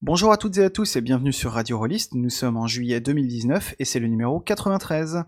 Bonjour à toutes et à tous et bienvenue sur Radio Rollist. Nous sommes en juillet 2019 et c'est le numéro 93.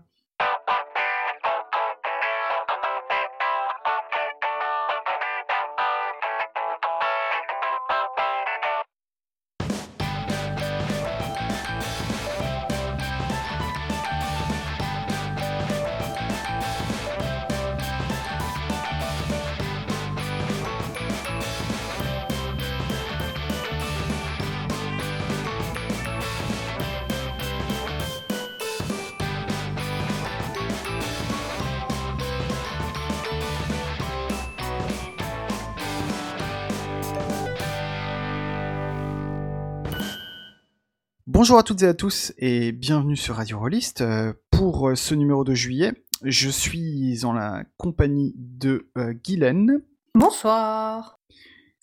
Bonjour à toutes et à tous et bienvenue sur Radio Rollist. Euh, pour euh, ce numéro de juillet, je suis en la compagnie de euh, Guylaine, Bonsoir.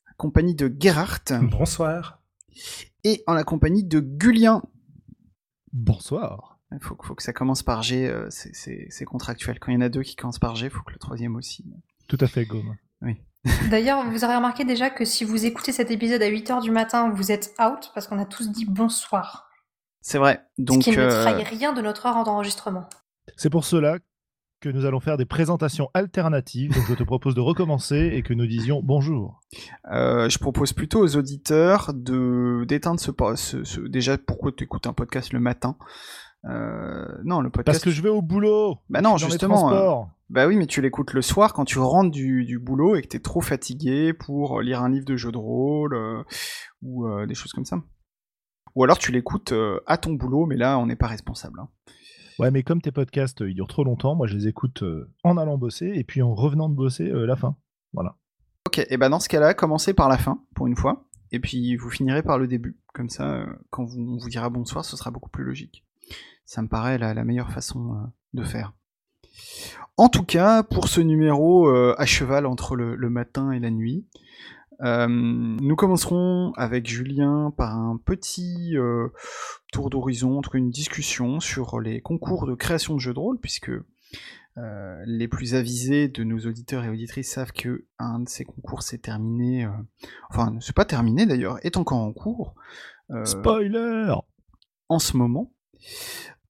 la compagnie de Gerhardt Bonsoir. et en la compagnie de Gulien. Bonsoir. Il faut, faut que ça commence par G, euh, c'est- contractuel. Quand il y en a deux qui commencent par G, il faut que le troisième aussi. Tout à fait, Gaume. D'ailleurs, vous aurez remarqué déjà que si vous écoutez cet épisode à 8h du matin, vous êtes out parce qu'on a tous dit bonsoir. C'est vrai. Donc, Ce qui ne euh, trahit rien de notre heure d'enregistrement. C'est pour cela que nous allons faire des présentations alternatives. Donc je te propose de recommencer et que nous disions bonjour. euh, je propose plutôt aux auditeurs de d'éteindre ce, po- ce, ce- Déjà, pourquoi tu écoutes un podcast le matin? Euh, Non, le podcast. Parce que je vais au boulot. Bah non, justement, transports. Bah oui, mais tu l'écoutes le soir quand tu rentres du, du boulot et que t'es trop fatigué pour lire un livre de jeu de rôle euh, ou euh, des choses comme ça. Ou alors tu l'écoutes euh, à ton boulot, mais là on n'est pas responsable. hein. Ouais, mais comme tes podcasts euh, ils durent trop longtemps, moi je les écoute euh, en allant bosser et puis en revenant de bosser la fin. Voilà. Ok, et bah dans ce cas-là, commencez par la fin pour une fois, et puis vous finirez par le début. Comme ça, quand vous, on vous dira bonsoir, ce sera beaucoup plus logique. Ça me paraît la, la meilleure façon de faire. En tout cas, pour ce numéro euh, à cheval entre le, le matin et la nuit, euh, nous commencerons avec Julien par un petit euh, tour d'horizon, une discussion sur les concours de création de jeux de rôle, puisque euh, les plus avisés de nos auditeurs et auditrices savent que un de ces concours s'est terminé, enfin, c'est pas terminé d'ailleurs, est encore en cours. Spoiler en ce moment.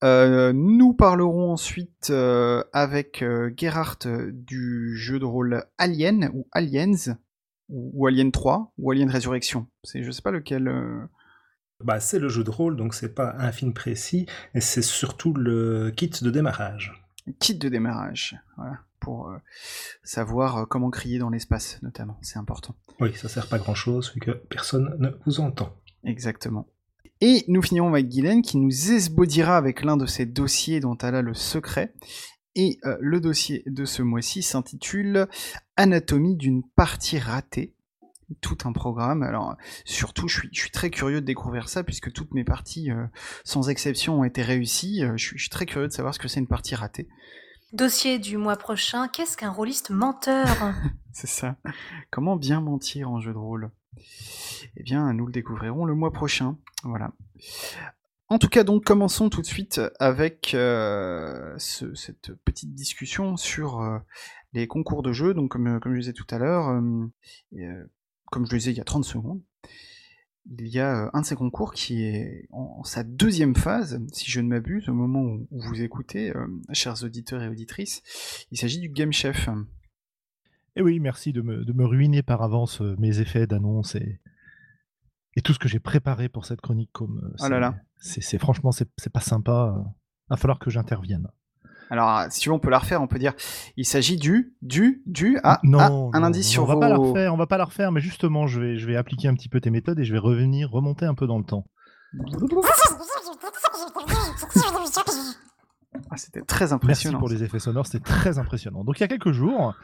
Euh, nous parlerons ensuite euh, avec euh, Gerhardt du jeu de rôle Alien ou Aliens ou, ou Alien 3 ou Alien Résurrection. C'est je sais pas lequel. euh, Bah, c'est le jeu de rôle, donc c'est pas un film précis, et c'est surtout le kit de démarrage. kit de démarrage. Voilà pour euh, savoir euh, comment crier dans l'espace notamment. C'est important. Oui, ça sert pas grand chose vu que personne ne vous entend. Exactement. Et nous finirons avec Guylaine qui nous esbaudira avec l'un de ses dossiers dont elle a le secret. Et euh, le dossier de ce mois-ci s'intitule Anatomie d'une partie ratée. Tout un programme. Alors, surtout, je suis, je suis très curieux de découvrir ça puisque toutes mes parties, euh, sans exception, ont été réussies. Euh, je, suis, je suis très curieux de savoir ce que c'est une partie ratée. Dossier du mois prochain, qu'est-ce qu'un rôliste menteur C'est ça. Comment bien mentir en jeu de rôle? Eh bien, nous le découvrirons le mois prochain. Voilà. En tout cas, donc, commençons tout de suite avec euh, ce- cette petite discussion sur euh, les concours de jeu. Donc, comme, euh, comme je disais tout à l'heure, euh, comme je le disais il y a 30 secondes, il y a un de ces concours qui est en, en sa deuxième phase, si je ne m'abuse, au moment où, où vous écoutez, chers auditeurs et auditrices. Il s'agit du Game Chef. Et oui, merci de me, de me ruiner par avance mes effets d'annonce et, et tout ce que j'ai préparé pour cette chronique. Comme, euh, Oh là c'est- là. C'est franchement, c'est pas sympa. euh. Va falloir que j'intervienne. Alors, si tu veux, on peut la refaire. On peut dire, il s'agit du, du, du. Ah, non, ah, un non, indice sur on va vos. pas la refaire, on va pas la refaire, mais justement, je vais, je vais appliquer un petit peu tes méthodes et je vais revenir, remonter un peu dans le temps. Ah, C'était très Merci impressionnant. pour les effets sonores, c'était très impressionnant. Donc il y a quelques jours,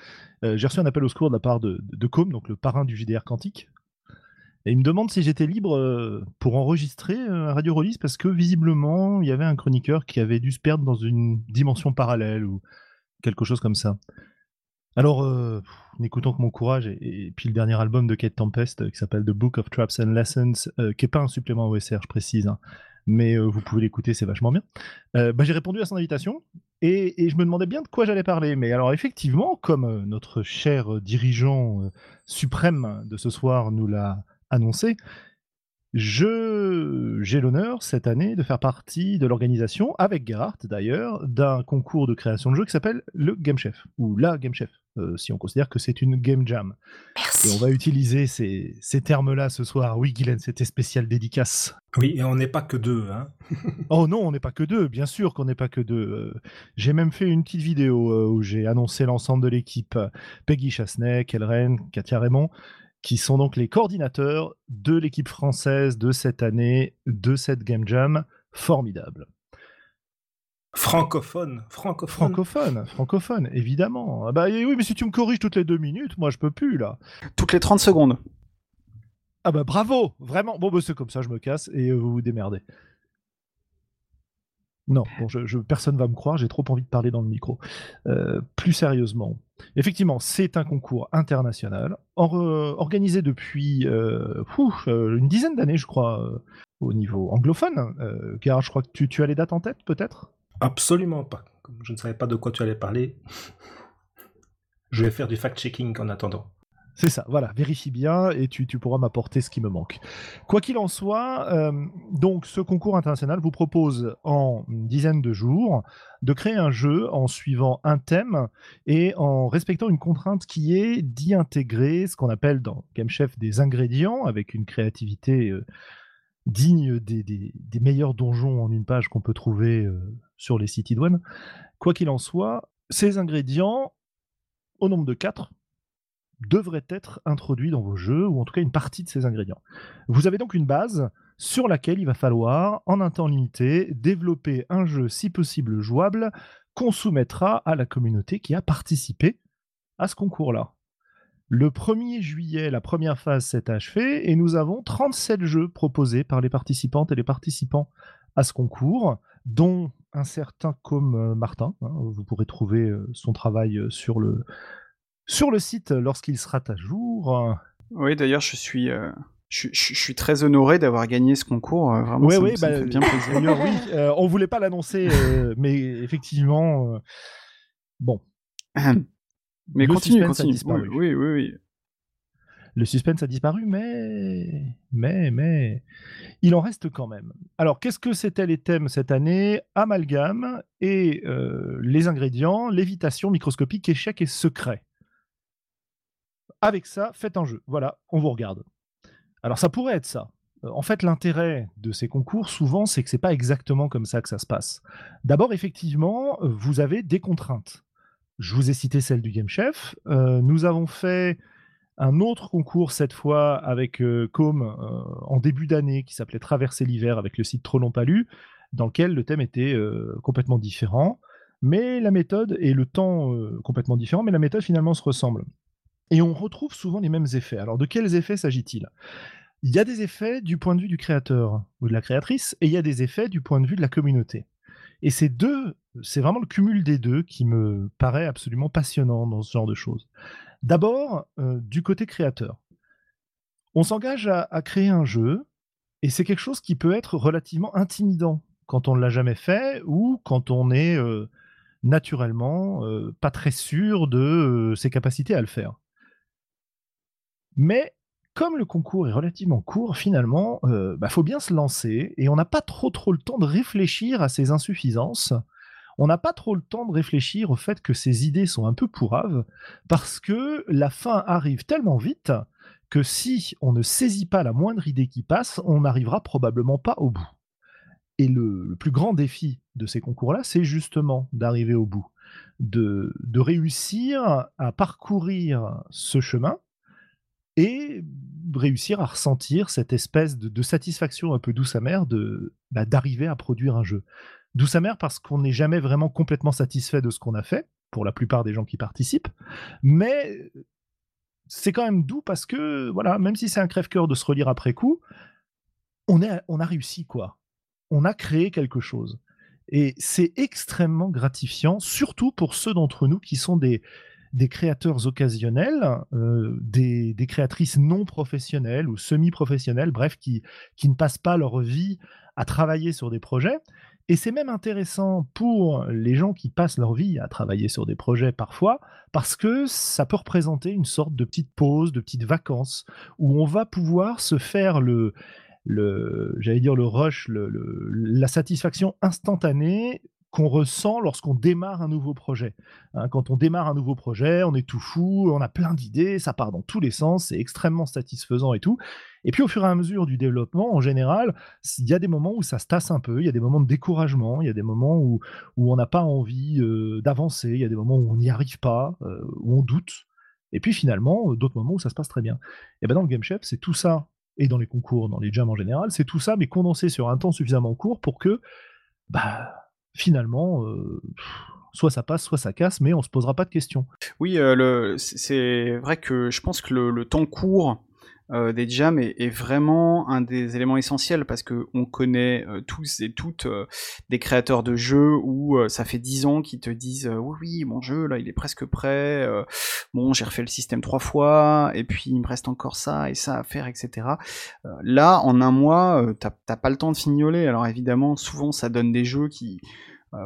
euh, j'ai reçu un appel au secours de la part de, de, de Com, donc le parrain du JDR Quantique. Et il me demande si j'étais libre euh, pour enregistrer euh, un Radio Release parce que visiblement, il y avait un chroniqueur qui avait dû se perdre dans une dimension parallèle ou quelque chose comme ça. Alors, euh, n'écoutons que mon courage et, puis le dernier album de Kate Tempest euh, qui s'appelle The Book of Traps and Lessons, euh, qui n'est pas un supplément OSR, je précise, hein, mais euh, vous pouvez l'écouter, c'est vachement bien. Euh, bah, j'ai répondu à son invitation et, je me demandais bien de quoi j'allais parler. Mais alors, effectivement, comme euh, notre cher euh, dirigeant euh, suprême de ce soir nous l'a annoncé, Je, j'ai l'honneur cette année de faire partie de l'organisation, avec Gerhardt d'ailleurs, d'un concours de création de jeux qui s'appelle le Game Chef, ou la Game Chef, euh, si on considère que c'est une Game Jam. Merci. Et on va utiliser ces, ces termes-là ce soir. Oui, Guylaine, c'était spécial dédicace. Oui, et on n'est pas que deux. Hein. Oh non, on n'est pas que deux, bien sûr qu'on n'est pas que deux. Euh, J'ai même fait une petite vidéo euh, où j'ai annoncé l'ensemble de l'équipe. Peggy Chasney, Kelren, Katia Raymond, qui sont donc les coordinateurs de l'équipe française de cette année, de cette Game Jam. Formidable. Francophone, francophone. Francophone, francophone, évidemment. Ah bah eh oui, mais si tu me corriges toutes les deux minutes, moi je peux plus là. Toutes les 30 secondes. Ah bah bravo, vraiment. Bon, bah, c'est comme ça, je me casse et euh, vous vous démerdez. Non, personne va me croire, j'ai trop envie de parler dans le micro. Euh, plus sérieusement, effectivement, c'est un concours international euh, organisé depuis euh, une dizaine d'années, je crois, au niveau anglophone. Car je crois que tu, as les dates en tête, peut-être? Absolument pas. Je ne savais pas de quoi tu allais parler, je vais faire du fact-checking en attendant. C'est ça, voilà, vérifie bien et tu, pourras m'apporter ce qui me manque. Quoi qu'il en soit, euh, donc ce concours international vous propose en une dizaine de jours de créer un jeu en suivant un thème et en respectant une contrainte qui est d'y intégrer ce qu'on appelle dans Game Chef des ingrédients avec une créativité euh, digne des meilleurs donjons en une page qu'on peut trouver euh, sur les sites idoines. Quoi qu'il en soit, ces ingrédients, au nombre de quatre, devraient être introduits dans vos jeux, ou en tout cas une partie de ces ingrédients. Vous avez donc une base sur laquelle il va falloir, en un temps limité, développer un jeu si possible jouable qu'on soumettra à la communauté qui a participé à ce concours-là. Le 1er juillet, la première phase s'est achevée et nous avons 37 jeux proposés par les participantes et les participants à ce concours, dont un certain comme euh, Martin. hein, vous pourrez trouver euh, son travail euh, sur le, sur le site lorsqu'il sera à jour. Oui, d'ailleurs, je suis, euh, je, je- je suis très honoré d'avoir gagné ce concours. euh, Vraiment, Ouais, ça, me- ouais, ça me bah, fait bien plaisir. Oui, euh, on voulait pas l'annoncer, euh, mais effectivement, euh, bon, Mais Le continue, suspense a continue. disparu. Oui, oui, oui. oui. le suspense a disparu, mais, mais, mais, il en reste quand même. Alors, qu'est-ce que c'était les thèmes cette année? Amalgame et euh, les ingrédients, lévitation microscopique, échec et secret. Avec ça, faites un jeu. Voilà, on vous regarde. Alors, ça pourrait être ça. Euh, En fait, l'intérêt de ces concours, souvent, c'est que c'est pas exactement comme ça que ça se passe. D'abord, effectivement, euh, vous avez des contraintes. Je vous ai cité celle du Game Chef. Euh, nous avons fait un autre concours cette fois avec euh, Com en début d'année qui s'appelait Traverser l'hiver avec le site Trop long pas lu, dans lequel le thème était complètement différent, mais la méthode et le temps complètement différents, mais la méthode finalement se ressemble. Et on retrouve souvent les mêmes effets. Alors de quels effets s'agit-il? Il y a des effets du point de vue du créateur ou de la créatrice, et il y a des effets du point de vue de la communauté. Et ces deux, c'est vraiment le cumul des deux qui me paraît absolument passionnant dans ce genre de choses. D'abord, euh, du côté créateur. On s'engage à, créer un jeu, et c'est quelque chose qui peut être relativement intimidant quand on ne l'a jamais fait ou quand on est euh, naturellement euh, pas très sûr de ses capacités à le faire. Mais comme le concours est relativement court, finalement, il bah, faut bien se lancer et on n'a pas trop trop le temps de réfléchir à ses insuffisances. On n'a pas trop le temps de réfléchir au fait que ses idées sont un peu pourraves parce que la fin arrive tellement vite que si on ne saisit pas la moindre idée qui passe, on n'arrivera probablement pas au bout. Et le, le plus grand défi de ces concours-là, c'est justement d'arriver au bout, de, de réussir à parcourir ce chemin et réussir à ressentir cette espèce de, satisfaction un peu douce amère de bah, d'arriver à produire un jeu. Douce amère parce qu'on n'est jamais vraiment complètement satisfait de ce qu'on a fait, pour la plupart des gens qui participent, mais c'est quand même doux parce que, voilà, même si c'est un crève-cœur de se relire après coup, on, est, on a réussi, quoi. On a créé quelque chose. Et c'est extrêmement gratifiant, surtout pour ceux d'entre nous qui sont des, des créateurs occasionnels, euh, des, créatrices non professionnelles ou semi-professionnelles, bref, qui, qui ne passent pas leur vie à travailler sur des projets. Et c'est même intéressant pour les gens qui passent leur vie à travailler sur des projets parfois, parce que ça peut représenter une sorte de petite pause, de petite vacances, où on va pouvoir se faire le, le j'allais dire le rush, le- la satisfaction instantanée qu'on ressent lorsqu'on démarre un nouveau projet. Hein, quand on démarre un nouveau projet, on est tout fou, on a plein d'idées, ça part dans tous les sens, c'est extrêmement satisfaisant et tout. Et puis au fur et à mesure du développement, en général, il y a des moments où ça se tasse un peu, il y a des moments de découragement, il y a des moments où, où on n'a pas envie euh, d'avancer, il y a des moments où on n'y arrive pas, euh, où on doute. Et puis finalement, euh, d'autres moments où ça se passe très bien. Et ben dans le Game Chef, c'est tout ça, et dans les concours, dans les jams en général, c'est tout ça, mais condensé sur un temps suffisamment court pour que, bah, finalement, euh, soit ça passe, soit ça casse, mais on se posera pas de questions. Oui, euh, c'est- vrai que je pense que le temps court euh, des jams est, est vraiment un des éléments essentiels parce que on connaît euh, tous et toutes euh, des créateurs de jeux où euh, ça fait 10 ans qu'ils te disent euh, oui oui mon jeu là il est presque prêt, euh, bon j'ai refait le système trois fois et puis il me reste encore ça et ça à faire etc. Là en un mois t'as pas le temps de fignoler alors évidemment souvent ça donne des jeux qui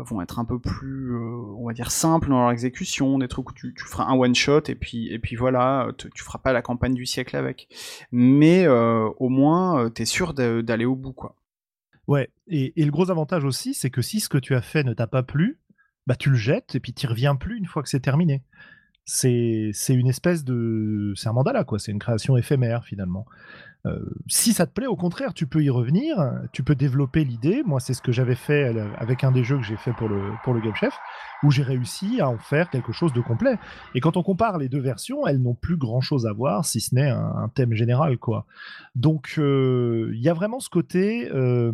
vont être un peu plus, euh, on va dire, simples dans leur exécution, des trucs où tu, tu feras un one shot et puis et puis voilà, euh, tu feras pas la campagne du siècle avec. Mais euh, au moins, euh, t'es sûr d'aller au bout, quoi. Ouais, et, et le gros avantage aussi, c'est que si ce que tu as fait ne t'a pas plu, bah tu le jettes et puis tu reviens plus une fois que c'est terminé. C'est c'est une espèce de... C'est un mandala, quoi. C'est une création éphémère, finalement. Euh, si ça te plaît, au contraire, tu peux y revenir, tu peux développer l'idée. Moi, c'est ce que j'avais fait euh, avec un des jeux que j'ai fait pour le, pour le Game Chef, où j'ai réussi à en faire quelque chose de complet. Et quand on compare les deux versions, elles n'ont plus grand-chose à voir, si ce n'est un, thème général, quoi. Donc, euh, il y a vraiment ce côté, euh,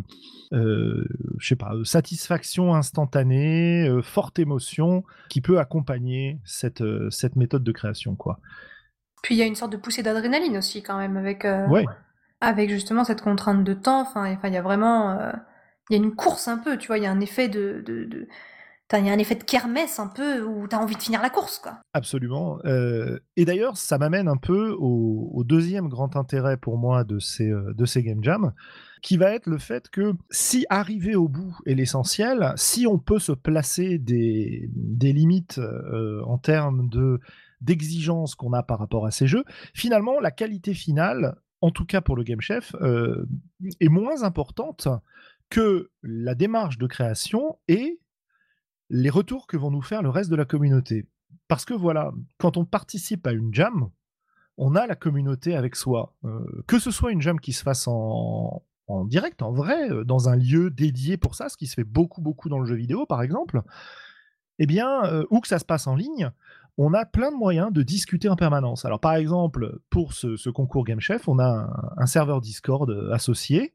je sais pas, satisfaction instantanée, forte émotion, qui peut accompagner cette, cette méthode de création, quoi. Puis il y a une sorte de poussée d'adrénaline aussi quand même avec, euh, Ouais. avec justement cette contrainte de temps. Enfin, enfin, il y a vraiment, euh, il y a une course un peu, tu vois. Il y a un effet de, de, il y a un effet de kermesse un peu où t'as envie de finir la course, quoi. Absolument. Euh, et d'ailleurs, ça m'amène un peu au, au deuxième grand intérêt pour moi de ces, de ces game jams, qui va être le fait que si arriver au bout est l'essentiel, si on peut se placer des, des limites euh, en termes de d'exigence qu'on a par rapport à ces jeux, finalement, la qualité finale, en tout cas pour le Game Chef, euh, est moins importante que la démarche de création et les retours que vont nous faire le reste de la communauté. Parce que voilà, quand on participe à une jam, on a la communauté avec soi. Euh, que ce soit une jam qui se fasse en, direct, en vrai, euh, dans un lieu dédié pour ça, ce qui se fait beaucoup, beaucoup dans le jeu vidéo, par exemple, eh bien, ou que ça se passe en ligne, on a plein de moyens de discuter en permanence. Alors, par exemple, pour ce, concours Game Chef, on a un, serveur Discord euh, associé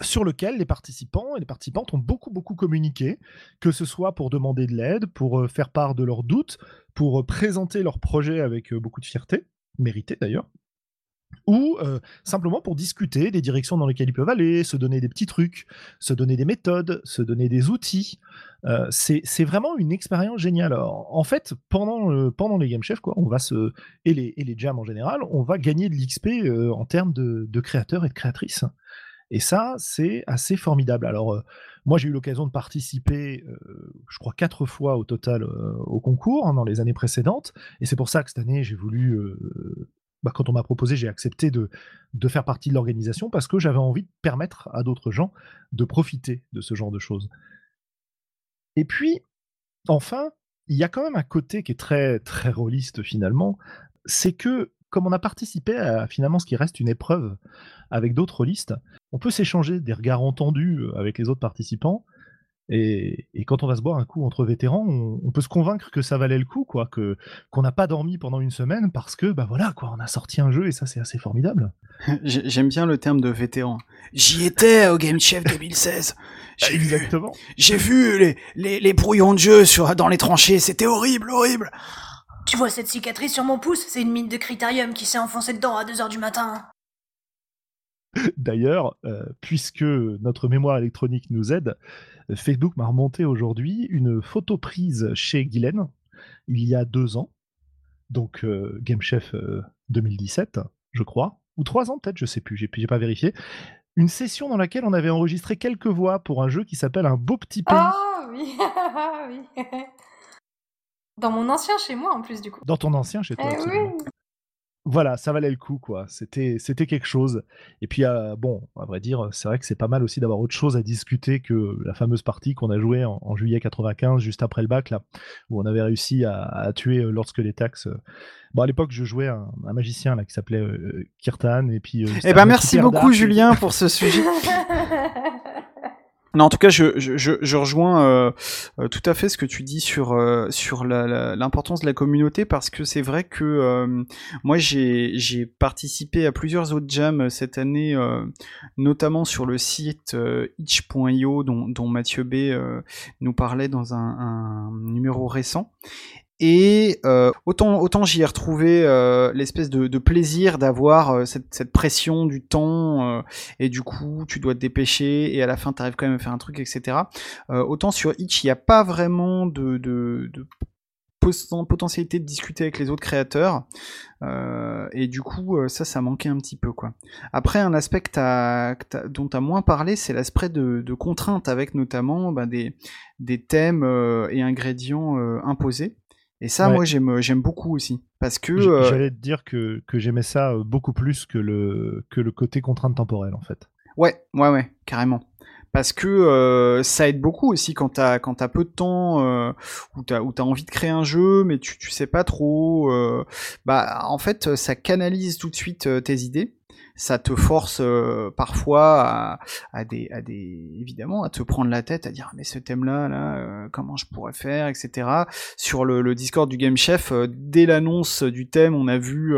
sur lequel les participants et les participantes ont beaucoup beaucoup communiqué, que ce soit pour demander de l'aide, pour euh, faire part de leurs doutes, pour euh, présenter leur projet avec beaucoup de fierté, mérité d'ailleurs, ou euh, simplement pour discuter des directions dans lesquelles ils peuvent aller, se donner des petits trucs, se donner des méthodes, se donner des outils. Euh, c'est vraiment une expérience géniale. En fait, pendant, euh, les Game Chefs, quoi, on va se, et, les, jams en général, on va gagner de l'XP en termes de, créateurs et de créatrices. Et ça, c'est assez formidable. Alors, moi, j'ai eu l'occasion de participer, je crois, quatre fois au total au concours hein, dans les années précédentes. Et c'est pour ça que cette année, j'ai voulu, bah, quand on m'a proposé, j'ai accepté de, faire partie de l'organisation parce que j'avais envie de permettre à d'autres gens de profiter de ce genre de choses. Et puis, enfin, il y a quand même un côté qui est très, très rôliste finalement. C'est que, comme on a participé à finalement ce qui reste une épreuve avec d'autres listes, on peut s'échanger des regards entendus euh, avec les autres participants. Et, et quand on va se boire un coup entre vétérans, on, on peut se convaincre que ça valait le coup, quoi, que qu'on n'a pas dormi pendant une semaine parce que, bah voilà, quoi, on a sorti un jeu et ça c'est assez formidable. J'ai- J'aime bien le terme de vétéran. J'y étais au Game Chef 2016. J'ai vu, Exactement. j'ai vu les, les, les brouillons de jeu sur, dans les tranchées, c'était horrible, horrible. Tu vois cette cicatrice sur mon pouce? C'est une mine de critérium qui s'est enfoncée dedans à 2h du matin. D'ailleurs, euh, puisque notre mémoire électronique nous aide, euh, Facebook m'a remonté aujourd'hui une photo prise chez Guylaine il y a deux ans, donc euh, Game Chef euh, 2017, je crois, ou trois ans peut-être, je sais plus, j'ai j'ai pas vérifié. Une session dans laquelle on avait enregistré quelques voix pour un jeu qui s'appelle Un beau petit pays. Ah oui, oui. Dans mon ancien chez moi en plus du coup. Dans ton ancien chez toi. Eh oui. Voilà, ça valait le coup, quoi. C'était, c'était quelque chose. Et puis, euh, bon, à vrai dire, c'est vrai que c'est pas mal aussi d'avoir autre chose à discuter que la fameuse partie qu'on a jouée en, juillet 95, juste après le bac, là, où on avait réussi à, tuer euh, Lord Skeletax. Bon, à l'époque, je jouais un, magicien là qui s'appelait euh, Kirtan, et puis. eh ben, merci beaucoup, Julien, pour ce sujet. Non, en tout cas, je, je, je rejoins euh, euh, tout à fait ce que tu dis sur euh, sur l'importance de la communauté parce que c'est vrai que moi j'ai participé à plusieurs autres jams cette année, notamment sur le site itch.io dont, dont Mathieu B nous parlait dans un, un numéro récent. Et euh, autant, j'y ai retrouvé euh, l'espèce de, plaisir d'avoir euh, cette, pression du temps, et du coup tu dois te dépêcher, et à la fin tu arrives quand même à faire un truc, etc. Autant sur Itch, il n'y a pas vraiment de, de, potentialité de discuter avec les autres créateurs. Et du coup ça ça manquait un petit peu quoi. Après un aspect dont tu as moins parlé c'est l'aspect de, de contraintes avec notamment bah, des thèmes et ingrédients imposés et ça, moi, j'aime, j'aime beaucoup aussi. Parce que. Euh, j'allais te dire que, que j'aimais ça euh, beaucoup plus que le, que le côté contrainte temporelle, en fait. Ouais, ouais, ouais, carrément. Parce que euh, ça aide beaucoup aussi quand t'as quand as peu de temps euh, ou t'as ou t'as envie de créer un jeu mais tu tu sais pas trop bah en fait ça canalise tout de suite tes idées ça te force euh, parfois à, des, à des, évidemment, à te prendre la tête, à dire mais ce thème-là, là, euh, comment je pourrais faire, etc. Sur le, Discord du Game Chef, euh, dès l'annonce du thème, on a vu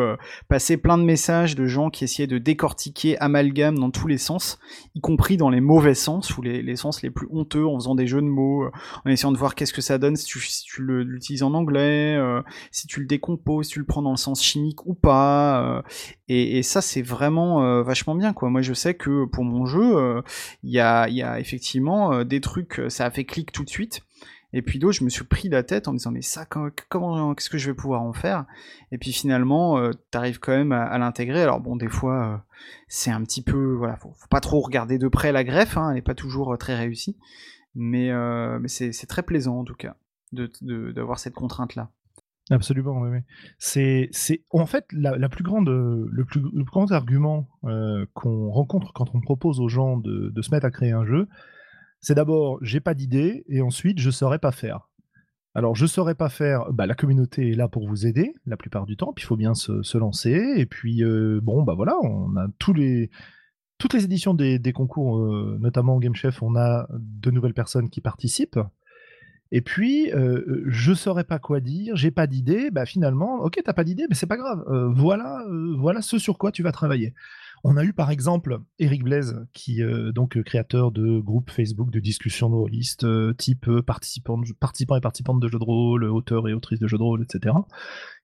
passer plein de messages de gens qui essayaient de décortiquer amalgame dans tous les sens, y compris dans les mauvais sens ou les, les sens les plus honteux, en faisant des jeux de mots, en essayant de voir qu'est-ce que ça donne si tu, l'utilises en anglais, si tu le décomposes, si tu le prends dans le sens chimique ou pas. Et ça, c'est vraiment euh, vachement bien, quoi. Moi, je sais que pour mon jeu, euh, il y, a, y, a, effectivement euh, des trucs, ça a fait clic tout de suite. Et puis d'autres, je me suis pris la tête en me disant mais ça, comment, qu'est-ce que je vais pouvoir en faire? Et puis finalement, t'arrives quand même à, l'intégrer. Alors bon, des fois, c'est un petit peu, voilà, faut, pas trop regarder de près la greffe, hein, elle n'est pas toujours très réussie, mais, c'est très plaisant en tout cas d'avoir cette contrainte là. Absolument, oui. oui. C'est, c'est, en fait, la, plus grande, le, plus, le plus grand argument euh, qu'on rencontre quand on propose aux gens de, se mettre à créer un jeu, c'est d'abord, j'ai pas d'idée, et ensuite, je saurais pas faire. Alors, je saurais pas faire, bah, la communauté est là pour vous aider, la plupart du temps, puis il faut bien se, lancer, et puis, euh, bon, bah voilà, on a tous les, toutes les éditions des, concours, euh, notamment au Game Chef, on a de nouvelles personnes qui participent. Et puis, euh, je saurais pas quoi dire, j'ai pas d'idée. Bah finalement, ok, t'as pas d'idée, mais c'est pas grave. Euh, voilà, euh, voilà ce sur quoi tu vas travailler. On a eu par exemple Eric Blaise, qui euh, donc créateur de groupes Facebook de discussion de type participant, participants et participantes de jeux de rôle, auteurs et autrices de jeux de rôle, etc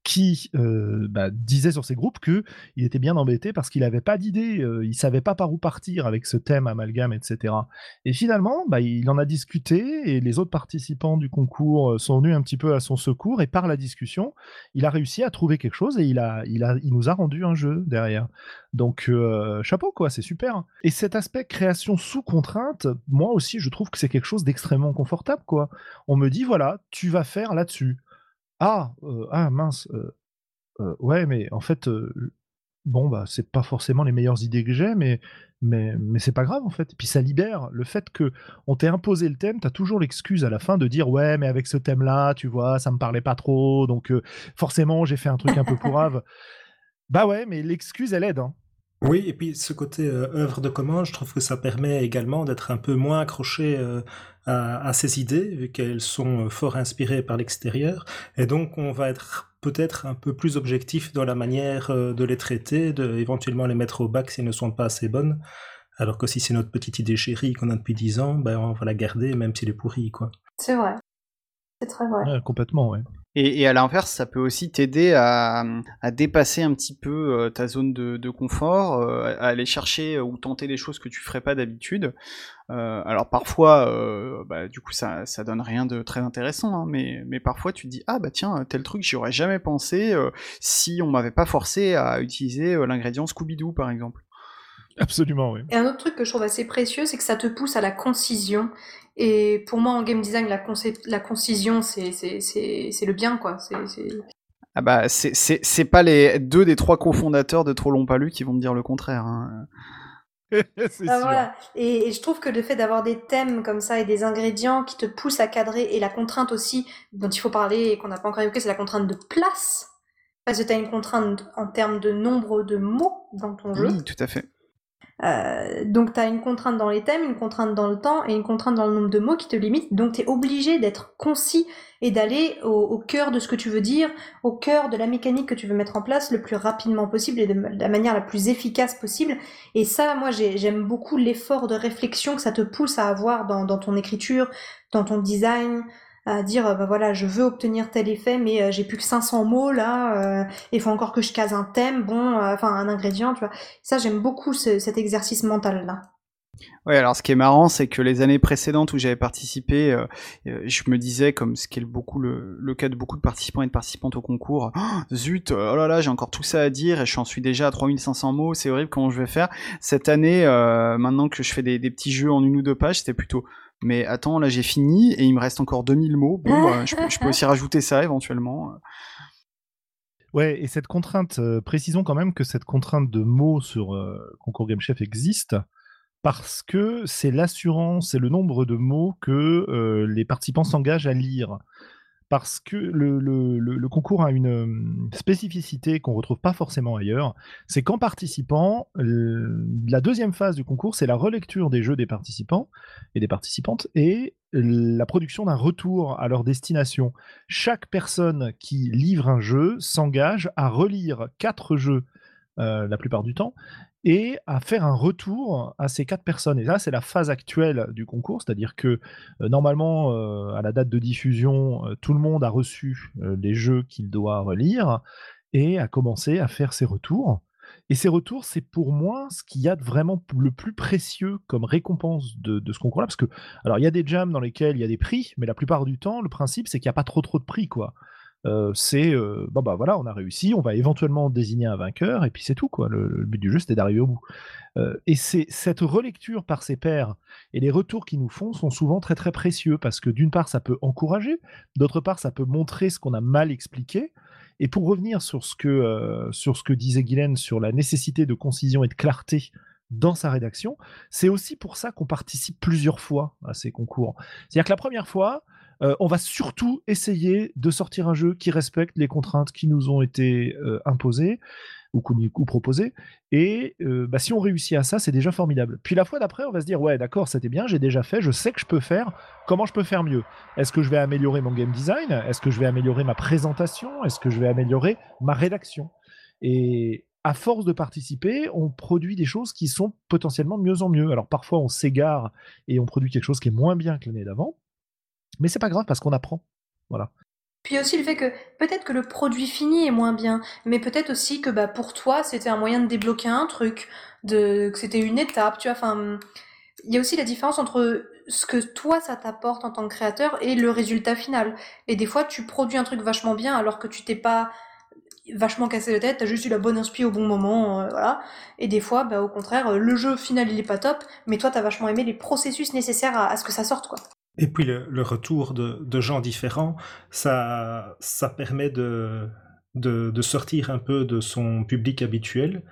qui euh, bah, disait sur ses groupes que il était bien embêté parce qu'il n'avait pas d'idée, euh, il savait pas par où partir avec ce thème amalgame, etc. Et finalement, bah, il en a discuté et les autres participants du concours euh, sont venus un petit peu à son secours et par la discussion, il a réussi à trouver quelque chose et il a, il nous a rendu un jeu derrière. Donc chapeau quoi, c'est super. Et cet aspect création sous contrainte, moi aussi, je trouve que c'est quelque chose d'extrêmement confortable quoi. On me dit voilà, tu vas faire là-dessus. Ah, ah mince, ouais, mais en fait, bon, bah, c'est pas forcément les meilleures idées que j'ai, mais mais mais c'est pas grave, en fait. Et puis ça libère le fait que on t'ait imposé le thème, tu as toujours l'excuse à la fin de dire: «Ouais, mais avec ce thème-là, tu vois, ça me parlait pas trop, donc forcément, j'ai fait un truc un peu pourrave». Bah, ouais, mais l'excuse, elle aide, hein. Oui, et puis ce côté œuvre de commande, je trouve que ça permet également d'être un peu moins accroché à, ces idées, vu qu'elles sont euh, fort inspirées par l'extérieur. Et donc, on va être peut-être un peu plus objectif dans la manière euh, de les traiter, de éventuellement les mettre au bac s'ils ne sont pas assez bonnes. Alors que si c'est notre petite idée chérie qu'on a depuis 10 ans, ben on va la garder même s'il est pourri, quoi. C'est vrai. C'est très vrai. complètement, ouais. Et, à l'inverse, ça peut aussi t'aider à, dépasser un petit peu euh, ta zone de, confort, euh, à aller chercher ou tenter des choses que tu ferais pas d'habitude. Euh, alors parfois, bah, du coup, ça, ça donne rien de très intéressant, hein, mais, mais parfois tu te dis ah bah tiens tel truc j'y aurais jamais pensé si on m'avait pas forcé à utiliser l'ingrédient Scooby-Doo par exemple. Absolument, oui. Et un autre truc que je trouve assez précieux, c'est que ça te pousse à la concision. Et pour moi, en game design, la, la concision, c'est le bien, quoi. Ah bah, c'est pas les deux des trois cofondateurs de Trop Long Pas Lu qui vont me dire le contraire. Hein. Ah, et, je trouve que le fait d'avoir des thèmes comme ça et des ingrédients qui te poussent à cadrer et la contrainte aussi dont il faut parler et qu'on n'a pas encore évoqué, c'est la contrainte de place. Parce que tu as une contrainte en termes de nombre de mots dans ton jeu. Oui, tout à fait. Euh, donc tu as une contrainte dans les thèmes, une contrainte dans le temps et une contrainte dans le nombre de mots qui te limite. Donc tu es obligé d'être concis et d'aller au, cœur de ce que tu veux dire, au cœur de la mécanique que tu veux mettre en place le plus rapidement possible et de la manière la plus efficace possible. Et ça, moi, j'aime beaucoup l'effort de réflexion que ça te pousse à avoir dans ton écriture, dans ton design, à dire bah voilà je veux obtenir tel effet mais euh, j'ai plus que 500 mots là euh, il faut encore que je case un thème bon enfin un ingrédient tu vois. Ça j'aime beaucoup cet exercice mental là Ouais, alors ce qui est marrant, c'est que les années précédentes où j'avais participé, je me disais, comme ce qui est beaucoup le, cas de beaucoup de participants et de participantes au concours, oh, zut, oh là là, j'ai encore tout ça à dire et je suis déjà à 3500 mots, c'est horrible, comment je vais faire? Cette année, maintenant que je fais des, petits jeux en une ou deux pages, c'était plutôt mais attends, là j'ai fini et il me reste encore 2000 mots. Bon, bah, je, peux, aussi rajouter ça éventuellement. Ouais, et cette contrainte, euh, précisons quand même que cette contrainte de mots sur euh, Concours Game Chef existe parce que c'est l'assurance et le nombre de mots que euh, les participants s'engagent à lire parce que le, concours a une spécificité qu'on ne retrouve pas forcément ailleurs, c'est qu'en participant, la deuxième phase du concours, c'est la relecture des jeux des participants et des participantes et la production d'un retour à leur destination. Chaque personne qui livre un jeu s'engage à relire quatre jeux euh, la plupart du temps, et à faire un retour à ces quatre personnes. Et là, c'est la phase actuelle du concours, c'est-à-dire que euh, normalement, euh, à la date de diffusion, tout le monde a reçu les jeux qu'il doit relire et a commencé à faire ses retours. Et ces retours, c'est pour moi ce qu'il y a de vraiment le plus précieux comme récompense de, de ce concours-là. Parce que, alors, il y a des jams dans lesquels il y a des prix, mais la plupart du temps, le principe, c'est qu'il n'y a pas trop trop de prix, quoi c'est bon bah voilà, on a réussi, on va éventuellement désigner un vainqueur et puis c'est tout quoi. Le, but du jeu c'était d'arriver au bout. et c'est cette relecture par ses pairs et les retours qu'ils nous font sont souvent très très précieux parce que d'une part ça peut encourager, d'autre part ça peut montrer ce qu'on a mal expliqué. Et pour revenir sur ce que sur ce que disait Guylaine sur la nécessité de concision et de clarté dans sa rédaction, c'est aussi pour ça qu'on participe plusieurs fois à ces concours. C'est-à-dire que la première fois, euh, on va surtout essayer de sortir un jeu qui respecte les contraintes qui nous ont été euh, imposées ou, proposées. Et euh, bah, si on réussit à ça, c'est déjà formidable. Puis la fois d'après, on va se dire ouais, d'accord, c'était bien, j'ai déjà fait, je sais que je peux faire. Comment je peux faire mieux? Est-ce que je vais améliorer mon game design? Est-ce que je vais améliorer ma présentation? Est-ce que je vais améliorer ma rédaction? Et à force de participer, on produit des choses qui sont potentiellement de mieux en mieux. Alors parfois on s'égare et on produit quelque chose qui est moins bien que l'année d'avant, mais c'est pas grave parce qu'on apprend. Voilà. Puis aussi le fait que peut-être que le produit fini est moins bien, mais peut-être aussi que bah, pour toi c'était un moyen de débloquer un truc, de, que c'était une étape, tu vois. Enfin, il y a aussi la différence entre ce que toi ça t'apporte en tant que créateur et le résultat final. Et des fois tu produis un truc vachement bien alors que tu t'es pas vachement cassé la tête, t'as juste eu la bonne inspi au bon moment, euh, voilà. Et des fois, bah, au contraire, le jeu final il est pas top, mais toi t'as vachement aimé les processus nécessaires à, à ce que ça sorte, quoi. Et puis le, retour de, gens différents, ça, permet de, sortir un peu de son public habituel.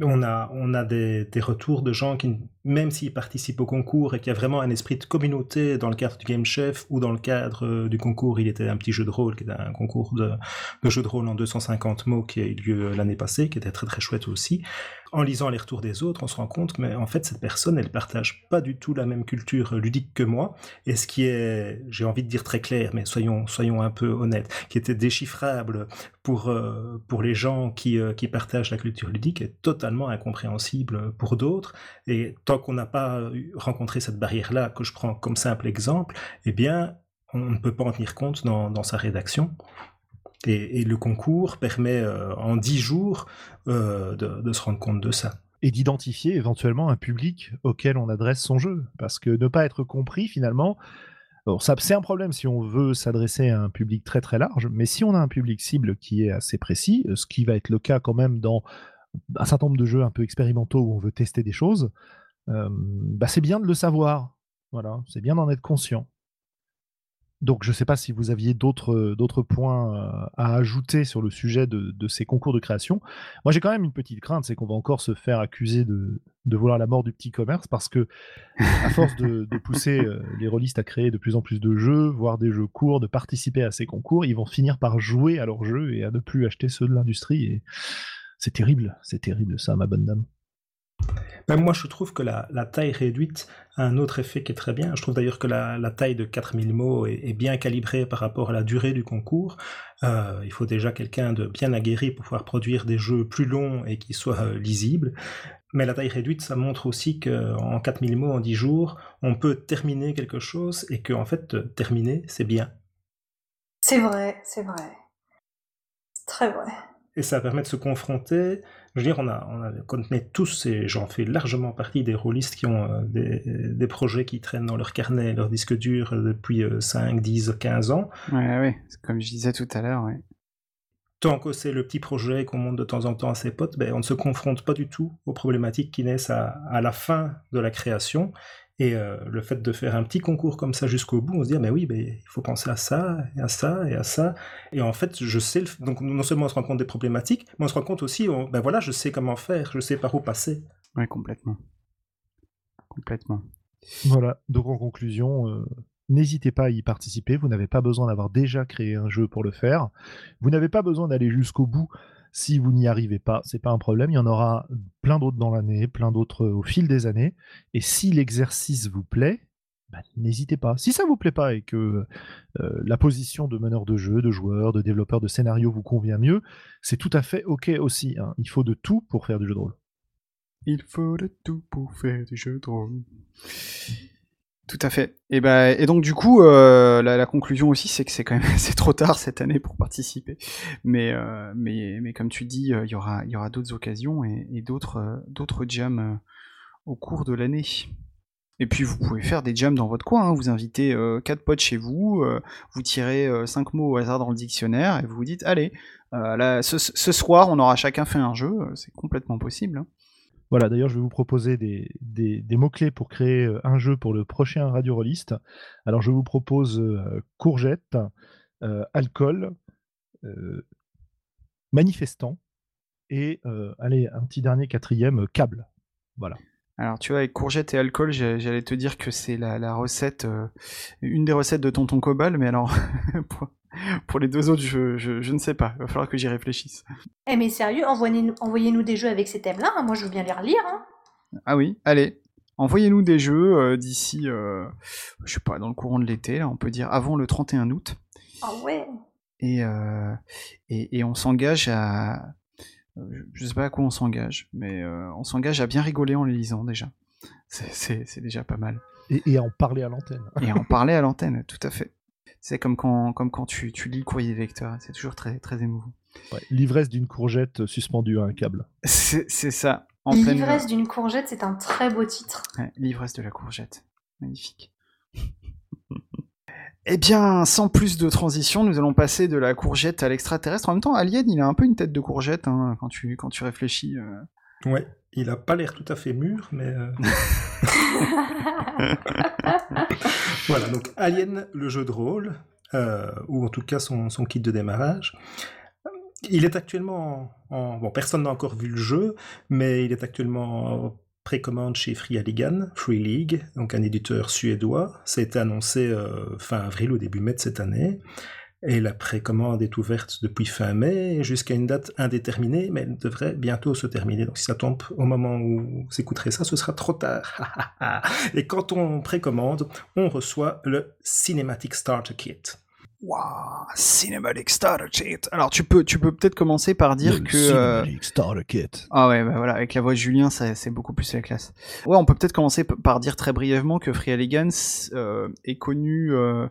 On a, des retours de gens qui, même s'ils participent au concours et qu'il y a vraiment un esprit de communauté dans le cadre du Game Chef ou dans le cadre euh, du concours, il était un petit jeu de rôle, qui était un concours de, de jeu de rôle en 250 mots qui a eu lieu l'année passée, qui était très très chouette aussi en lisant les retours des autres, on se rend compte mais en fait, cette personne, elle partage pas du tout la même culture ludique que moi. Et ce qui est, j'ai envie de dire très clair, mais soyons, soyons un peu honnêtes, qui était déchiffrable pour, euh, pour les gens qui, euh, qui partagent la culture ludique est totalement incompréhensible pour d'autres. Et tant qu'on n'a pas rencontré cette barrière-là, que je prends comme simple exemple, eh bien, on ne peut pas en tenir compte dans, dans sa rédaction. Et, le concours permet euh, en dix jours euh, de, se rendre compte de ça. Et d'identifier éventuellement un public auquel on adresse son jeu. Parce que ne pas être compris, finalement, c'est un problème si on veut s'adresser à un public très très large, mais si on a un public cible qui est assez précis, ce qui va être le cas quand même dans un certain nombre de jeux un peu expérimentaux où on veut tester des choses, euh, bah c'est bien de le savoir. Voilà, c'est bien d'en être conscient. Donc je ne sais pas si vous aviez d'autres d'autres points euh, à ajouter sur le sujet de, ces concours de création. Moi j'ai quand même une petite crainte, c'est qu'on va encore se faire accuser de, vouloir la mort du petit commerce parce que à force de, pousser euh, les rôlistes à créer de plus en plus de jeux, voire des jeux courts, de participer à ces concours, ils vont finir par jouer à leurs jeux et à ne plus acheter ceux de l'industrie. C'est terrible, c'est terrible ça, ma bonne dame. Moi, je trouve que la, taille réduite a un autre effet qui est très bien. Je trouve d'ailleurs que la, taille de 4000 mots est, bien calibrée par rapport à la durée du concours. Euh, il faut déjà quelqu'un de bien aguerri pour pouvoir produire des jeux plus longs et qui soient euh, lisibles. Mais la taille réduite, ça montre aussi qu'en 4000 mots, en 10 jours, on peut terminer quelque chose et qu'en en fait, terminer, c'est bien. C'est vrai, c'est vrai. Très vrai. Et ça permet de se confronter je veux dire, on a, on a connaît tous, et j'en fais largement partie, des rôlistes qui ont euh, des, des, projets qui traînent dans leur carnet, leur disque dur euh, depuis 5, 10, 15 ans. Ouais, ouais, comme je disais tout à l'heure, ouais. Tant que c'est le petit projet qu'on monte de temps en temps à ses potes, ben, on ne se confronte pas du tout aux problématiques qui naissent à, à la fin de la création et euh, le fait de faire un petit concours comme ça jusqu'au bout, on se dit, ah, mais oui, mais il faut penser à ça, et à ça, et à ça. Et en fait, je sais, donc non seulement on se rend compte des problématiques, mais on se rend compte aussi, ben voilà, je sais comment faire, je sais par où passer. Oui, complètement. Complètement. Voilà, donc en conclusion, euh, n'hésitez pas à y participer, vous n'avez pas besoin d'avoir déjà créé un jeu pour le faire, vous n'avez pas besoin d'aller jusqu'au bout si vous n'y arrivez pas, c'est pas un problème. Il y en aura plein d'autres dans l'année, plein d'autres au fil des années. Et si l'exercice vous plaît, bah, n'hésitez pas. Si ça vous plaît pas et que euh, la position de meneur de jeu, de joueur, de développeur de scénario vous convient mieux, c'est tout à fait ok aussi. Hein. Il faut de tout pour faire du jeu de rôle. Il faut de tout pour faire du jeu de rôle. Tout à fait. Et, bah, et donc du coup, euh, la, conclusion aussi, c'est que c'est quand même trop tard cette année pour participer. Mais, euh, mais, comme tu dis, euh, il y aura, d'autres occasions et, d'autres, jams au cours de l'année. Et puis vous pouvez faire des jams dans votre coin. Hein. Vous invitez quatre potes chez vous, vous tirez cinq mots au hasard dans le dictionnaire et vous vous dites allez, ce, soir on aura chacun fait un jeu. C'est complètement possible. Hein. Voilà, d'ailleurs, je vais vous proposer des, mots-clés pour créer euh, un jeu pour le prochain Radio Rolliste. Alors, je vous propose euh, courgette, euh, alcool, manifestant et, allez, un petit dernier quatrième, câble. Voilà. Alors, tu vois, avec courgette et alcool, j'allais te dire que c'est la, recette, une des recettes de Tonton Cobal, mais alors, les deux autres, je, je, je, ne sais pas. Il va falloir que j'y réfléchisse. Eh mais sérieux, envoyez-nous envoyez des jeux avec ces thèmes-là. Hein. Moi, je veux bien les relire. Hein. Ah oui, allez. Envoyez-nous des jeux euh, d'ici, euh, je sais pas, dans le courant de l'été, on peut dire avant le 31 août. Ah ouais. Et, euh, et, et, on s'engage à... Je sais pas à quoi on s'engage, mais euh, on s'engage à bien rigoler en les lisant déjà. C'est déjà pas mal. Et, et à en parler à l'antenne. et à en parler à l'antenne, tout à fait. C'est comme quand, comme quand tu, tu lis le courrier lecteur, c'est toujours très, très émouvant. Ouais, L'ivresse d'une courgette suspendue à un câble. C'est ça. L'ivresse d'une courgette, c'est un très beau titre. Ouais, L'ivresse de la courgette. Magnifique. Eh bien, sans plus de transition, nous allons passer de la courgette à l'extraterrestre. En même temps, Alien, il a un peu une tête de courgette hein, quand, tu, quand tu réfléchis. Euh... Ouais, il a pas l'air tout à fait mûr, mais. Euh... voilà, donc Alien, le jeu de rôle, euh, ou en tout cas son, son, kit de démarrage. Il est actuellement en... Bon, personne n'a encore vu le jeu, mais il est actuellement en précommande chez Free Alligan, Free League, donc un éditeur suédois. Ça a été annoncé euh, fin avril ou début mai de cette année. Et la précommande est ouverte depuis fin mai jusqu'à une date indéterminée, mais elle devrait bientôt se terminer. Donc si ça tombe au moment où vous écouterez ça, ce sera trop tard. Et quand on précommande, on reçoit le Cinematic Starter Kit. Waouh, Cinematic Starter Kit. Alors tu peux, tu peux peut-être commencer par dire Le que. Cinematic Starter Kit. Ah ouais, bah voilà, avec la voix de Julien, c'est beaucoup plus la classe. Ouais, on peut peut-être commencer par dire très brièvement que Free Elegance euh, est connu euh,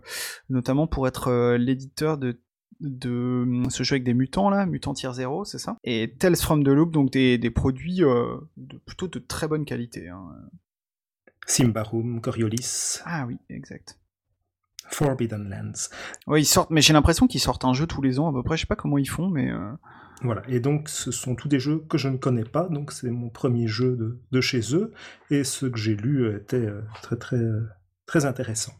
notamment pour être euh, l'éditeur de de ce jeu avec des mutants là, Mutant Tier 0, c'est ça? Et Tales from the Loop, donc des, des produits euh, de, plutôt de très bonne qualité. Hein. Simbarum, Coriolis. Ah oui, exact. Forbidden Lands. Ouais, ils sortent, mais j'ai l'impression qu'ils sortent un jeu tous les ans à peu près. Je sais pas comment ils font, mais. Euh... Voilà, et donc ce sont tous des jeux que je ne connais pas, donc c'est mon premier jeu de, de, chez eux, et ce que j'ai lu était euh, très très très intéressant.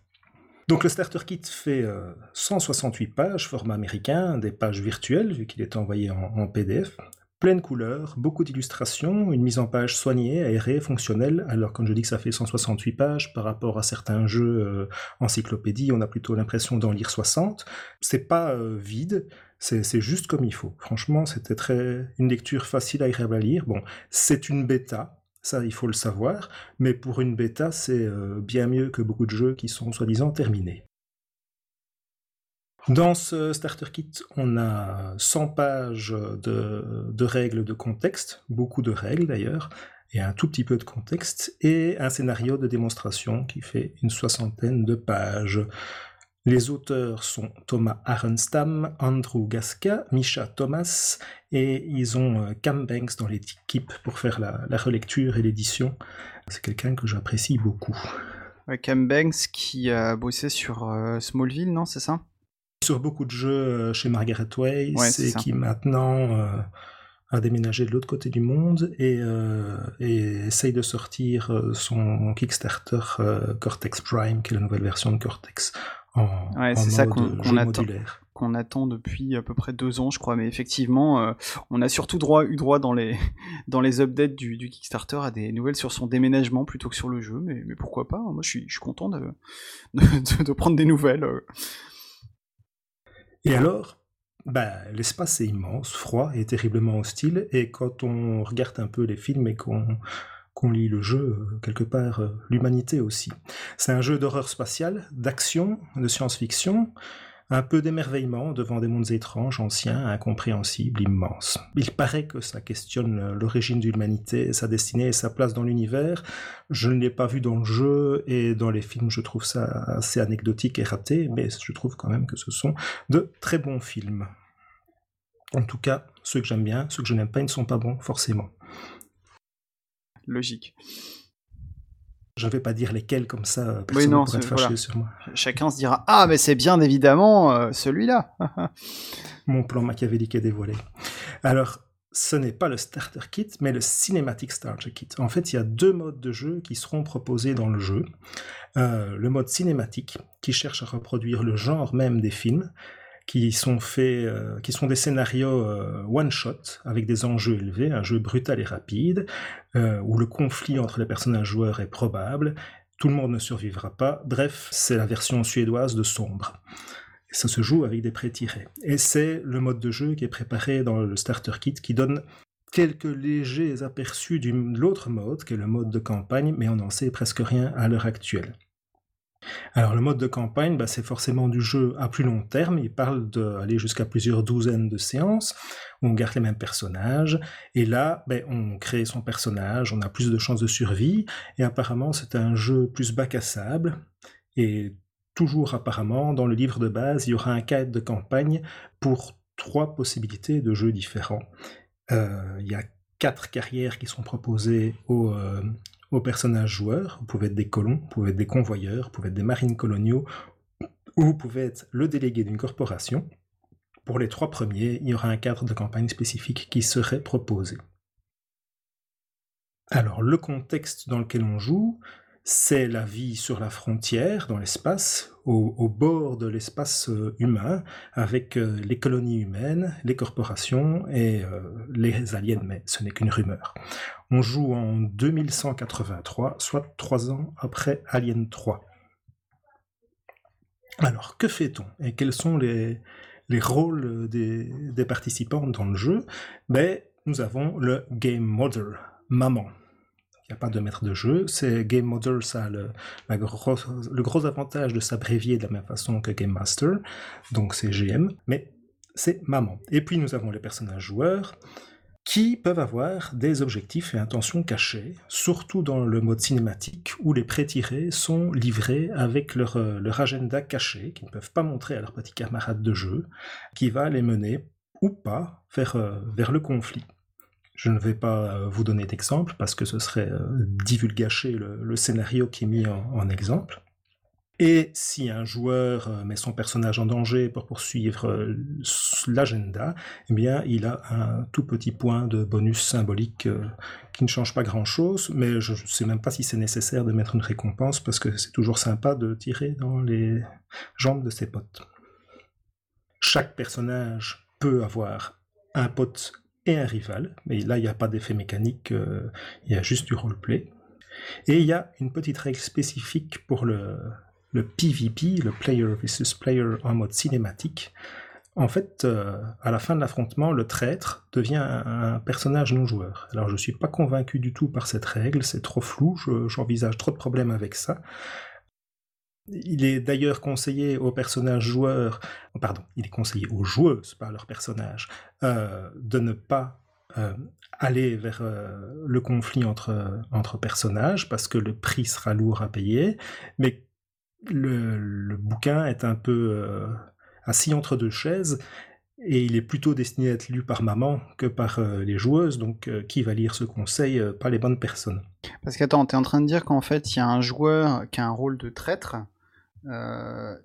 Donc le starter kit fait 168 pages, format américain, des pages virtuelles, vu qu'il est envoyé en PDF pleine couleur, beaucoup d'illustrations, une mise en page soignée, aérée, fonctionnelle. Alors quand je dis que ça fait 168 pages par rapport à certains jeux euh, encyclopédie, on a plutôt l'impression d'en lire 60. C'est pas euh, vide, c'est juste comme il faut. Franchement, c'était très une lecture facile, agréable à lire. Bon, c'est une bêta, ça il faut le savoir, mais pour une bêta, c'est euh, bien mieux que beaucoup de jeux qui sont soi-disant terminés. Dans ce starter kit, on a 100 pages de, règles de contexte, beaucoup de règles d'ailleurs, et un tout petit peu de contexte, et un scénario de démonstration qui fait une soixantaine de pages. Les auteurs sont Thomas Arenstam, Andrew Gasca, Misha Thomas, et ils ont euh, Cam Banks dans l'équipe pour faire la, relecture et l'édition. C'est quelqu'un que j'apprécie beaucoup. Cam Banks qui a bossé sur euh, Smallville, non, c'est ça? Sur beaucoup de jeux euh, chez Margaret Way, et qui maintenant euh, a déménagé de l'autre côté du monde et, euh, essaye de sortir son Kickstarter Cortex Prime, qui est la nouvelle version de Cortex, en, ouais, c'est ça qu'on attend qu'on attend depuis à peu près deux ans, je crois. Mais effectivement, on a surtout droit, eu droit dans les, dans les updates du, Kickstarter à des nouvelles sur son déménagement plutôt que sur le jeu. Mais, mais pourquoi pas Moi, je suis, je suis content de, de, de prendre des nouvelles. Et alors, bah, l'espace est immense, froid et terriblement hostile, et quand on regarde un peu les films et qu'on lit le jeu, euh, quelque part, euh, l'humanité aussi. C'est un jeu d'horreur spatiale, d'action, de science-fiction, un peu d'émerveillement devant des mondes étranges, anciens, incompréhensibles, immenses. Il paraît que ça questionne l'origine de l'humanité, sa destinée et sa place dans l'univers. Je ne l'ai pas vu dans le jeu et dans les films, je trouve ça assez anecdotique et raté, mais je trouve quand même que ce sont de très bons films. En tout cas, ceux que j'aime bien, ceux que je n'aime pas, ils ne sont pas bons, forcément. Logique. Je ne vais pas dire lesquels comme ça, personne ne pourrait être fâché sur moi. Chacun se dira Ah, mais c'est bien évidemment euh, celui-là Mon plan machiavélique est dévoilé. Alors, ce n'est pas le starter kit, mais le cinématique starter kit. En fait, il y a deux modes de jeu qui seront proposés dans le jeu. Euh, le mode cinématique, qui cherche à reproduire le genre même des films, qui sont faits, euh, qui sont des scénarios euh, one shot avec des enjeux élevés, un jeu brutal et rapide euh, où le conflit entre les personnages joueurs est probable. Tout le monde ne survivra pas. Bref, c'est la version suédoise de Sombre. Ça se joue avec des pré-tirés. Et c'est le mode de jeu qui est préparé dans le starter kit qui donne quelques légers aperçus de l'autre mode, qui est le mode de campagne, mais on n'en sait presque rien à l'heure actuelle. Alors le mode de campagne, bah, c'est forcément du jeu à plus long terme. Il parle d'aller jusqu'à plusieurs douzaines de séances où on garde les mêmes personnages. Et là, ben, on crée son personnage, on a plus de chances de survie. Et apparemment, c'est un jeu plus bac à sable. Et toujours apparemment, dans le livre de base, il y aura un cadre de campagne pour trois possibilités de jeux différents. Euh, il y a quatre carrières qui sont proposées aux, euh, aux personnages joueurs. Vous pouvez être des colons, vous pouvez être des convoyeurs, vous pouvez être des marines coloniaux, ou vous pouvez être le délégué d'une corporation. Pour les trois premiers, il y aura un cadre de campagne spécifique qui serait proposé. Alors, le contexte dans lequel on joue, c'est la vie sur la frontière, dans l'espace, au, bord de l'espace euh, humain, avec euh, les colonies humaines, les corporations et euh, les aliens, mais ce n'est qu'une rumeur. On joue en 2183, soit trois ans après Alien 3. Alors, que fait-on Et quels sont les, rôles des, participants dans le jeu? Ben, Nous avons le Game Mother, maman. Il n'y a pas de maître de jeu. C'est Game Model, ça a le, le gros avantage de s'abrévier de la même façon que Game Master, donc c'est GM, mais c'est maman. Et puis nous avons les personnages joueurs qui peuvent avoir des objectifs et intentions cachés, surtout dans le mode cinématique où les pré-tirés sont livrés avec leur, euh, leur agenda caché, qu'ils ne peuvent pas montrer à leurs petits camarades de jeu, qui va les mener ou pas vers, euh, vers le conflit. Je ne vais pas euh, vous donner d'exemple parce que ce serait euh, divulgacher le, scénario qui est mis en, exemple. Et si un joueur euh, met son personnage en danger pour poursuivre l'agenda, eh bien, il a un tout petit point de bonus symbolique qui ne change pas grand-chose, mais je ne sais même pas si c'est nécessaire de mettre une récompense parce que c'est toujours sympa de tirer dans les jambes de ses potes. Chaque personnage peut avoir un pote et un rival, mais là, il n'y a pas d'effet mécanique, il y a juste du roleplay. Et il y a une petite règle spécifique pour le, le PvP, le Player versus Player en mode cinématique, en fait, euh, à la fin de l'affrontement, le traître devient un, personnage non joueur. Alors je ne suis pas convaincu du tout par cette règle, c'est trop flou, j'envisage trop de problèmes avec ça. Il est d'ailleurs conseillé aux personnages joueurs, pardon, il est conseillé aux joueuses par leur personnage, euh, de ne pas euh, aller vers le conflit entre, personnages parce que le prix sera lourd à payer, mais le, bouquin est un peu euh, assis entre deux chaises et il est plutôt destiné à être lu par maman que par euh, les joueuses, donc euh, qui va lire ce conseil Pas les bonnes personnes. Parce qu'attends, t'es en train de dire qu'en fait il y a un joueur qui a un rôle de traître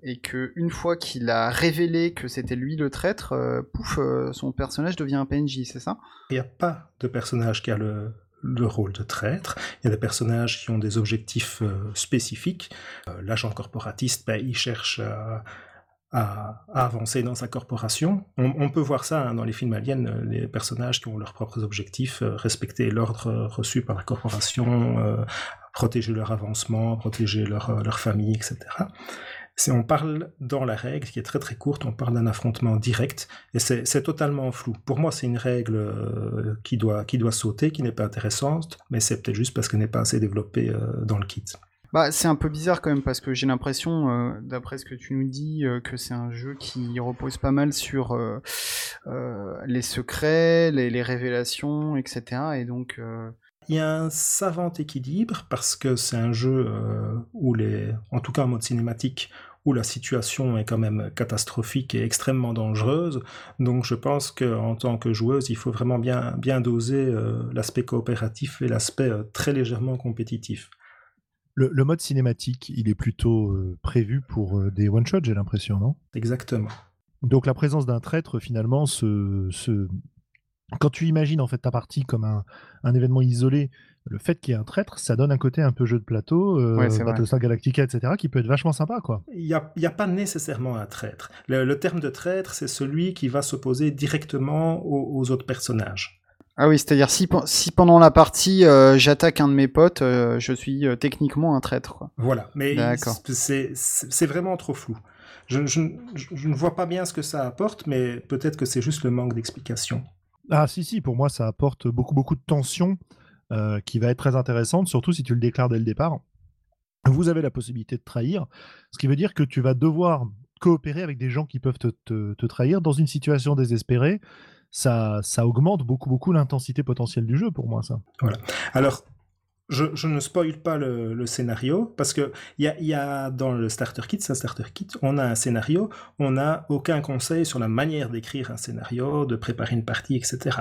et que une fois qu'il a révélé que c'était lui le traître, pouf, son personnage devient un PNJ, c'est ça? Il n'y a pas de personnage qui a le, le rôle de traître. Il y a des personnages qui ont des objectifs euh, spécifiques. Euh, l'agent corporatiste, ben, il cherche à, avancer dans sa corporation. On, peut voir ça hein, dans les films aliens, euh, les personnages qui ont leurs propres objectifs, respecter l'ordre reçu par la corporation, protéger leur avancement, protéger leur, leur famille, etc on parle dans la règle, qui est très très courte, on parle d'un affrontement direct, et c'est totalement flou. Pour moi, c'est une règle euh, qui, doit, qui doit sauter, qui n'est pas intéressante, mais c'est peut-être juste parce qu'elle n'est pas assez développée euh, dans le kit. Bah, c'est un peu bizarre quand même parce que j'ai l'impression, euh, d'après ce que tu nous dis, que c'est un jeu qui repose pas mal sur les secrets, les, les, révélations, etc. Et donc, il y a un savant équilibre parce que c'est un jeu où les, en tout cas en mode cinématique, où la situation est quand même catastrophique et extrêmement dangereuse. Donc je pense qu'en tant que joueuse, il faut vraiment bien, bien doser euh, l'aspect coopératif et l'aspect euh, très légèrement compétitif. Le, mode cinématique, il est plutôt euh, prévu pour des one-shots, j'ai l'impression, non? Exactement. Donc la présence d'un traître, finalement, se, se, quand tu imagines en fait ta partie comme un, un événement isolé, le fait qu'il y ait un traître, ça donne un côté un peu jeu de plateau, euh, Battlestar Galactica, etc., qui peut être vachement sympa, quoi. Il n'y a, y a, pas nécessairement un traître. Le, terme de traître, c'est celui qui va s'opposer directement aux, autres personnages. Ah oui, c'est-à-dire si, si, pendant la partie euh, j'attaque un de mes potes, euh, je suis euh, techniquement un traître. Quoi. Voilà, mais c'est vraiment trop flou. Je, je, je, ne vois pas bien ce que ça apporte, mais peut-être que c'est juste le manque d'explication. Ah si, si, pour moi ça apporte beaucoup, beaucoup de tension. Euh, qui va être très intéressante, surtout si tu le déclares dès le départ. Vous avez la possibilité de trahir, ce qui veut dire que tu vas devoir coopérer avec des gens qui peuvent te, trahir dans une situation désespérée. Ça, ça augmente beaucoup, beaucoup l'intensité potentielle du jeu pour moi, ça. Voilà. Alors, je, ne spoil pas le, scénario parce que a, y a, dans le starter kit, un starter kit, on a un scénario, on n'a aucun conseil sur la manière d'écrire un scénario, de préparer une partie, etc.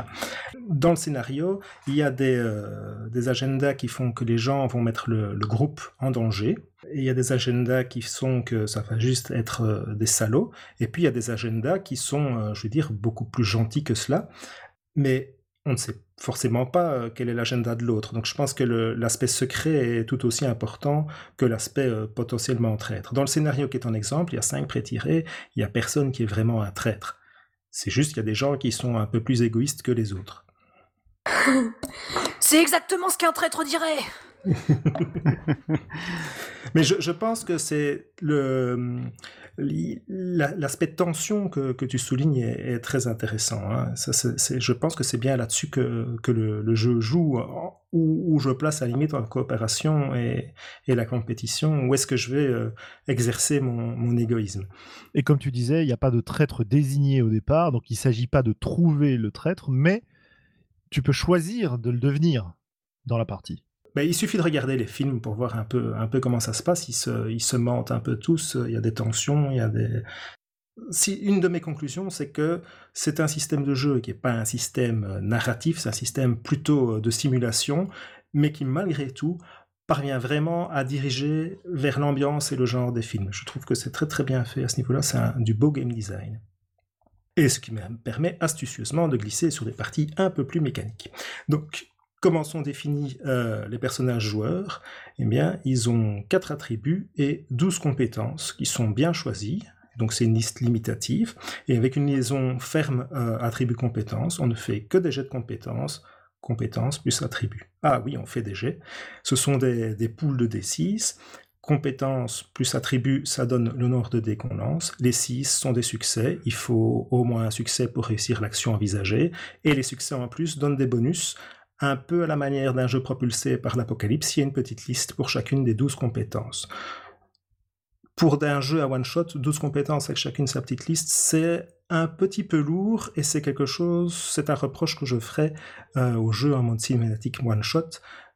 Dans le scénario, il y a des, euh, des agendas qui font que les gens vont mettre le, groupe en danger. Il y a des agendas qui sont que ça va juste être euh, des salauds. Et puis il y a des agendas qui sont, euh, je veux dire, beaucoup plus gentils que cela. Mais on ne sait forcément pas euh, quel est l'agenda de l'autre. Donc je pense que l'aspect secret est tout aussi important que l'aspect euh, potentiellement traître. Dans le scénario qui est en exemple, il y a cinq pré-tirés, il n'y a personne qui est vraiment un traître. C'est juste qu'il y a des gens qui sont un peu plus égoïstes que les autres. C'est exactement ce qu'un traître dirait Mais je, pense que c'est le l'aspect de tension que, tu soulignes est, très intéressant. Hein. je pense que c'est bien là-dessus que, le, jeu joue, où, je place la limite la coopération et, la compétition, où est-ce que je vais euh, exercer mon, mon, égoïsme. Et comme tu disais, il n'y a pas de traître désigné au départ, donc il ne s'agit pas de trouver le traître, mais tu peux choisir de le devenir dans la partie. Ben, il suffit de regarder les films pour voir un peu, comment ça se passe. Ils se, mentent un peu tous. Il y a des tensions, il y a des. Une de mes conclusions, c'est que c'est un système de jeu qui n'est pas un système narratif, c'est un système plutôt de simulation, mais qui malgré tout parvient vraiment à diriger vers l'ambiance et le genre des films. Je trouve que c'est très très bien fait à ce niveau-là, c'est du beau game design. Et ce qui me permet astucieusement de glisser sur des parties un peu plus mécaniques. Donc, comment sont définis euh, les personnages joueurs? Eh bien, ils ont quatre attributs et 12 compétences qui sont bien choisies. Donc c'est une liste limitative. Et avec une liaison ferme euh, attribut-compétence, on ne fait que des jets de compétences compétences plus attributs. Ah oui, on fait des jets. Ce sont des, des poules de D6. Compétences plus attributs, ça donne le nombre de dés qu'on lance. Les 6 sont des succès. Il faut au moins un succès pour réussir l'action envisagée. Et les succès en plus donnent des bonus. Un peu à la manière d'un jeu propulsé par l'Apocalypse, il y a une petite liste pour chacune des 12 compétences. Pour un jeu à one-shot, 12 compétences avec chacune sa petite liste, c'est un petit peu lourd et c'est quelque chose, c'est un reproche que je ferai euh, au jeu en mode cinématique one shot.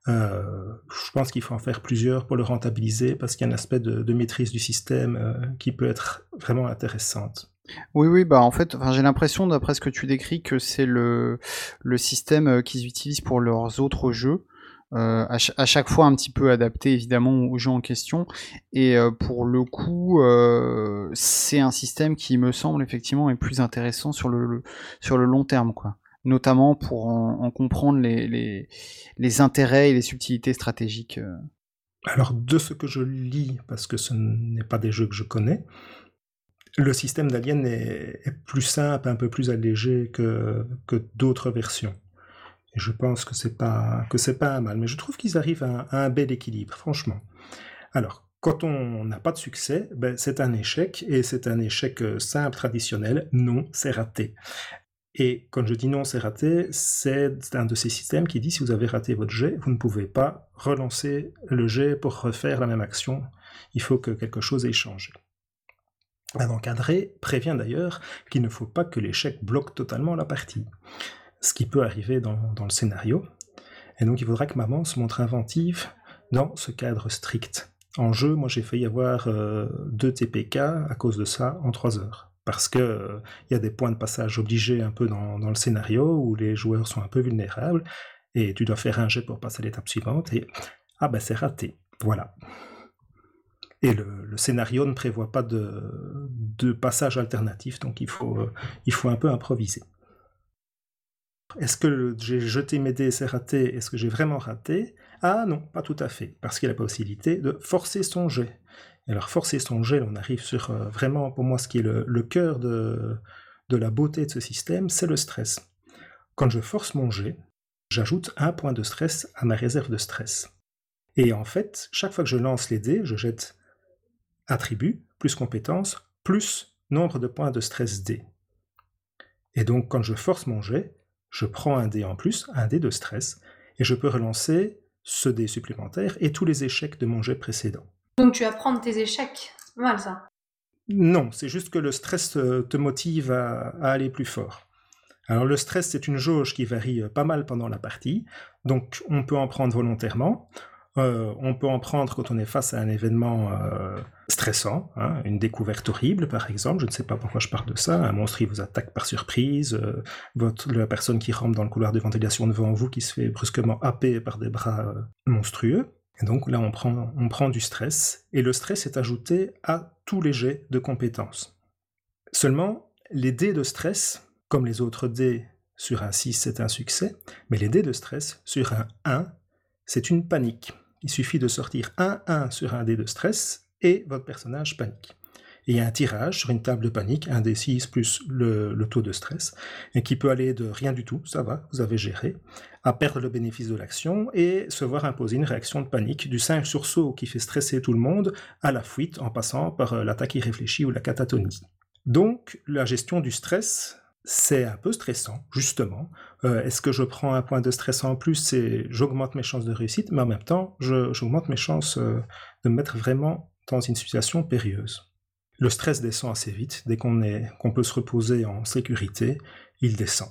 Euh, je pense qu'il faut en faire plusieurs pour le rentabiliser parce qu'il y a un aspect de, maîtrise du système euh, qui peut être vraiment intéressante. Oui, oui, bah en fait, j'ai l'impression, d'après ce que tu décris, que c'est le, le système qu'ils utilisent pour leurs autres jeux. Euh, à, chaque fois un petit peu adapté évidemment aux gens en question. Et euh, pour le coup, euh, c'est un système qui me semble effectivement est plus intéressant sur le, sur le long terme, quoi. Notamment pour en, comprendre les, les, les, intérêts et les subtilités stratégiques. Alors de ce que je lis, parce que ce n'est pas des jeux que je connais, le système d'Alien est, plus simple, un peu plus allégé que, que d'autres versions. Et je pense que c'est pas que c'est pas mal, mais je trouve qu'ils arrivent à, un bel équilibre, franchement. Alors, quand on n'a pas de succès, ben, c'est un échec, et c'est un échec euh, simple, traditionnel. Non, c'est raté. Et quand je dis non, c'est raté, c'est un de ces systèmes qui dit si vous avez raté votre jet, vous ne pouvez pas relancer le jet pour refaire la même action. Il faut que quelque chose ait changé. Un encadré prévient d'ailleurs qu'il ne faut pas que l'échec bloque totalement la partie ce qui peut arriver dans, le scénario. Et donc il faudra que maman se montre inventive dans ce cadre strict. En jeu, moi j'ai failli avoir euh, deux TPK à cause de ça en trois heures. Parce que euh, y a des points de passage obligés un peu dans, le scénario où les joueurs sont un peu vulnérables et tu dois faire un jet pour passer à l'étape suivante et ah ben c'est raté. Voilà. Et le, scénario ne prévoit pas de, de passage alternatif, donc il faut, euh, il faut un peu improviser. Est-ce que j'ai jeté mes dés et c'est raté Est-ce que j'ai vraiment raté? Ah non, pas tout à fait, parce qu'il y a la possibilité de forcer son jet. Et alors forcer son jet, on arrive sur euh, vraiment pour moi ce qui est le, cœur de, de la beauté de ce système, c'est le stress. Quand je force mon jet, j'ajoute un point de stress à ma réserve de stress. Et en fait, chaque fois que je lance les dés, je jette attribut, plus compétence, plus nombre de points de stress D. Et donc quand je force mon jet, je prends un dé en plus, un dé de stress, et je peux relancer ce dé supplémentaire et tous les échecs de mon jet précédent. Donc tu vas prendre tes échecs. Mal ça. Non, c'est juste que le stress euh, te motive à, aller plus fort. Alors le stress, c'est une jauge qui varie euh, pas mal pendant la partie, donc on peut en prendre volontairement. Euh, on peut en prendre quand on est face à un événement euh, stressant, hein, une découverte horrible par exemple, je ne sais pas pourquoi je parle de ça, un monstre qui vous attaque par surprise, euh, votre, la personne qui rentre dans le couloir de ventilation devant vous qui se fait brusquement happer par des bras monstrueux. Et donc là on prend, on prend du stress, et le stress est ajouté à tous les jets de compétences. Seulement, les dés de stress, comme les autres dés sur un 6 c'est un succès, mais les dés de stress sur un 1 c'est une panique. Il suffit de sortir un 1 sur un dé de stress et votre personnage panique. Et il y a un tirage sur une table de panique, un d 6 plus le, taux de stress, et qui peut aller de rien du tout, ça va, vous avez géré, à perdre le bénéfice de l'action et se voir imposer une réaction de panique, du 5 sursaut qui fait stresser tout le monde, à la fuite en passant par euh, l'attaque irréfléchie ou la catatonie. Donc, la gestion du stress, c'est un peu stressant, justement. Euh, est-ce que je prends un point de stress en plus C'est j'augmente mes chances de réussite, mais en même temps, j'augmente mes chances euh, de me mettre vraiment dans une situation périlleuse. Le stress descend assez vite. Dès qu'on peut se reposer en sécurité, il descend.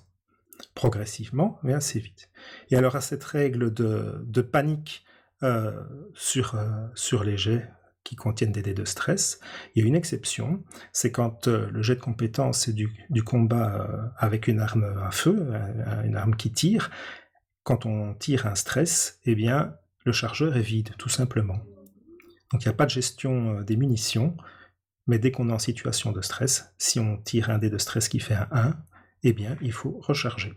Progressivement, mais assez vite. Et alors à cette règle de, panique euh, sur, sur les jets, qui contiennent des dés de stress. Il y a une exception, c'est quand euh, le jet de compétence c'est du, combat euh, avec une arme à feu, une arme qui tire. Quand on tire un stress, eh bien, le chargeur est vide, tout simplement. Donc il n'y a pas de gestion des munitions, mais dès qu'on est en situation de stress, si on tire un dé de stress qui fait un 1, eh bien, il faut recharger.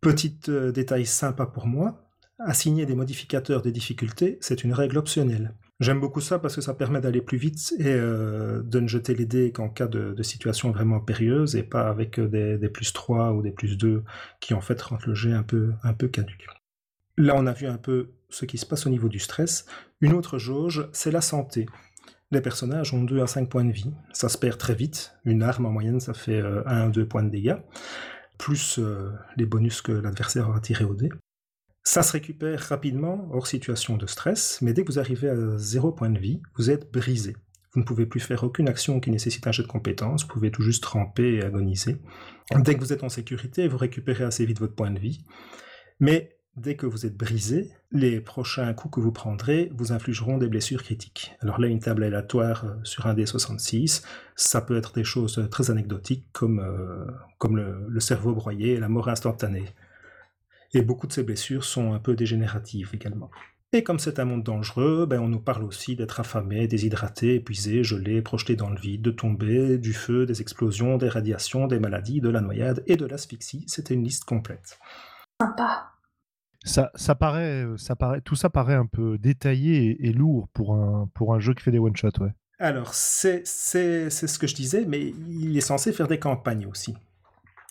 Petit détail sympa pour moi, assigner des modificateurs de difficulté, c'est une règle optionnelle. J'aime beaucoup ça parce que ça permet d'aller plus vite et euh, de ne jeter les dés qu'en cas de, situation vraiment périlleuse et pas avec des, plus 3 ou des plus 2 qui en fait rendent le jet un peu, caduque. Là, on a vu un peu ce qui se passe au niveau du stress. Une autre jauge, c'est la santé. Les personnages ont 2 à 5 points de vie. Ça se perd très vite. Une arme, en moyenne, ça fait 1 euh, à 2 points de dégâts, plus euh, les bonus que l'adversaire aura tiré au dé. Ça se récupère rapidement hors situation de stress, mais dès que vous arrivez à 0 point de vie, vous êtes brisé. Vous ne pouvez plus faire aucune action qui nécessite un jet de compétence, vous pouvez tout juste ramper et agoniser. Dès que vous êtes en sécurité, vous récupérez assez vite votre point de vie. Mais Dès que vous êtes brisé, les prochains coups que vous prendrez vous infligeront des blessures critiques. Alors là, une table aléatoire euh, sur un D66, ça peut être des choses très anecdotiques comme, euh, comme le, cerveau broyé et la mort instantanée. Et beaucoup de ces blessures sont un peu dégénératives également. Et comme c'est un monde dangereux, ben on nous parle aussi d'être affamé, déshydraté, épuisé, gelé, projeté dans le vide, de tomber, du feu, des explosions, des radiations, des maladies, de la noyade et de l'asphyxie. C'était une liste complète. Sympa. Ça, ça, paraît, ça paraît, tout ça paraît un peu détaillé et, lourd pour un, pour un jeu qui fait des one-shots, ouais. Alors, c'est ce que je disais, mais il est censé faire des campagnes aussi.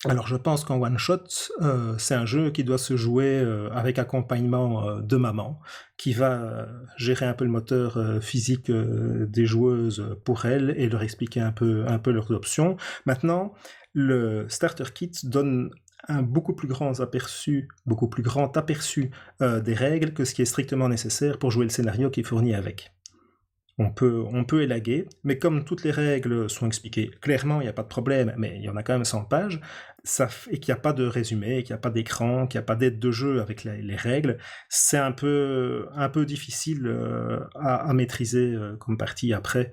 Alors, je pense qu'en one-shot, euh, c'est un jeu qui doit se jouer euh, avec accompagnement de maman, qui va gérer un peu le moteur physique des joueuses pour elles et leur expliquer un peu, un peu leurs options. Maintenant, le starter kit donne un beaucoup plus grand aperçu, beaucoup plus grand aperçu euh, des règles que ce qui est strictement nécessaire pour jouer le scénario qui est fourni avec. On peut, élaguer, mais comme toutes les règles sont expliquées clairement, il n'y a pas de problème, mais il y en a quand même 100 pages, et qu'il n'y a pas de résumé, qu'il n'y a pas d'écran, qu'il n'y a pas d'aide de jeu avec les, règles, c'est un peu, difficile euh, à, maîtriser euh, comme partie après,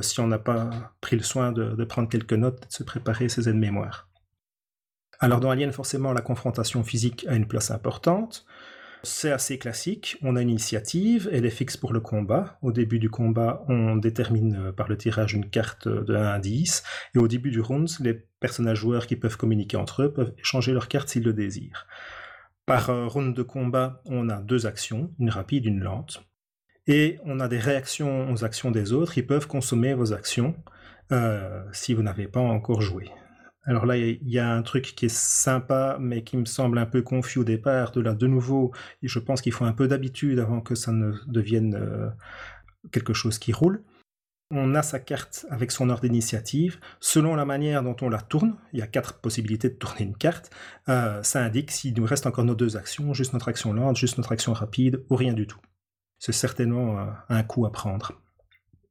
si on n'a pas pris le soin de, de prendre quelques notes, de se préparer ses aides-mémoire. Alors dans Alien, forcément, la confrontation physique a une place importante. C'est assez classique, on a une initiative, elle est fixe pour le combat. Au début du combat, on détermine euh, par le tirage une carte de 1 à 10, et au début du round, les personnages joueurs qui peuvent communiquer entre eux peuvent échanger leurs cartes s'ils le désirent. Par euh, round de combat, on a deux actions, une rapide, une lente, et on a des réactions aux actions des autres qui peuvent consommer vos actions euh, si vous n'avez pas encore joué. Alors là, il y a un truc qui est sympa, mais qui me semble un peu confus au départ. De là, de nouveau, je pense qu'il faut un peu d'habitude avant que ça ne devienne euh, quelque chose qui roule. On a sa carte avec son ordre d'initiative. Selon la manière dont on la tourne, il y a quatre possibilités de tourner une carte, euh, ça indique s'il nous reste encore nos deux actions, juste notre action lente, juste notre action rapide, ou rien du tout. C'est certainement euh, un coup à prendre.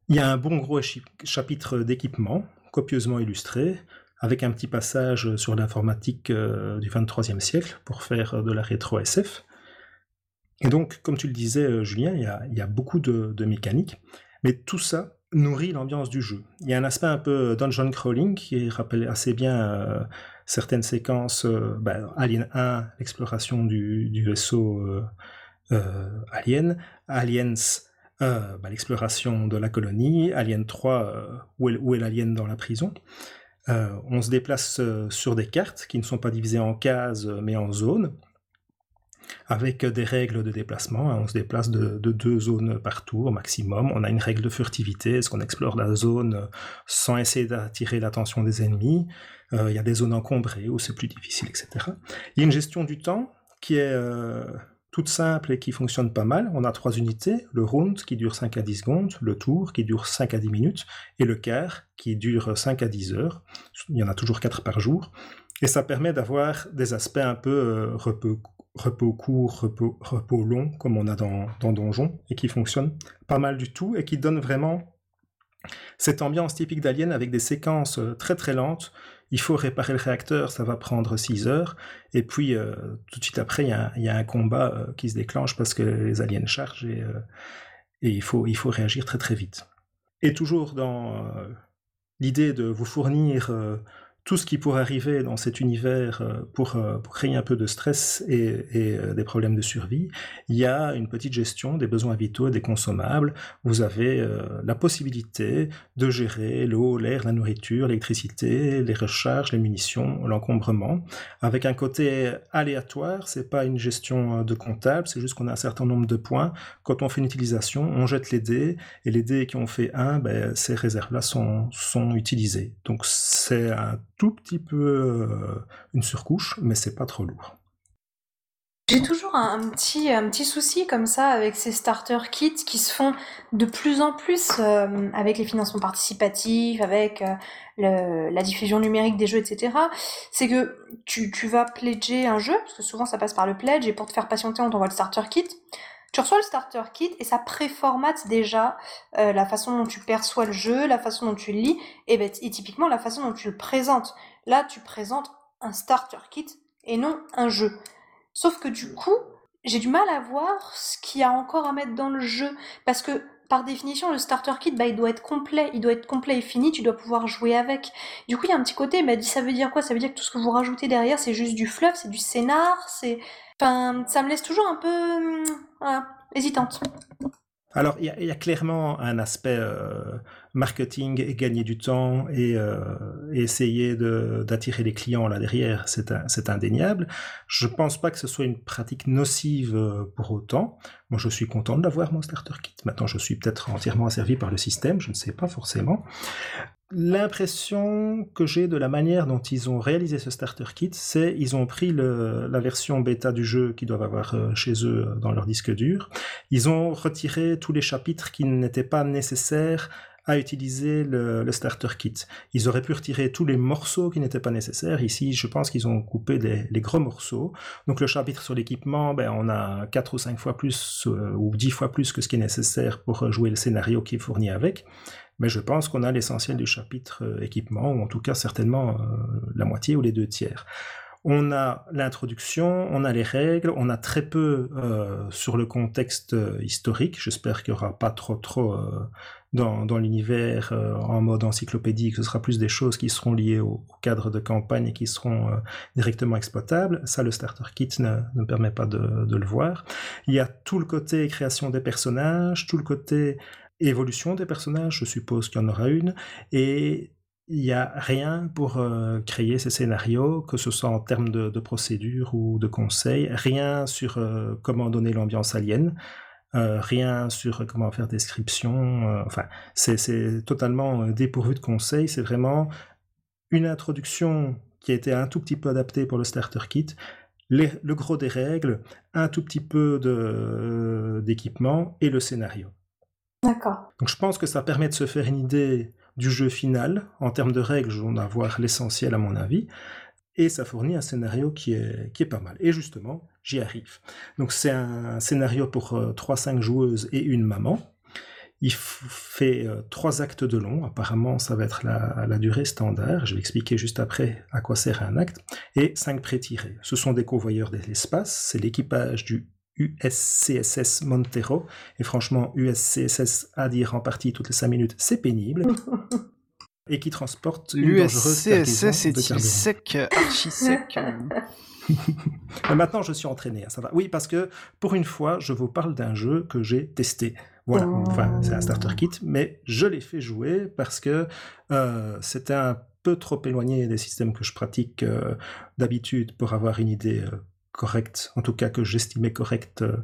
Il y a un bon gros chapitre d'équipement, copieusement illustré, avec un petit passage sur l'informatique euh, du 23e siècle pour faire de la rétro-SF. Et donc, comme tu le disais, euh, Julien, il y a, beaucoup de, mécaniques, mais tout ça nourrit l'ambiance du jeu. Il y a un aspect un peu dungeon crawling qui rappelle assez bien euh, certaines séquences, bah, Alien 1, l'exploration du, vaisseau Alien, Aliens, bah, l'exploration de la colonie, Alien 3, où est l'alien dans la prison. Euh, on se déplace euh, sur des cartes qui ne sont pas divisées en cases euh, mais en zones, avec des règles de déplacement. Hein. On se déplace de, deux zones par tour maximum. On a une règle de furtivité, est-ce qu'on explore la zone sans essayer d'attirer l'attention des ennemis Il y a des zones encombrées où c'est plus difficile, etc. Il y a une gestion du temps qui est toute simple et qui fonctionne pas mal. On a trois unités, le round qui dure 5 à 10 secondes, le tour qui dure 5 à 10 minutes, et le quart qui dure 5 à 10 heures. Il y en a toujours 4 par jour. Et ça permet d'avoir des aspects un peu euh, repos, court, repos, repos, long, comme on a dans, dans Donjon, et qui fonctionne pas mal du tout, et qui donne vraiment cette ambiance typique d'Alien avec des séquences euh, très très lentes il faut réparer le réacteur, ça va prendre 6 heures, et puis euh, tout de suite après, il y, a, un combat euh, qui se déclenche parce que les aliens chargent, et, euh, il, faut, il faut réagir très très vite. Et toujours dans l'idée de vous fournir tout ce qui pourrait arriver dans cet univers euh, pour, euh, pour créer un peu de stress et, euh, des problèmes de survie, il y a une petite gestion des besoins vitaux et des consommables. Vous avez la possibilité de gérer l'eau, l'air, la nourriture, l'électricité, les recharges, les munitions, l'encombrement, avec un côté aléatoire. C'est pas une gestion de comptable, c'est juste qu'on a un certain nombre de points. Quand on fait une utilisation, on jette les dés et les dés qui ont fait un, ben, ces réserves-là sont, sont utilisées. Donc c'est un tout petit peu euh, une surcouche, mais c'est pas trop lourd. J'ai toujours un, petit, un petit souci comme ça avec ces starter kits qui se font de plus en plus euh, avec les financements participatifs, avec euh, la diffusion numérique des jeux, etc. C'est que tu, tu vas pledger un jeu, parce que souvent ça passe par le pledge, et pour te faire patienter, on t'envoie le starter kit. Tu reçois le starter kit et ça préformate déjà euh, la façon dont tu perçois le jeu, la façon dont tu le lis et, ben, et typiquement la façon dont tu le présentes. Là, tu présentes un starter kit et non un jeu. Sauf que du coup, j'ai du mal à voir ce qu'il y a encore à mettre dans le jeu parce que par définition, le starter kit, bah, il doit être complet, il doit être complet et fini, tu dois pouvoir jouer avec. Du coup, il y a un petit côté, mais ça veut dire quoi? Ça veut dire que tout ce que vous rajoutez derrière, c'est juste du fluff, c'est du scénar, c'est Ça me laisse toujours un peu hum, hésitante. Alors, il y, a clairement un aspect euh, marketing et gagner du temps et, euh, essayer d'attirer les clients là derrière, c'est indéniable. Je pense pas que ce soit une pratique nocive euh, pour autant. Moi, je suis content d'avoir mon starter kit. Maintenant, je suis peut-être entièrement asservi par le système, je ne sais pas forcément. L'impression que j'ai de la manière dont ils ont réalisé ce starter kit, c'est ils ont pris la version bêta du jeu qu'ils doivent avoir euh, chez eux dans leur disque dur. Ils ont retiré tous les chapitres qui n'étaient pas nécessaires à utiliser le, starter kit. Ils auraient pu retirer tous les morceaux qui n'étaient pas nécessaires. Ici, je pense qu'ils ont coupé les, gros morceaux. Donc le chapitre sur l'équipement, ben, on a 4 ou 5 fois plus euh, ou 10 fois plus que ce qui est nécessaire pour jouer le scénario qui est fourni avec. Mais je pense qu'on a l'essentiel du chapitre euh, équipement, ou en tout cas certainement euh, la moitié ou les deux tiers. On a l'introduction, on a les règles, on a très peu euh, sur le contexte historique. J'espère qu'il n'y aura pas trop trop dans, dans l'univers en mode encyclopédie, que ce sera plus des choses qui seront liées au, cadre de campagne et qui seront directement exploitables. Ça, le starter kit ne, ne permet pas de, le voir. Il y a tout le côté création des personnages, tout le côté évolution des personnages, je suppose qu'il y en aura une, et il n'y a rien pour euh, créer ces scénarios, que ce soit en termes de, procédure ou de conseils, rien sur euh, comment donner l'ambiance alien, euh, rien sur comment faire description, enfin, c'est totalement dépourvu de conseils, c'est vraiment une introduction qui a été un tout petit peu adaptée pour le starter kit, le gros des règles, un tout petit peu d'équipement et le scénario. D'accord. Donc je pense que ça permet de se faire une idée du jeu final. En termes de règles, je vais avoir l'essentiel à mon avis. Et ça fournit un scénario qui est, qui est pas mal. Et justement, j'y arrive. Donc c'est un scénario pour 3-5 euh, joueuses et une maman. Il fait euh, trois actes de long. Apparemment, ça va être la, la, durée standard. Je vais expliquer juste après à quoi sert un acte. Et 5 pré-tirés. Ce sont des convoyeurs de l'espace. C'est l'équipage du USCSS Montero. Et franchement, USCSS à dire en partie toutes les 5 minutes, c'est pénible. et qui transporte l'USCSS est sec, archi sec. Mais maintenant, je suis entraîné, hein, ça va. Oui, parce que pour une fois, je vous parle d'un jeu que j'ai testé. Voilà, enfin, c'est un starter kit, mais je l'ai fait jouer parce que euh, c'était un peu trop éloigné des systèmes que je pratique euh, d'habitude pour avoir une idée euh, correcte, en tout cas que j'estimais correcte euh,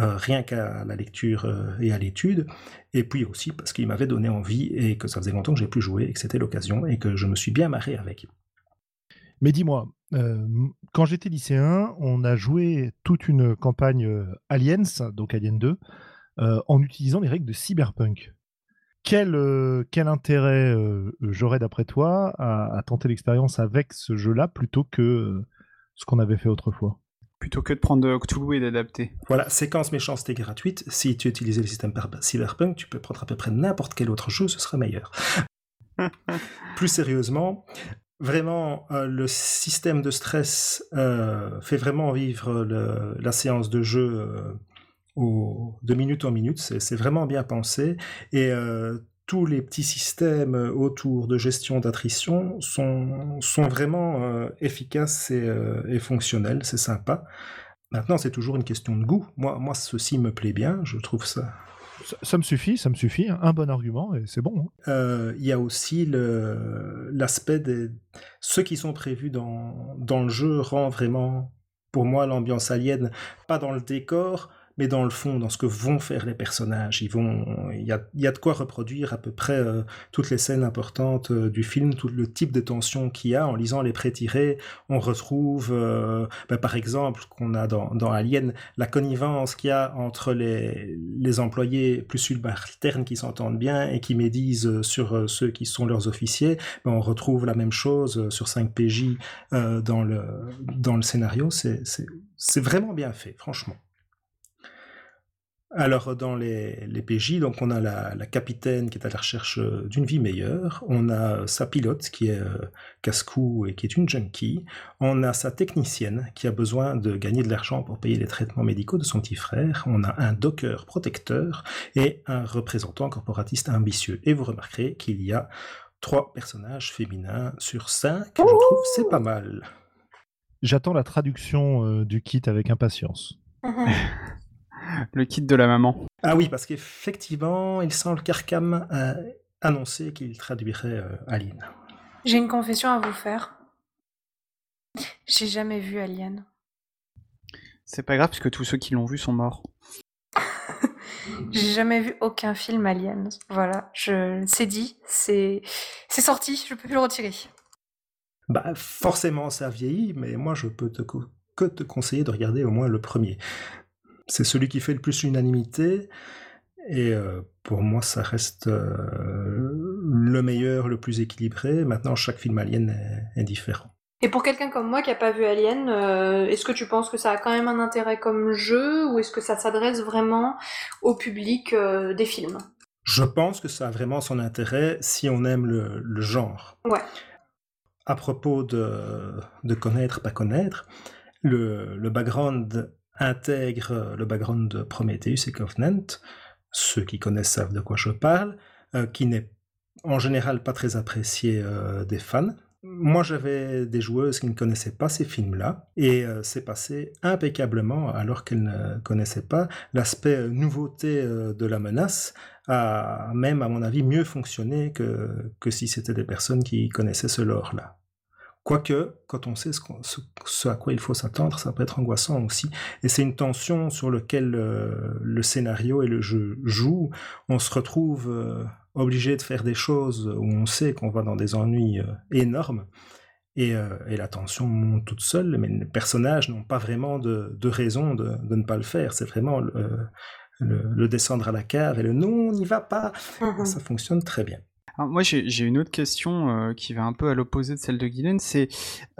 euh, rien qu'à la lecture euh, et à l'étude, et puis aussi parce qu'il m'avait donné envie et que ça faisait longtemps que j'ai pu jouer et que c'était l'occasion et que je me suis bien marré avec. Mais dis-moi, quand j'étais lycéen, on a joué toute une campagne Aliens, donc Alien 2, en utilisant les règles de Cyberpunk. Quel, quel intérêt j'aurais d'après toi à, à tenter l'expérience avec ce jeu-là plutôt que ce qu'on avait fait autrefois? Plutôt que de prendre Cthulhu et d'adapter. Voilà, séquence méchanceté gratuite. Si tu utilisais le système Cyberpunk, tu peux prendre à peu près n'importe quel autre jeu, ce serait meilleur. Plus sérieusement, vraiment, euh, le système de stress euh, fait vraiment vivre la séance de jeu euh, de minute en minute. C'est vraiment bien pensé. Et tous les petits systèmes autour de gestion d'attrition sont, sont vraiment efficaces et, et fonctionnels, c'est sympa. Maintenant, c'est toujours une question de goût. Moi, moi, ceci me plaît bien, je trouve ça. Ça, me suffit, ça me suffit. Un bon argument et c'est bon. Hein. Euh, il y a aussi l'aspect des. Ceux qui sont prévus dans, dans le jeu rend vraiment, pour moi, l'ambiance alien, pas dans le décor, mais dans le fond, dans ce que vont faire les personnages. Il y a, de quoi reproduire à peu près euh, toutes les scènes importantes euh, du film, tout le type de tension qu'il y a. En lisant les pré-tirés, on retrouve, euh, ben, par exemple, qu'on a dans, Alien, la connivence qu'il y a entre les, employés plus subalternes qui s'entendent bien et qui médisent sur ceux qui sont leurs officiers. Ben, on retrouve la même chose sur 5 PJ dans, le, dans le scénario. C'est vraiment bien fait, franchement. Alors dans les, les, PJ, donc on a la, capitaine qui est à la recherche euh, d'une vie meilleure, on a sa pilote qui est euh, casse-cou et qui est une junkie, on a sa technicienne qui a besoin de gagner de l'argent pour payer les traitements médicaux de son petit frère, on a un docker protecteur et un représentant corporatiste ambitieux. Et vous remarquerez qu'il y a trois personnages féminins sur cinq, je trouve c'est pas mal. J'attends la traduction euh, du kit avec impatience. le kit de la maman. Ah oui, parce qu'effectivement, il semble qu'Arkham a annoncé qu'il traduirait euh, Alien. J'ai une confession à vous faire. J'ai jamais vu Alien. C'est pas grave puisque tous ceux qui l'ont vu sont morts. J'ai jamais vu aucun film Alien. Voilà, je c'est dit, c'est c'est sorti, je peux plus le retirer. Bah forcément ça vieillit, mais moi je peux te que te conseiller de regarder au moins le premier c'est celui qui fait le plus l'unanimité. Et euh, pour moi, ça reste euh, le meilleur, le plus équilibré. Maintenant, chaque film Alien est, différent. Et pour quelqu'un comme moi qui n'a pas vu Alien, euh, est-ce que tu penses que ça a quand même un intérêt comme jeu ou est-ce que ça s'adresse vraiment au public des films? Je pense que ça a vraiment son intérêt si on aime le, genre. Ouais. À propos de, de connaître, pas connaître, le, le background intègre le background de Prometheus et Covenant, ceux qui connaissent savent de quoi je parle, euh, qui n'est en général pas très apprécié euh, des fans. Moi, j'avais des joueuses qui ne connaissaient pas ces films-là, et euh, c'est passé impeccablement alors qu'elles ne connaissaient pas. L'aspect nouveauté de la menace a même, à mon avis, mieux fonctionné que, que si c'était des personnes qui connaissaient ce lore-là. Quoique, quand on sait ce, à quoi il faut s'attendre, ça peut être angoissant aussi. Et c'est une tension sur laquelle euh, le scénario et le jeu jouent. On se retrouve euh, obligé de faire des choses où on sait qu'on va dans des ennuis euh, énormes. Et, la tension monte toute seule, mais les personnages n'ont pas vraiment de, raison de, ne pas le faire. C'est vraiment le, descendre à la cave et le non, on n'y va pas. Mmh ça fonctionne très bien moi, j'ai une autre question euh, qui va un peu à l'opposé de celle de Guylaine, c'est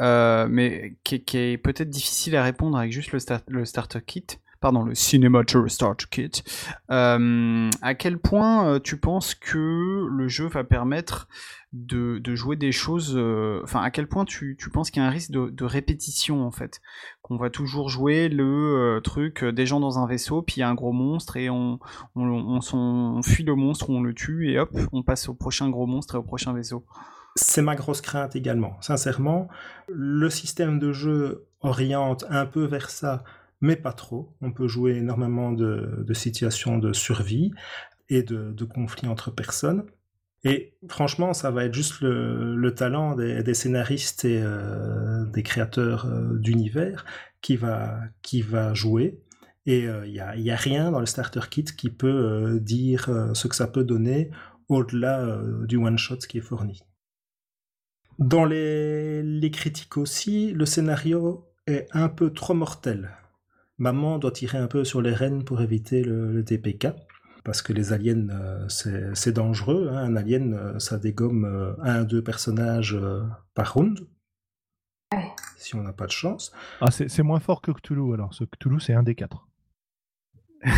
euh, mais qui, est peut-être difficile à répondre avec juste le, le starter kit pardon, le Cinemature Starter Kit. Euh, à quel point tu penses que le jeu va permettre de, jouer des choses. Enfin, à quel point tu, penses qu'il y a un risque de, répétition en fait? Qu'on va toujours jouer le truc des gens dans un vaisseau, puis il y a un gros monstre et on, on, on, fuit le monstre on le tue et hop, on passe au prochain gros monstre et au prochain vaisseau. C'est ma grosse crainte également. Sincèrement, le système de jeu oriente un peu vers ça mais pas trop. On peut jouer énormément de, situations de survie et de, conflits entre personnes. Et franchement, ça va être juste le, talent des, scénaristes et euh, des créateurs euh, d'univers qui va, qui va jouer. Et il euh, n'y a, a, rien dans le starter kit qui peut dire ce que ça peut donner au-delà du one-shot qui est fourni. Dans les critiques aussi, le scénario est un peu trop mortel maman doit tirer un peu sur les rênes pour éviter le, TPK. Parce que les aliens, euh, c'est dangereux. Hein. Un alien, euh, ça dégomme euh, un à deux personnages par round. Si on n'a pas de chance. Ah, c'est moins fort que Cthulhu alors. Ce Cthulhu, c'est un des quatre.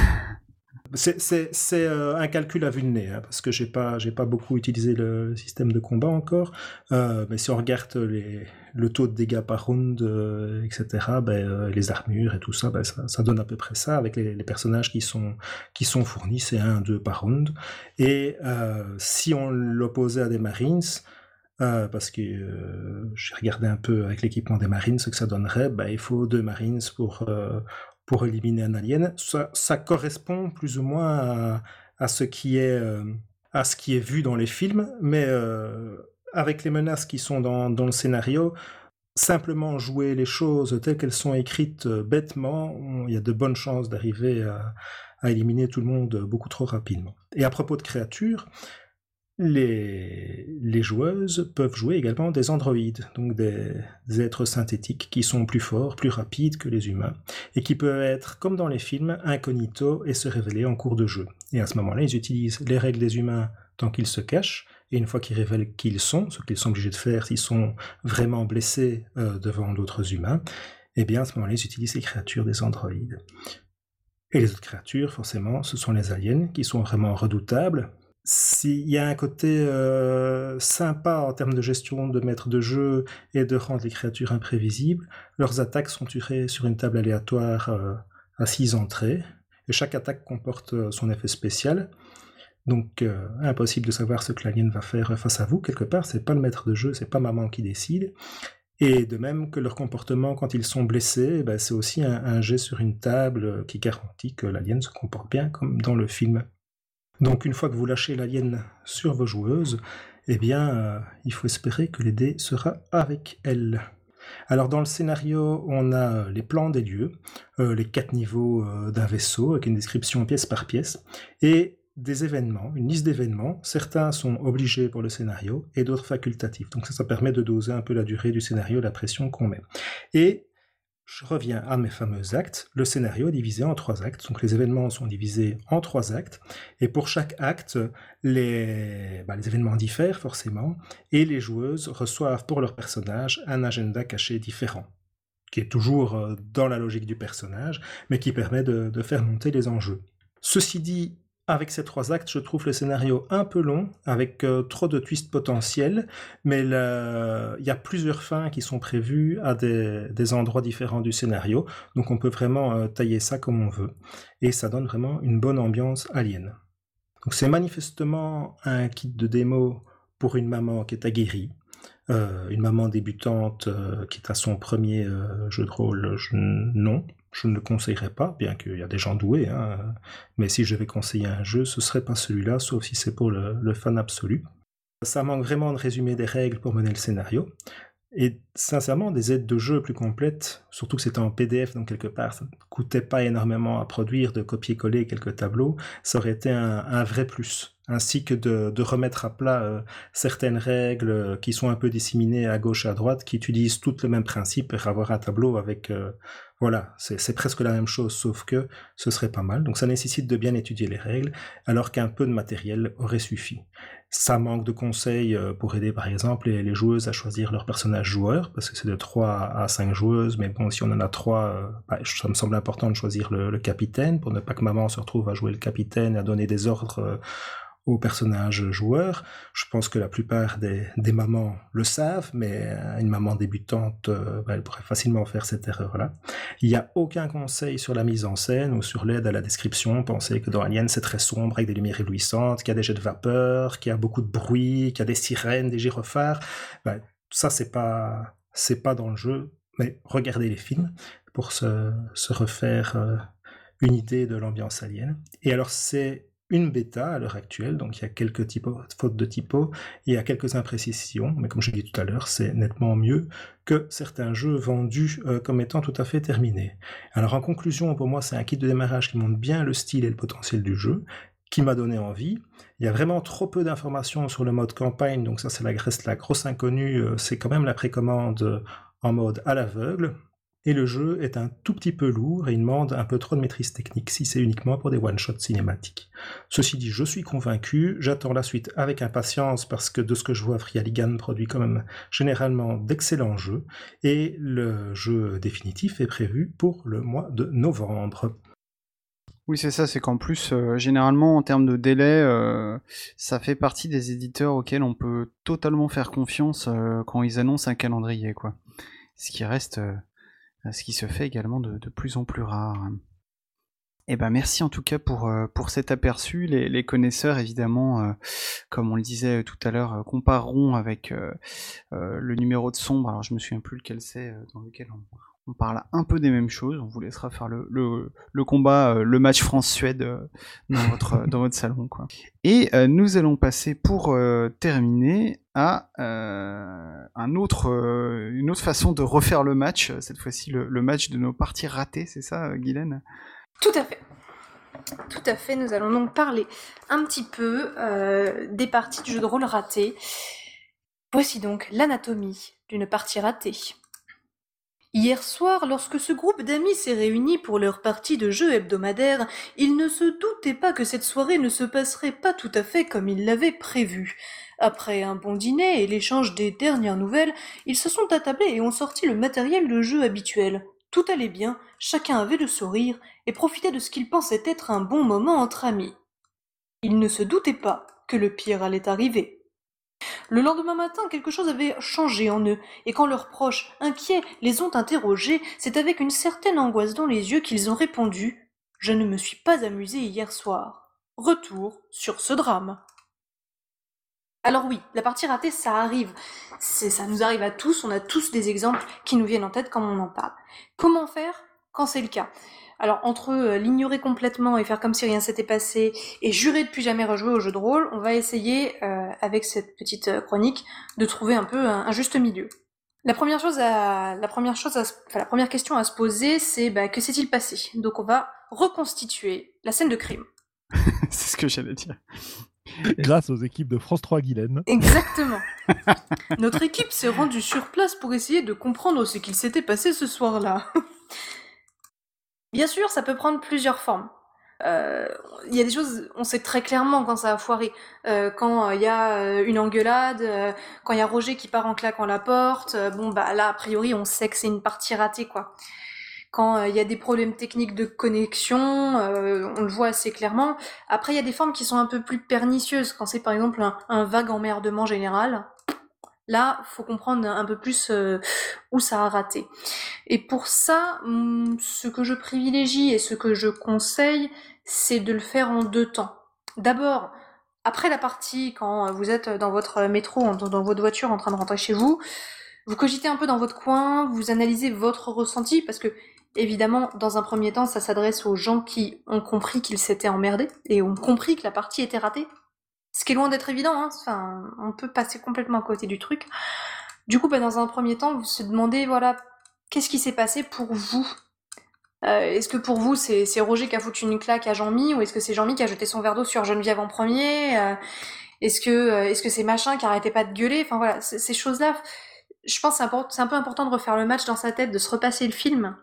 C'est euh, un calcul à vue de nez, hein, parce que j'ai pas, j'ai pas beaucoup utilisé le, système de combat encore. Euh, mais si on regarde les, le taux de dégâts par round, euh, etc., ben, les armures et tout ça, ben, ça, ça, donne à peu près ça avec les, personnages qui sont, qui sont fournis, c'est 1, 2 par round. Et si on l'opposait à des Marines, parce que j'ai regardé un peu avec l'équipement des Marines ce que ça donnerait, ben, il faut deux Marines pour, pour éliminer un alien. Ça, correspond plus ou moins à, ce qui est euh, à ce qui est vu dans les films, mais euh, avec les menaces qui sont dans, dans, le scénario, simplement jouer les choses telles qu'elles sont écrites euh, bêtement, il y a de bonnes chances d'arriver à, éliminer tout le monde beaucoup trop rapidement. Et à propos de créatures, les, les, joueuses peuvent jouer également des androïdes, donc des, des, êtres synthétiques qui sont plus forts, plus rapides que les humains, et qui peuvent être, comme dans les films, incognito et se révéler en cours de jeu. Et à ce moment-là, ils utilisent les règles des humains tant qu'ils se cachent, et une fois qu'ils révèlent qui ils sont, ce qu'ils sont obligés de faire s'ils sont vraiment blessés euh, devant d'autres humains, eh bien à ce moment-là, ils utilisent les créatures des androïdes. Et les autres créatures, forcément, ce sont les aliens, qui sont vraiment redoutables, s'il y a un côté euh, sympa en termes de gestion de maître de jeu et de rendre les créatures imprévisibles, leurs attaques sont tirées sur une table aléatoire euh, à six entrées, et chaque attaque comporte son effet spécial. Donc euh, impossible de savoir ce que l'alien va faire face à vous, quelque part, c'est pas le maître de jeu, c'est pas maman qui décide. Et de même que leur comportement quand ils sont blessés, ben, c'est aussi un, jet sur une table qui garantit que l'alien se comporte bien comme dans le film. Donc une fois que vous lâchez l'alien sur vos joueuses, eh bien, euh, il faut espérer que dés sera avec elle. Alors dans le scénario, on a euh, les plans des lieux, euh, les quatre niveaux euh, d'un vaisseau avec une description pièce par pièce, et des événements, une liste d'événements. Certains sont obligés pour le scénario et d'autres facultatifs. Donc ça, ça permet de doser un peu la durée du scénario, la pression qu'on met. Et je reviens à mes fameux actes. Le scénario est divisé en trois actes. Donc les événements sont divisés en trois actes. Et pour chaque acte, les, bah, les événements diffèrent forcément. Et les joueuses reçoivent pour leur personnage un agenda caché différent qui est toujours euh, dans la logique du personnage, mais qui permet de, de faire monter les enjeux. Ceci dit, avec ces trois actes, je trouve le scénario un peu long, avec euh, trop de twists potentiels, mais il y a plusieurs fins qui sont prévues à des, endroits différents du scénario, donc on peut vraiment euh, tailler ça comme on veut, et ça donne vraiment une bonne ambiance alien. C'est manifestement un kit de démo pour une maman qui est aguerrie, euh, une maman débutante qui est à son premier jeu de rôle, non, je ne le conseillerais pas, bien qu'il y a des gens doués, hein, mais si je vais conseiller un jeu, ce serait pas celui-là, sauf si c'est pour le, fan absolu. Ça manque vraiment de résumer des règles pour mener le scénario. Et sincèrement, des aides de jeu plus complètes, surtout que c'était en PDF, donc quelque part, ça ne coûtait pas énormément à produire, de copier-coller quelques tableaux, ça aurait été un, vrai plus ainsi que de, remettre à plat euh, certaines règles euh, qui sont un peu disséminées à gauche à droite, qui utilisent toutes le même principe pour avoir un tableau avec... Euh, voilà, c'est presque la même chose, sauf que ce serait pas mal. Donc ça nécessite de bien étudier les règles, alors qu'un peu de matériel aurait suffi. Ça manque de conseils euh, pour aider par exemple les, joueuses à choisir leur personnage joueur, parce que c'est de 3 à 5 joueuses, mais bon, si on en a 3, euh, bah, ça me semble important de choisir le, capitaine, pour ne pas que maman se retrouve à jouer le capitaine à donner des ordres euh, aux personnages joueurs. Je pense que la plupart des, des mamans le savent, mais une maman débutante, euh, bah, elle pourrait facilement faire cette erreur-là. Il n'y a aucun conseil sur la mise en scène ou sur l'aide à la description. Pensez que dans Alien, c'est très sombre avec des lumières éblouissantes, qu'il y a des jets de vapeur, qu'il y a beaucoup de bruit, qu'il y a des sirènes, des gyrophares. Bah, ça, c'est pas, c'est pas dans le jeu, mais regardez les films pour se, se refaire euh, une idée de l'ambiance alien. Et alors, c'est une bêta à l'heure actuelle, donc il y a quelques fautes de typo, il y a quelques imprécisions, mais comme je l'ai dit tout à l'heure, c'est nettement mieux que certains jeux vendus euh, comme étant tout à fait terminés. Alors en conclusion, pour moi, c'est un kit de démarrage qui montre bien le style et le potentiel du jeu, qui m'a donné envie. Il y a vraiment trop peu d'informations sur le mode campagne, donc ça c'est la, grosse inconnue, euh, c'est quand même la précommande en mode à l'aveugle, et le jeu est un tout petit peu lourd et il demande un peu trop de maîtrise technique si c'est uniquement pour des one-shots cinématiques. Ceci dit, je suis convaincu, j'attends la suite avec impatience parce que de ce que je vois, Frialigan produit quand même généralement d'excellents jeux et le jeu définitif est prévu pour le mois de novembre. Oui, c'est ça, c'est qu'en plus, euh, généralement, en termes de délai, euh, ça fait partie des éditeurs auxquels on peut totalement faire confiance euh, quand ils annoncent un calendrier, quoi. Ce qui reste, ce qui se fait également de, plus en plus rare. Eh ben merci en tout cas pour, pour cet aperçu. Les, connaisseurs, évidemment, comme on le disait tout à l'heure, compareront avec le numéro de sombre. Alors je me souviens plus lequel c'est dans lequel on, on parle un peu des mêmes choses. On vous laissera faire le, le, le combat, euh, le match France-Suède euh, dans, votre, dans votre salon. Quoi. Et euh, nous allons passer pour terminer à un autre, une autre façon de refaire le match. Cette fois-ci, le, le, match de nos parties ratées, c'est ça, Guylaine? Tout à fait. Tout à fait. Nous allons donc parler un petit peu des parties de jeu de rôle ratées. Voici donc l'anatomie d'une partie ratée. Hier soir, lorsque ce groupe d'amis s'est réuni pour leur partie de jeu hebdomadaire, ils ne se doutaient pas que cette soirée ne se passerait pas tout à fait comme ils l'avaient prévu. Après un bon dîner et l'échange des dernières nouvelles, ils se sont attablés et ont sorti le matériel de jeu habituel. Tout allait bien, chacun avait le sourire et profitait de ce qu'ils pensaient être un bon moment entre amis. Ils ne se doutaient pas que le pire allait arriver. Le lendemain matin, quelque chose avait changé en eux, et quand leurs proches, inquiets, les ont interrogés, c'est avec une certaine angoisse dans les yeux qu'ils ont répondu Je ne me suis pas amusé hier soir. Retour sur ce drame. Alors oui, la partie ratée, ça arrive. ça nous arrive à tous, on a tous des exemples qui nous viennent en tête quand on en parle. Comment faire quand c'est le cas? Alors entre euh, l'ignorer complètement et faire comme si rien s'était passé et jurer de plus jamais rejouer au jeu de rôle, on va essayer euh, avec cette petite euh, chronique de trouver un peu un, juste milieu. La première chose à, la première chose la première question à se poser, c'est bah, que s'est-il passé? Donc on va reconstituer la scène de crime. c'est ce que j'allais dire. Grâce aux équipes de France 3 Guylaine. Exactement. Notre équipe s'est rendue sur place pour essayer de comprendre ce qu'il s'était passé ce soir-là. Bien sûr, ça peut prendre plusieurs formes. Euh, il y a des choses, on sait très clairement quand ça a foiré. Euh, quand il y a une engueulade, quand il y a Roger qui part en claquant la porte, bon bah là a priori on sait que c'est une partie ratée quoi. Quand il y a des problèmes techniques de connexion, on le voit assez clairement. Après il y a des formes qui sont un peu plus pernicieuses. Quand c'est par exemple un, un vague emmerdement général, Là, faut comprendre un peu plus euh, où ça a raté. Et pour ça, mm, ce que je privilégie et ce que je conseille, c'est de le faire en deux temps. D'abord, après la partie, quand vous êtes dans votre métro, dans votre voiture en train de rentrer chez vous, vous cogitez un peu dans votre coin, vous analysez votre ressenti, parce que évidemment, dans un premier temps, ça s'adresse aux gens qui ont compris qu'ils s'étaient emmerdés et ont compris que la partie était ratée. Ce qui est loin d'être évident, hein. enfin, on peut passer complètement à côté du truc. Du coup, bah, dans un premier temps, vous se demandez, voilà, qu'est-ce qui s'est passé pour vous? Euh, Est-ce que pour vous, c'est Roger qui a foutu une claque à Jean-Mi, ou est-ce que c'est Jean-Mi qui a jeté son verre d'eau sur Geneviève en premier? Euh, Est-ce que euh, est-ce que c'est machin qui arrêtait pas de gueuler? Enfin voilà, ces choses-là, je pense que c'est un peu important de refaire le match dans sa tête, de se repasser le film,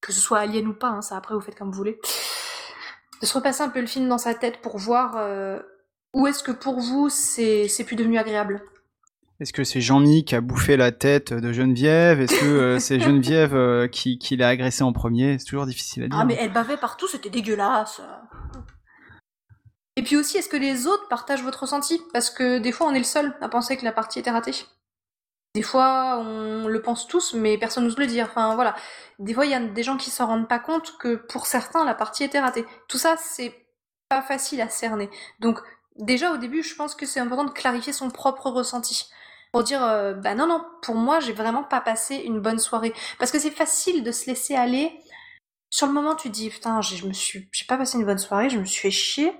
que ce soit Alien ou pas, hein, ça après vous faites comme vous voulez, de se repasser un peu le film dans sa tête pour voir ou est-ce que pour vous, c'est plus devenu agréable? Est-ce que c'est Jean-Mi qui a bouffé la tête de Geneviève? Est-ce que euh, c'est Geneviève euh, qui, qui l'a agressé en premier? C'est toujours difficile à dire. Ah, mais elle bavait partout, c'était dégueulasse. Et puis aussi, est-ce que les autres partagent votre ressenti? Parce que des fois, on est le seul à penser que la partie était ratée. Des fois, on le pense tous, mais personne n'ose le dire. Enfin, voilà. Des fois, il y a des gens qui s'en rendent pas compte que pour certains, la partie était ratée. Tout ça, c'est pas facile à cerner. Donc, déjà au début, je pense que c'est important de clarifier son propre ressenti. Pour dire, euh, bah non, non, pour moi, j'ai vraiment pas passé une bonne soirée. Parce que c'est facile de se laisser aller. Sur le moment, tu dis, putain, je me suis, j'ai pas passé une bonne soirée, je me suis fait chier.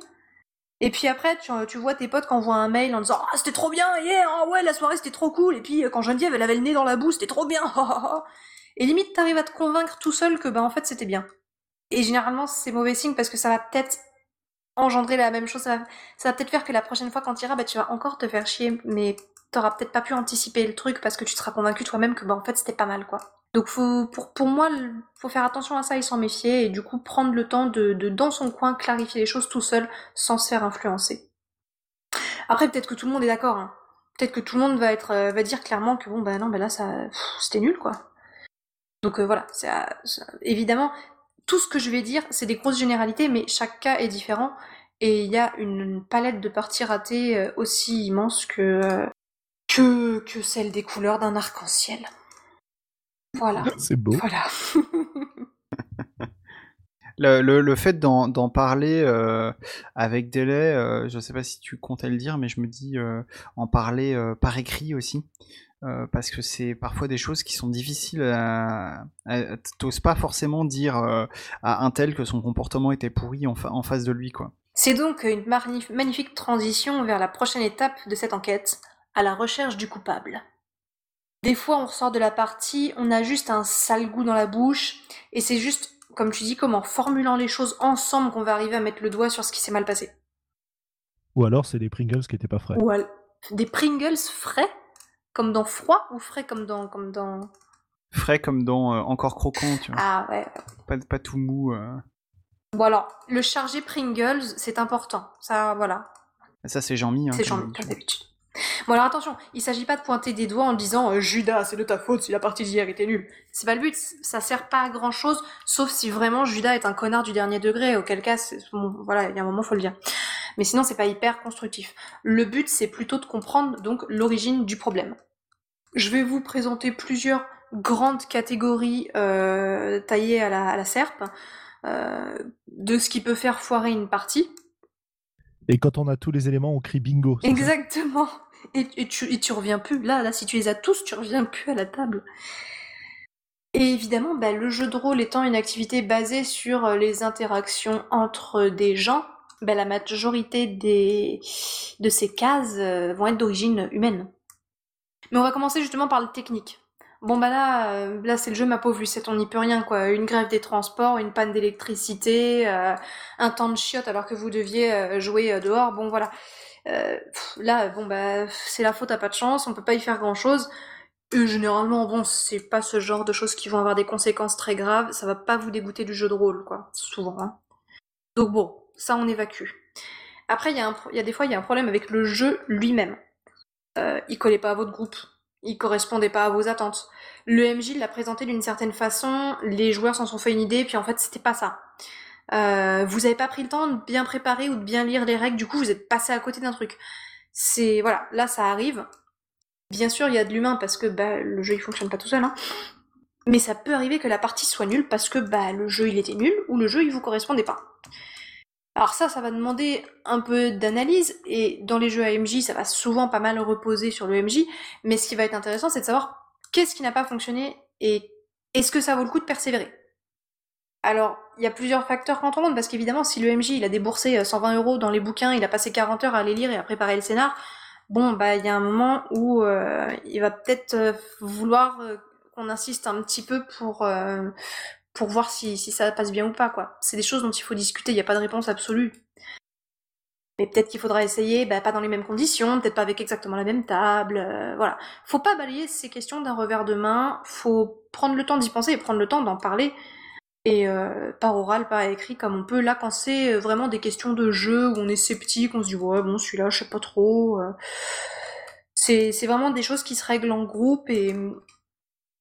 Et puis après, tu, tu vois tes potes qui envoient un mail en disant, ah, c'était trop bien, yeah, ah ouais, la soirée c'était trop cool. Et puis, quand Geneviève, elle avait le nez dans la boue, c'était trop bien, Et limite, t'arrives à te convaincre tout seul que, bah, en fait, c'était bien. Et généralement, c'est mauvais signe parce que ça va peut-être engendrer la même chose. Ça va, peut-être faire que la prochaine fois quand tu iras, bah, tu vas encore te faire chier, mais t'auras peut-être pas pu anticiper le truc parce que tu seras convaincu toi-même que bah, en fait c'était pas mal quoi. Donc pour, moi, faut faire attention à ça et s'en méfier et du coup prendre le temps de, dans son coin clarifier les choses tout seul sans se faire influencer. Après peut-être que tout le monde est d'accord. Hein. Peut-être que tout le monde va être euh, dire clairement que bon bah non bah là ça c'était nul quoi. Donc euh, voilà, évidemment tout ce que je vais dire, c'est des grosses généralités, mais chaque cas est différent. Et il y a une palette de parties ratées euh, aussi immense que, que, que celle des couleurs d'un arc-en-ciel. Voilà. C'est beau. Voilà. Le, le, le fait d'en parler euh, avec délai, euh, je sais pas si tu comptais le dire, mais je me dis euh, en parler euh, par écrit aussi. Euh, parce que c'est parfois des choses qui sont difficiles à... à- T'oses pas forcément dire euh, à un tel que son comportement était pourri en, fa- en face de lui, quoi. C'est donc une magnifique transition vers la prochaine étape de cette enquête, à la recherche du coupable. Des fois, on ressort de la partie, on a juste un sale goût dans la bouche, et c'est juste, comme tu dis, comme en formulant les choses ensemble qu'on va arriver à mettre le doigt sur ce qui s'est mal passé. Ou alors c'est les Pringles qui étaient pas frais. Ou al- des Pringles frais, comme dans froid, ou frais comme dans... Comme dans... Frais comme dans euh, Encore Croquant, tu vois. Ah ouais. Pas, pas tout mou. euh. Bon alors, le chargé Pringles, c'est important. Ça, voilà. Ça, c'est Jean-Mi. hein, C'est Jean-Mi, comme d'habitude. Bon alors attention, il s'agit pas de pointer des doigts en disant euh, Judas, c'est de ta faute si la partie d'hier était nulle. C'est pas le but, ça sert pas à grand chose, sauf si vraiment Judas est un connard du dernier degré, auquel cas, bon, voilà, il y a un moment faut le dire. Mais sinon c'est pas hyper constructif. Le but c'est plutôt de comprendre donc l'origine du problème. Je vais vous présenter plusieurs grandes catégories euh, taillées à la, à la serpe euh, de ce qui peut faire foirer une partie. Et quand on a tous les éléments, on crie bingo. Exactement. Et, et tu, et tu reviens plus. Là, là, si tu les as tous, tu reviens plus à la table. Et évidemment, bah, le jeu de rôle étant une activité basée sur euh, les interactions entre des gens, bah, la majorité des, de ces cases euh, vont être d'origine humaine. Mais on va commencer justement par le technique. Bon bah là, euh, là c'est le jeu ma pauvre Lucette, on n'y peut rien quoi. Une grève des transports, une panne d'électricité, euh, un temps de chiotte alors que vous deviez jouer dehors. Bon voilà. Là, bon bah, c'est la faute à pas de chance, on peut pas y faire grand chose. Et généralement, bon, c'est pas ce genre de choses qui vont avoir des conséquences très graves, ça va pas vous dégoûter du jeu de rôle, quoi, souvent. hein. Donc bon, ça on évacue. Après, il y, a des fois, il y a un problème avec le jeu lui-même. Euh, il collait pas à votre groupe, il correspondait pas à vos attentes. Le MJ l'a présenté d'une certaine façon, les joueurs s'en sont fait une idée, puis en fait, c'était pas ça. Euh, vous avez pas pris le temps de bien préparer ou de bien lire les règles, du coup vous êtes passé à côté d'un truc. C'est voilà, là ça arrive. Bien sûr, il y a de l'humain parce que bah, le jeu il fonctionne pas tout seul, hein. mais ça peut arriver que la partie soit nulle parce que bah, le jeu il était nul ou le jeu il vous correspondait pas. Alors ça, ça va demander un peu d'analyse et dans les jeux AMJ, ça va souvent pas mal reposer sur le mais ce qui va être intéressant, c'est de savoir qu'est-ce qui n'a pas fonctionné et est-ce que ça vaut le coup de persévérer. Alors, il y a plusieurs facteurs entrent en compte, parce qu'évidemment, si le il a déboursé euh, 120 euros dans les bouquins, il a passé 40 heures à les lire et à préparer le scénar, bon, bah, il y a un moment où euh, il va peut-être euh, vouloir euh, qu'on insiste un petit peu pour, euh, pour voir si, ça passe bien ou pas, quoi. C'est des choses dont il faut discuter, il n'y a pas de réponse absolue. Mais peut-être qu'il faudra essayer, bah, pas dans les mêmes conditions, peut-être pas avec exactement la même table, euh, voilà. Faut pas balayer ces questions d'un revers de main, faut prendre le temps d'y penser et prendre le temps d'en parler et euh, par oral, par écrit, comme on peut. Là, quand c'est euh, vraiment des questions de jeu où on est sceptique, on se dit ouais bon celui-là je sais pas trop. C'est vraiment des choses qui se règlent en groupe et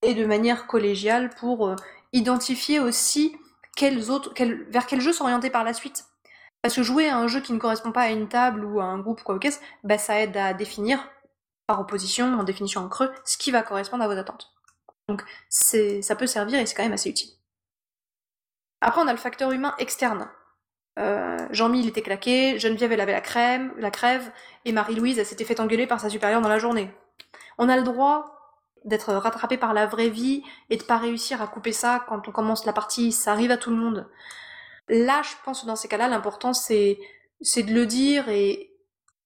de manière collégiale pour identifier aussi vers quel jeu s'orienter par la suite. Parce que jouer à un jeu qui ne correspond pas à une table ou à un groupe quoi ou qu'est-ce, bah, ça aide à définir par opposition, en définition en creux, ce qui va correspondre à vos attentes. Donc ça peut servir et c'est quand même assez utile. Après, on a le facteur humain externe. Euh, Jean-Mi, il était claqué, Geneviève, elle avait la crème, la crève, et Marie-Louise, elle s'était fait engueuler par sa supérieure dans la journée. On a le droit d'être rattrapé par la vraie vie et de pas réussir à couper ça quand on commence la partie, ça arrive à tout le monde. Là, je pense que dans ces cas-là, l'important c'est c'est de le dire et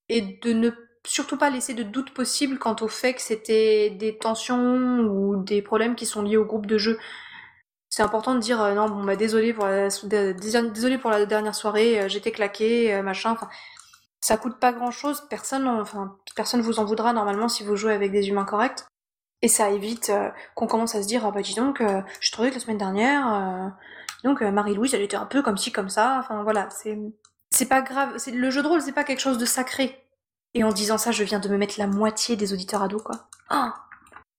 et de ne surtout pas laisser de doute possible quant au fait que c'était des tensions ou des problèmes qui sont liés au groupe de jeu. C'est important de dire euh, non bon bah désolé pour la dé- désolé pour la dernière soirée, euh, j'étais claqué, euh, machin. Enfin, ça coûte pas grand chose, personne enfin personne vous en voudra normalement si vous jouez avec des humains corrects. Et ça évite euh, qu'on commence à se dire ah bah dis donc euh, je trouvais que la semaine dernière euh, dis donc euh, Marie-Louise elle était un peu comme ci comme ça. Enfin voilà c'est c'est pas grave. C'est le jeu de rôle c'est pas quelque chose de sacré. Et en disant ça je viens de me mettre la moitié des auditeurs ados quoi. Ah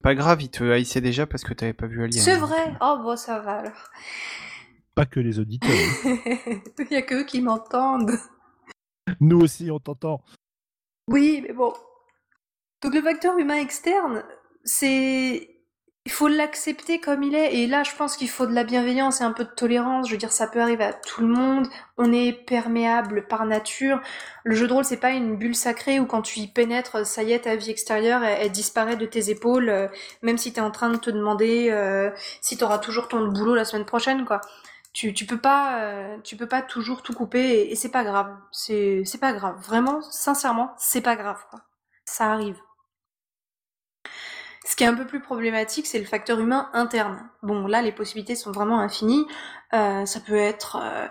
Pas grave, il te haïssait déjà parce que t'avais pas vu Alien. c'est vrai. Oh bon ça va alors. Pas que les auditeurs. Il n'y a que eux qui m'entendent. Nous aussi, on t'entend. Oui, mais bon. Donc le facteur humain externe, c'est il faut l'accepter comme il est. Et là, je pense qu'il faut de la bienveillance et un peu de tolérance. Je veux dire, ça peut arriver à tout le monde. On est perméable par nature. Le jeu de rôle, c'est pas une bulle sacrée où quand tu y pénètres, ça y est, ta vie extérieure, elle, disparaît de tes épaules, euh, même si t'es en train de te demander euh, si t'auras toujours ton boulot la semaine prochaine, quoi. Tu, tu peux pas, euh, tu peux pas toujours tout couper et, et c'est pas grave. C'est pas grave. Vraiment, sincèrement, c'est pas grave, quoi. Ça arrive. Ce qui est un peu plus problématique, c'est le facteur humain interne. Bon, là, les possibilités sont vraiment infinies. Euh, ça peut être euh,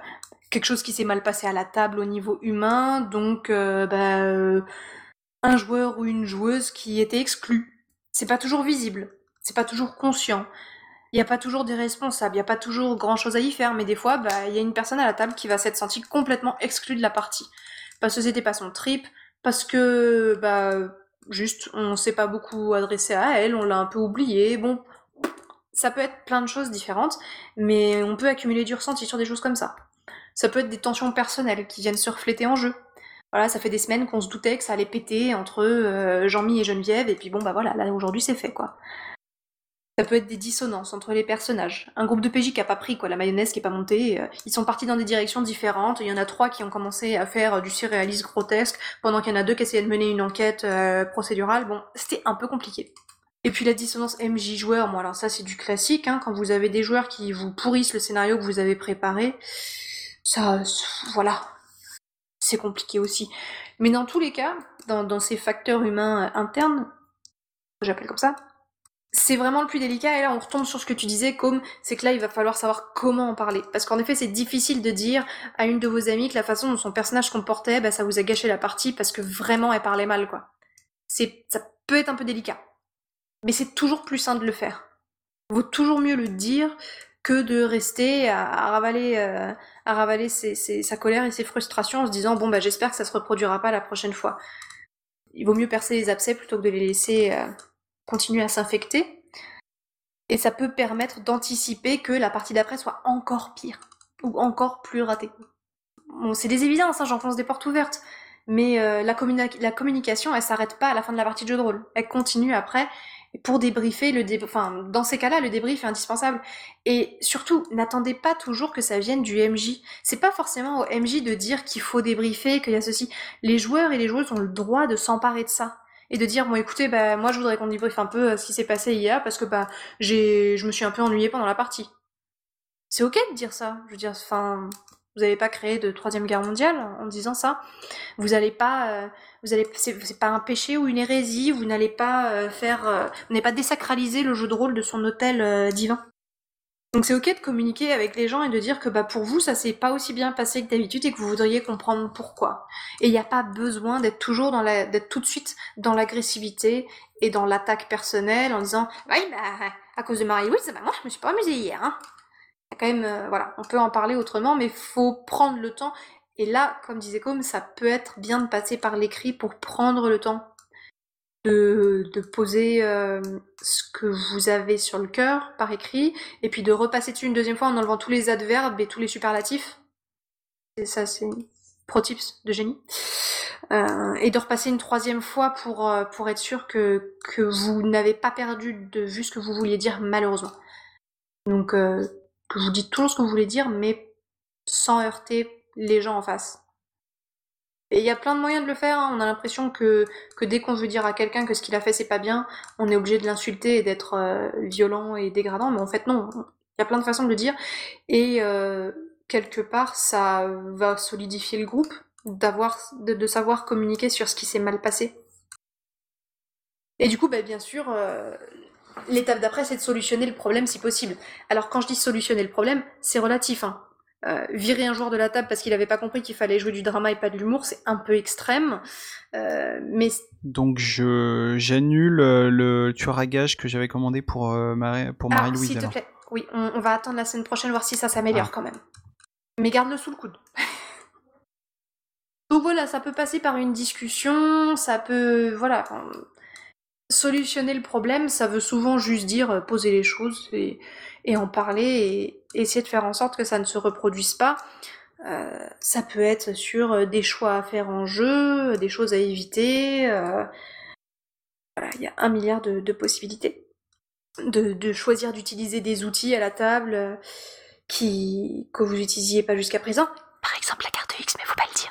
quelque chose qui s'est mal passé à la table au niveau humain, donc euh, bah, un joueur ou une joueuse qui était exclu. C'est pas toujours visible, c'est pas toujours conscient. Il n'y a pas toujours des responsables, il n'y a pas toujours grand chose à y faire, mais des fois, bah, il y a une personne à la table qui va s'être sentie complètement exclue de la partie. Parce que c'était pas son trip, parce que bah, juste on s'est pas beaucoup adressé à elle, on l'a un peu oublié. Bon, ça peut être plein de choses différentes, mais on peut accumuler du ressenti sur des choses comme ça. Ça peut être des tensions personnelles qui viennent se refléter en jeu. Voilà, ça fait des semaines qu'on se doutait que ça allait péter entre euh, Jean-Mi et Geneviève, et puis bon bah voilà, là aujourd'hui c'est fait quoi. Ça peut être des dissonances entre les personnages. Un groupe de PJ qui a pas pris quoi, la mayonnaise qui est pas montée. Euh, ils sont partis dans des directions différentes. Il y en a trois qui ont commencé à faire euh, du surréalisme grotesque, pendant qu'il y en a deux qui essayaient de mener une enquête euh, procédurale. Bon, c'était un peu compliqué. Et puis la dissonance MJ joueur, bon alors ça c'est du classique, hein, quand vous avez des joueurs qui vous pourrissent le scénario que vous avez préparé, ça, voilà, c'est compliqué aussi. Mais dans tous les cas, dans, dans ces facteurs humains internes, j'appelle comme ça, c'est vraiment le plus délicat. Et là on retombe sur ce que tu disais comme c'est que là il va falloir savoir comment en parler. Parce qu'en effet c'est difficile de dire à une de vos amies que la façon dont son personnage comportait bah, ça vous a gâché la partie parce que vraiment elle parlait mal quoi. C'est ça peut être un peu délicat. Mais c'est toujours plus simple de le faire. Il vaut toujours mieux le dire que de rester à, ravaler euh, à ravaler sa colère et ses frustrations en se disant bon bah j'espère que ça se reproduira pas la prochaine fois. Il vaut mieux percer les abcès plutôt que de les laisser euh, continuer à s'infecter. Et ça peut permettre d'anticiper que la partie d'après soit encore pire ou encore plus ratée. Bon, c'est des évidences, hein, j'enfonce des portes ouvertes. Mais euh, la, communication, elle s'arrête pas à la fin de la partie de jeu de rôle. Elle continue après. Et pour débriefer, le enfin, dans ces cas-là, le débrief est indispensable. Et surtout, n'attendez pas toujours que ça vienne du MJ. C'est pas forcément au MJ de dire qu'il faut débriefer, qu'il y a ceci. Les joueurs et les joueuses ont le droit de s'emparer de ça et de dire bon écoutez bah moi je voudrais qu'on débriefe un peu euh, ce qui s'est passé hier parce que bah j'ai je me suis un peu ennuyée pendant la partie. C'est ok de dire ça. Je veux dire enfin vous n'allez pas créer de troisième guerre mondiale en disant ça. Vous n'allez pas, euh, vous allez, c'est pas un péché ou une hérésie. Vous n'allez pas euh, faire, vous n'allez pas désacraliser le jeu de rôle de son hôtel divin. Donc c'est ok de communiquer avec les gens et de dire que bah pour vous ça s'est pas aussi bien passé que d'habitude et que vous voudriez comprendre pourquoi. Et il n'y a pas besoin d'être toujours dans la d'être tout de suite dans l'agressivité et dans l'attaque personnelle en disant oui bah à cause de Marie-Louise bah moi je me suis pas amusée hier. Hein. Quand même euh, voilà on peut en parler autrement mais faut prendre le temps et là comme disait Com ça peut être bien de passer par l'écrit pour prendre le temps de, poser euh, ce que vous avez sur le cœur par écrit, et puis de repasser dessus une deuxième fois en enlevant tous les adverbes et tous les superlatifs. Et ça, c'est pro tips de génie. Euh, et de repasser une troisième fois pour, euh, pour être sûr que, que vous n'avez pas perdu de vue ce que vous vouliez dire, malheureusement. Donc, que vous dites toujours ce que vous voulez dire, mais sans heurter les gens en face. Et il y a plein de moyens de le faire. Hein. On a l'impression que, dès qu'on veut dire à quelqu'un que ce qu'il a fait c'est pas bien, on est obligé de l'insulter et d'être euh, violent et dégradant. Mais en fait non, il y a plein de façons de le dire. Et euh, quelque part, ça va solidifier le groupe, d'avoir, de, savoir communiquer sur ce qui s'est mal passé. Et du coup, bah, bien sûr, euh, l'étape d'après, c'est de solutionner le problème si possible. Alors quand je dis solutionner le problème, c'est relatif. Hein. Euh, virer un joueur de la table parce qu'il n'avait pas compris qu'il fallait jouer du drama et pas de l'humour, c'est un peu extrême. Euh, mais donc je j'annule euh, le tueur à gage que j'avais commandé pour Marie pour ah, Marie-Louise. S'il te plaît, oui, on, va attendre la semaine prochaine voir si ça s'améliore ah. quand même. Mais garde-le sous le coude. donc voilà, ça peut passer par une discussion, ça peut voilà. Solutionner le problème, ça veut souvent juste dire euh, poser les choses et, en parler et essayer de faire en sorte que ça ne se reproduise pas. Euh, ça peut être sur euh, des choix à faire en jeu, des choses à éviter. il y a un milliard de, possibilités. De, choisir d'utiliser des outils à la table que vous n'utilisiez pas jusqu'à présent. Par exemple la carte X, mais faut pas le dire.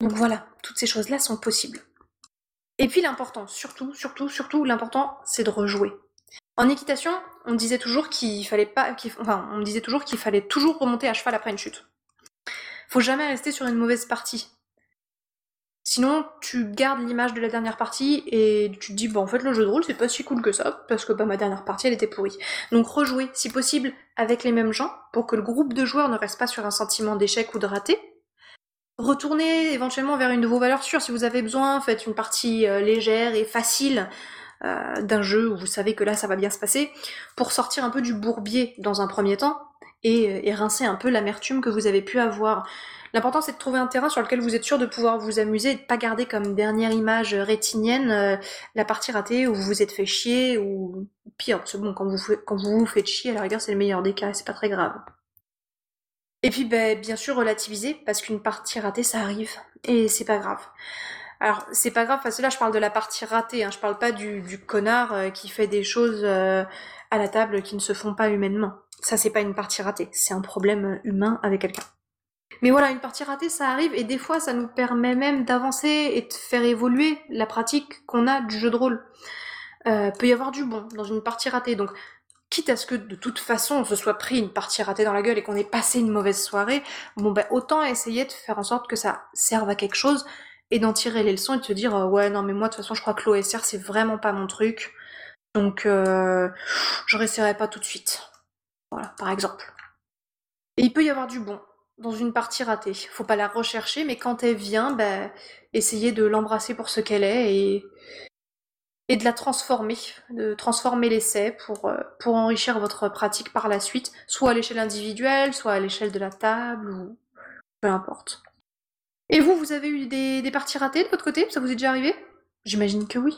Donc voilà, toutes ces choses-là sont possibles. Et puis l'important, surtout, surtout, surtout, l'important, c'est de rejouer. En équitation, on disait toujours qu'il fallait disait toujours qu'il fallait toujours remonter à cheval après une chute. Faut jamais rester sur une mauvaise partie. Sinon, tu gardes l'image de la dernière partie et tu te dis, bon, en fait, le jeu de rôle, c'est pas si cool que ça, parce que bah, ma dernière partie, elle était pourrie. Donc, rejouer, si possible, avec les mêmes gens, pour que le groupe de joueurs ne reste pas sur un sentiment d'échec ou de raté, Retournez éventuellement vers une de vos valeurs sûres si vous avez besoin. Faites une partie euh, légère et facile euh, d'un jeu où vous savez que là ça va bien se passer pour sortir un peu du bourbier dans un premier temps et, euh, rincer un peu l'amertume que vous avez pu avoir. L'important c'est de trouver un terrain sur lequel vous êtes sûr de pouvoir vous amuser et de pas garder comme dernière image rétinienne la partie ratée où vous vous êtes fait chier ou pire, c'est bon quand vous quand vous vous faites chier à la rigueur c'est le meilleur des cas et c'est pas très grave. Et puis ben, bien sûr relativiser, parce qu'une partie ratée, ça arrive. Et c'est pas grave. Alors, c'est pas grave, parce que là, je parle de la partie ratée, hein, je parle pas du, du connard euh, qui fait des choses euh, à la table qui ne se font pas humainement. Ça, c'est pas une partie ratée, c'est un problème humain avec quelqu'un. Mais voilà, une partie ratée, ça arrive, et des fois, ça nous permet même d'avancer et de faire évoluer la pratique qu'on a du jeu de rôle. Euh, peut y avoir du bon dans une partie ratée, donc quitte à ce que de toute façon on se soit pris une partie ratée dans la gueule et qu'on ait passé une mauvaise soirée, bon ben autant essayer de faire en sorte que ça serve à quelque chose et d'en tirer les leçons et de se dire ouais non mais moi de toute façon je crois que l'OSR c'est vraiment pas mon truc donc euh, je réessayerai pas tout de suite. Voilà par exemple. Et il peut y avoir du bon dans une partie ratée. Faut pas la rechercher mais quand elle vient, ben essayer de l'embrasser pour ce qu'elle est et et de la transformer, de transformer l'essai pour, euh, pour enrichir votre pratique par la suite, soit à l'échelle individuelle, soit à l'échelle de la table, ou peu importe. Et vous, vous avez eu des, parties ratées de votre côté? Ça vous est déjà arrivé? J'imagine que oui.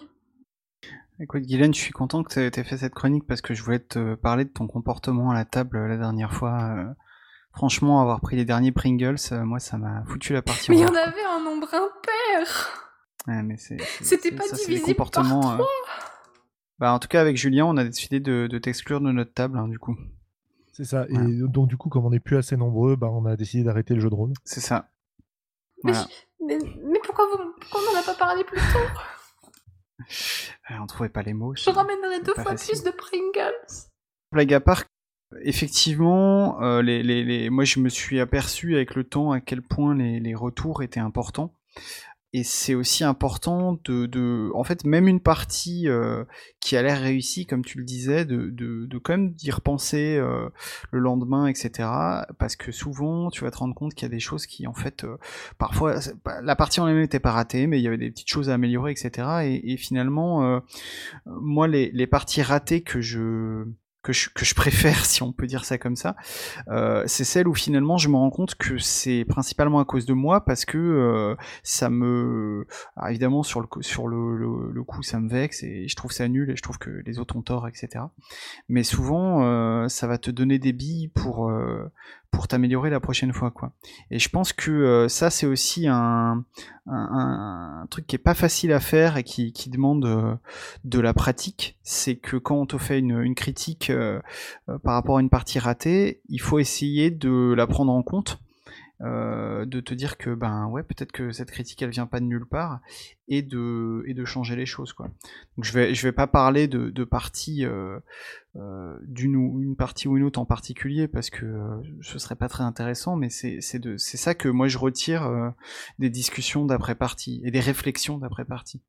Écoute, Guylaine, je suis content que tu aies fait cette chronique parce que je voulais te parler de ton comportement à la table euh, la dernière fois. Euh. franchement, avoir pris les derniers Pringles, moi, ça m'a foutu la partie. Mais il y en avait un nombre impair c'était pas divisé par euh, Bah, en tout cas, avec Julien, on a décidé de, t'exclure de notre table, hein, du coup. C'est ça. Et donc, du coup, comme on n'est plus assez nombreux, bah, on a décidé d'arrêter le jeu de rôle. C'est ça. Mais, pourquoi, on n'en a pas parlé plus tôt? Euh, On trouvait pas les mots. Je ramènerai deux fois plus de Pringles. Blague à part, effectivement, euh, les, les, moi je me suis aperçu avec le temps à quel point les, les retours étaient importants et c'est aussi important de, de, en fait, même une partie euh, qui a l'air réussie, comme tu le disais, de, de, de quand même d'y repenser euh, le lendemain, etc. Parce que souvent, tu vas te rendre compte qu'il y a des choses qui, en fait, euh, parfois, la partie en elle-même n'était pas ratée, mais il y avait des petites choses à améliorer, etc. Et, et finalement, moi, les, les parties ratées que je que je, que je préfère, si on peut dire ça comme ça, euh, c'est celle où finalement je me rends compte que c'est principalement à cause de moi parce que euh, ça me, Alors évidemment sur le sur le, le, coup ça me vexe et je trouve ça nul et je trouve que les autres ont tort, etc. Mais souvent euh, ça va te donner des billes pour euh, pour t'améliorer la prochaine fois quoi. Et je pense que euh, ça c'est aussi un, truc qui est pas facile à faire et qui, demande euh, de la pratique, c'est que quand on te fait une, une critique euh, par rapport à une partie ratée, il faut essayer de la prendre en compte euh, de te dire que ben ouais peut-être que cette critique elle vient pas de nulle part et de et de changer les choses quoi. Donc je vais je vais pas parler de, de partie euh, euh, d'une une partie ou une autre en particulier parce que ce serait pas très intéressant mais c'est c'est de c'est ça que moi je retire des discussions d'après partie et des réflexions d'après partie.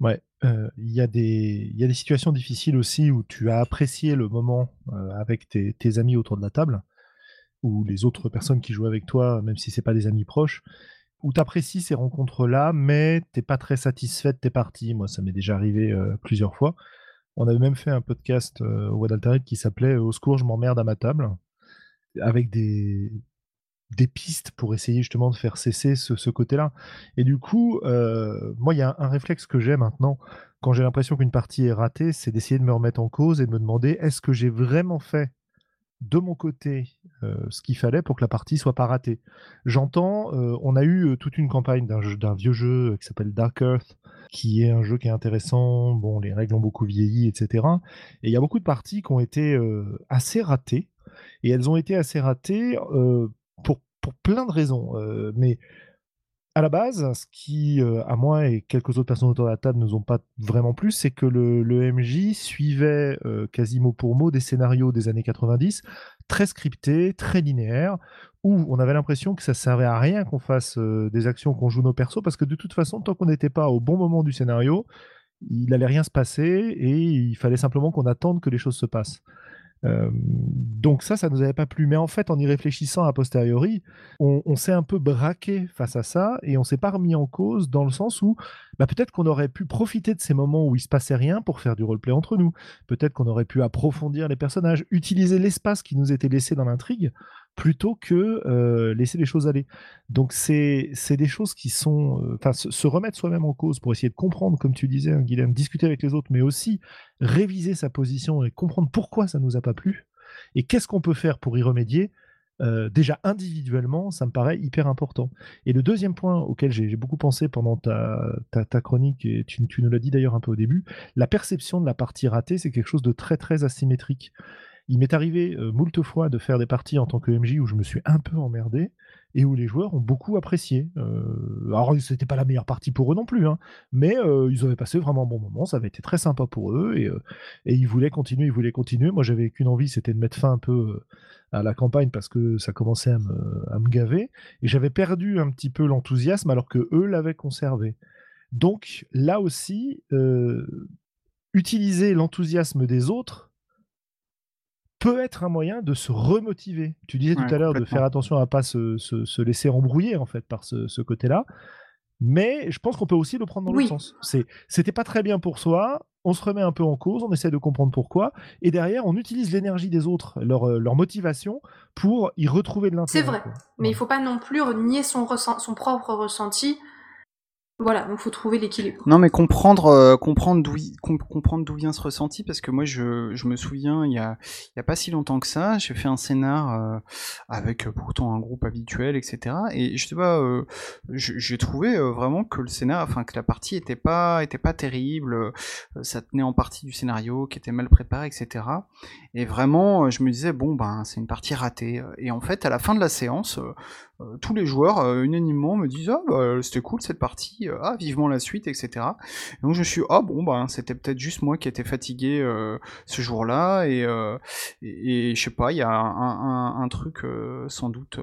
Ouais, il y, a des, y a des situations difficiles aussi où tu as apprécié le moment avec tes, tes, amis autour de la table ou les autres personnes qui jouent avec toi, même si c'est pas des amis proches, où tu apprécies ces rencontres-là, mais t'es pas très satisfait de tes parties. Moi, ça m'est déjà arrivé euh, plusieurs fois. On avait même fait un podcast euh, au Wad qui s'appelait Au secours, je m'emmerde à ma table, avec des, des pistes pour essayer justement de faire cesser ce, côté-là. Et du coup, euh, moi, il y a un, réflexe que j'ai maintenant quand j'ai l'impression qu'une partie est ratée, c'est d'essayer de me remettre en cause et de me demander est-ce que j'ai vraiment fait de mon côté euh, ce qu'il fallait pour que la partie soit pas ratée. J'entends, euh, on a eu toute une campagne d'un vieux jeu qui s'appelle Dark Earth, qui est un jeu qui est intéressant. Bon, les règles ont beaucoup vieilli, etc. Et il y a beaucoup de parties qui ont été assez ratées. Et elles ont été assez ratées pour, pour plein de raisons. Euh, mais à la base, ce qui, euh, à moi et quelques autres personnes autour de la table, ne nous ont pas vraiment plu, c'est que le, MJ suivait euh, quasi mot pour mot des scénarios des années 90, très scriptés, très linéaires, où on avait l'impression que ça servait à rien qu'on fasse des actions, qu'on joue nos persos, parce que de toute façon, tant qu'on n'était pas au bon moment du scénario, il n'allait rien se passer et il fallait simplement qu'on attende que les choses se passent. Euh, donc ça, ça nous avait pas plu. Mais en fait, en y réfléchissant a posteriori, on, s'est un peu braqué face à ça et on s'est pas remis en cause dans le sens où bah, peut-être qu'on aurait pu profiter de ces moments où il se passait rien pour faire du roleplay entre nous. Peut-être qu'on aurait pu approfondir les personnages, utiliser l'espace qui nous était laissé dans l'intrigue plutôt que euh, laisser les choses aller. Donc c'est des choses qui sont... Euh, enfin, se, remettre soi-même en cause pour essayer de comprendre, comme tu disais, hein, Guilhem, discuter avec les autres, mais aussi réviser sa position et comprendre pourquoi ça nous a pas plu et qu'est-ce qu'on peut faire pour y remédier. Euh, déjà individuellement, ça me paraît hyper important. Et le deuxième point auquel j'ai beaucoup pensé pendant ta, ta, chronique, et tu, tu nous l'as dit d'ailleurs un peu au début, la perception de la partie ratée, c'est quelque chose de très très asymétrique. Il m'est arrivé euh, moult fois de faire des parties en tant que MJ où je me suis un peu emmerdé et où les joueurs ont beaucoup apprécié. Euh, alors, c'était pas la meilleure partie pour eux non plus, hein, mais euh, ils avaient passé vraiment un bon moment, ça avait été très sympa pour eux et, et ils voulaient continuer, ils voulaient continuer. Moi, j'avais qu'une envie, c'était de mettre fin un peu à la campagne parce que ça commençait à me, à me gaver et j'avais perdu un petit peu l'enthousiasme alors que eux l'avaient conservé. Donc là aussi, utiliser l'enthousiasme des autres peut être un moyen de se remotiver. Tu disais tout à l'heure de faire attention à ne pas se, laisser embrouiller en fait par ce, côté-là. Mais je pense qu'on peut aussi le prendre dans le sens. C'est, c'était pas très bien pour soi. On se remet un peu en cause, on essaie de comprendre pourquoi, et derrière, on utilise l'énergie des autres, leur, euh, leur motivation, pour y retrouver de l'intérêt. C'est vrai, mais il faut pas non plus nier son, son propre ressenti voilà, donc faut trouver l'équilibre. Non, mais comprendre, euh, comprendre d'où comprendre d'où vient ce ressenti, parce que moi, je, je me souviens, il y a, y a pas si longtemps que ça, j'ai fait un scénar euh, avec euh, pourtant un groupe habituel, etc. Et je sais pas, j'ai trouvé vraiment que le scénar, enfin que la partie était pas, était pas terrible, ça tenait en partie du scénario qui était mal préparé, etc. Et vraiment, je me disais bon ben c'est une partie ratée. Et en fait, à la fin de la séance, euh, tous les joueurs euh, unanimement me disent ah bah, c'était cool cette partie, euh, ah vivement la suite, etc. donc je suis ah bon bah c'était peut-être juste moi qui étais fatigué ce jour-là et, et, je sais pas il y a un, un truc sans doute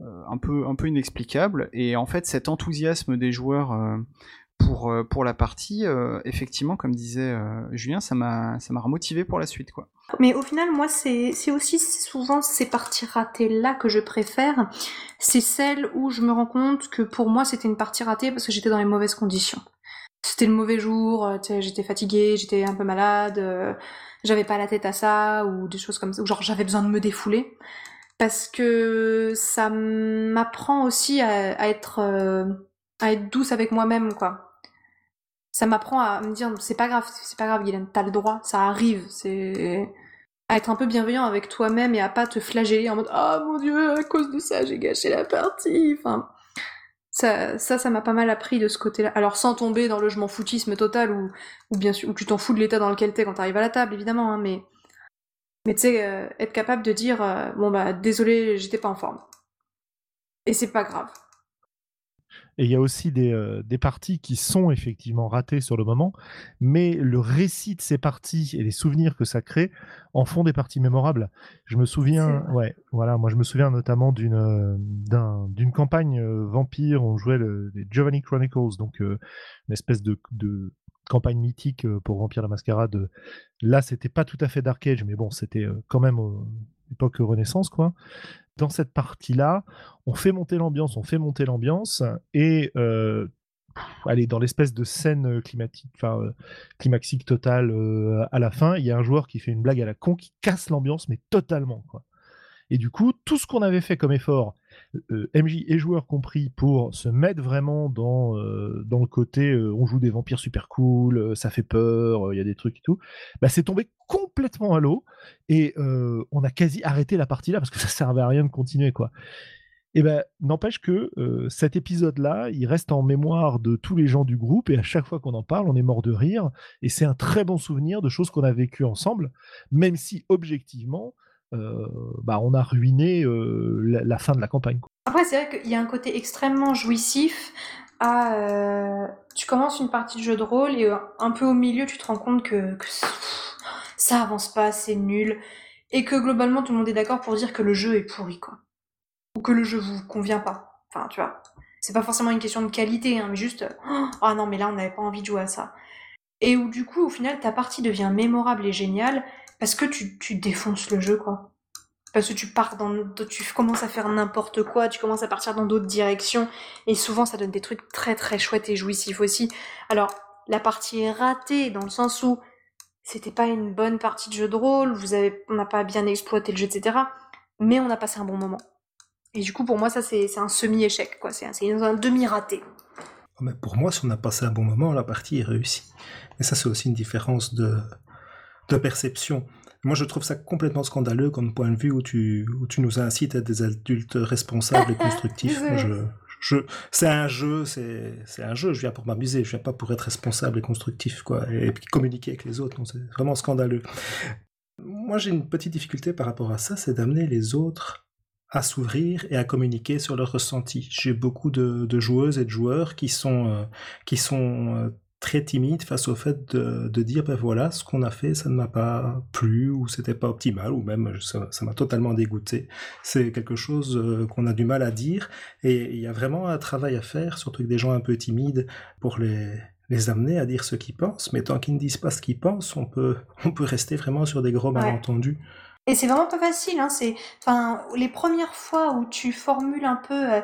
un peu un peu inexplicable et en fait cet enthousiasme des joueurs pour, euh, pour la partie, euh, effectivement, comme disait euh, Julien, ça m'a remotivé pour la suite. quoi. Mais au final, moi, c'est aussi souvent ces parties ratées-là que je préfère. C'est celles où je me rends compte que pour moi, c'était une partie ratée parce que j'étais dans les mauvaises conditions. C'était le mauvais jour, j'étais fatiguée, j'étais un peu malade, j'avais pas la tête à ça, ou des choses comme ça, ou genre j'avais besoin de me défouler. Parce que ça m'apprend aussi à, être à être douce avec moi-même, quoi ça m'apprend à me dire c'est pas grave, c'est pas grave, Guylaine, t'as le droit, ça arrive, c'est à être un peu bienveillant avec toi-même et à pas te flageller en mode oh mon dieu à cause de ça j'ai gâché la partie. Enfin ça ça ça m'a pas mal appris de ce côté-là. Alors sans tomber dans le je m'en foutisme total ou ou bien sûr où tu t'en fous de l'état dans lequel t'es quand t'arrives à la table évidemment hein, mais mais tu sais euh, être capable de dire euh, bon bah désolé j'étais pas en forme et c'est pas grave et il y a aussi des, des, parties qui sont effectivement ratées sur le moment, mais le récit de ces parties et les souvenirs que ça crée en font des parties mémorables. Je me souviens, ouais, voilà, moi je me souviens notamment d'une d'une campagne vampire, on jouait le, les Giovanni Chronicles, donc une espèce de, de campagne mythique pour Vampire la Mascarade. Là, c'était pas tout à fait Dark Age, mais bon, c'était quand même époque Renaissance, quoi dans cette partie-là, on fait monter l'ambiance, on fait monter l'ambiance, et euh, allez, dans l'espèce de scène climatique, enfin, euh, climaxique totale euh, à la fin, il y a un joueur qui fait une blague à la con qui casse l'ambiance, mais totalement. Quoi. Et du coup, tout ce qu'on avait fait comme effort, euh, MJ et joueurs compris, pour se mettre vraiment dans, euh, dans le côté euh, on joue des vampires super cool, ça fait peur, il y a des trucs et tout, bah, c'est tombé complètement à l'eau et on a quasi arrêté la partie là parce que ça servait à rien de continuer quoi. Et ben n'empêche que cet épisode-là, il reste en mémoire de tous les gens du groupe et à chaque fois qu'on en parle, on est mort de rire et c'est un très bon souvenir de choses qu'on a vécues ensemble, même si objectivement, bah, on a ruiné la, fin de la campagne. Après, c'est vrai qu'il y a un côté extrêmement jouissif à. Euh, tu commences une partie de jeu de rôle et un peu au milieu, tu te rends compte que, ça avance pas, c'est nul. Et que globalement, tout le monde est d'accord pour dire que le jeu est pourri, quoi. Ou que le jeu vous convient pas. Enfin, tu vois. C'est pas forcément une question de qualité, hein, mais juste. Ah non, mais là, on n'avait pas envie de jouer à ça. Et où du coup, au final, ta partie devient mémorable et géniale parce que tu, tu défonces le jeu, quoi. Parce que tu pars dans, tu commences à faire n'importe quoi, tu commences à partir dans d'autres directions, et souvent ça donne des trucs très très chouettes et jouissifs aussi. Alors, la partie est ratée dans le sens où c'était pas une bonne partie de jeu de rôle, vous avez, on n'a pas bien exploité le jeu, etc. Mais on a passé un bon moment. Et du coup, pour moi, ça c'est un semi-échec, quoi. C'est un, un demi-raté. Mais pour moi, si on a passé un bon moment, la partie est réussie. Et ça, c'est aussi une différence de, de perception. Moi, je trouve ça complètement scandaleux comme point de vue où tu, où tu nous incites à être des adultes responsables et constructifs. je, je, c'est un jeu, c'est, un jeu. Je viens pour m'amuser, je viens pas pour être responsable et constructif, quoi, et, puis communiquer avec les autres. c'est vraiment scandaleux. Moi, j'ai une petite difficulté par rapport à ça, c'est d'amener les autres à s'ouvrir et à communiquer sur leurs ressentis. J'ai beaucoup de, de, joueuses et de joueurs qui sont, euh, qui sont euh, très timide face au fait de, de dire ben voilà ce qu'on a fait ça ne m'a pas plu ou c'était pas optimal ou même ça m'a totalement dégoûté. C'est quelque chose euh, qu'on a du mal à dire et il y a vraiment un travail à faire surtout avec des gens un peu timides pour les les amener à dire ce qu'ils pensent. Mais tant qu'ils ne disent pas ce qu'ils pensent on peut on peut rester vraiment sur des gros malentendus et c'est vraiment pas facile, hein. C'est, enfin, les premières fois où tu formules un peu, euh,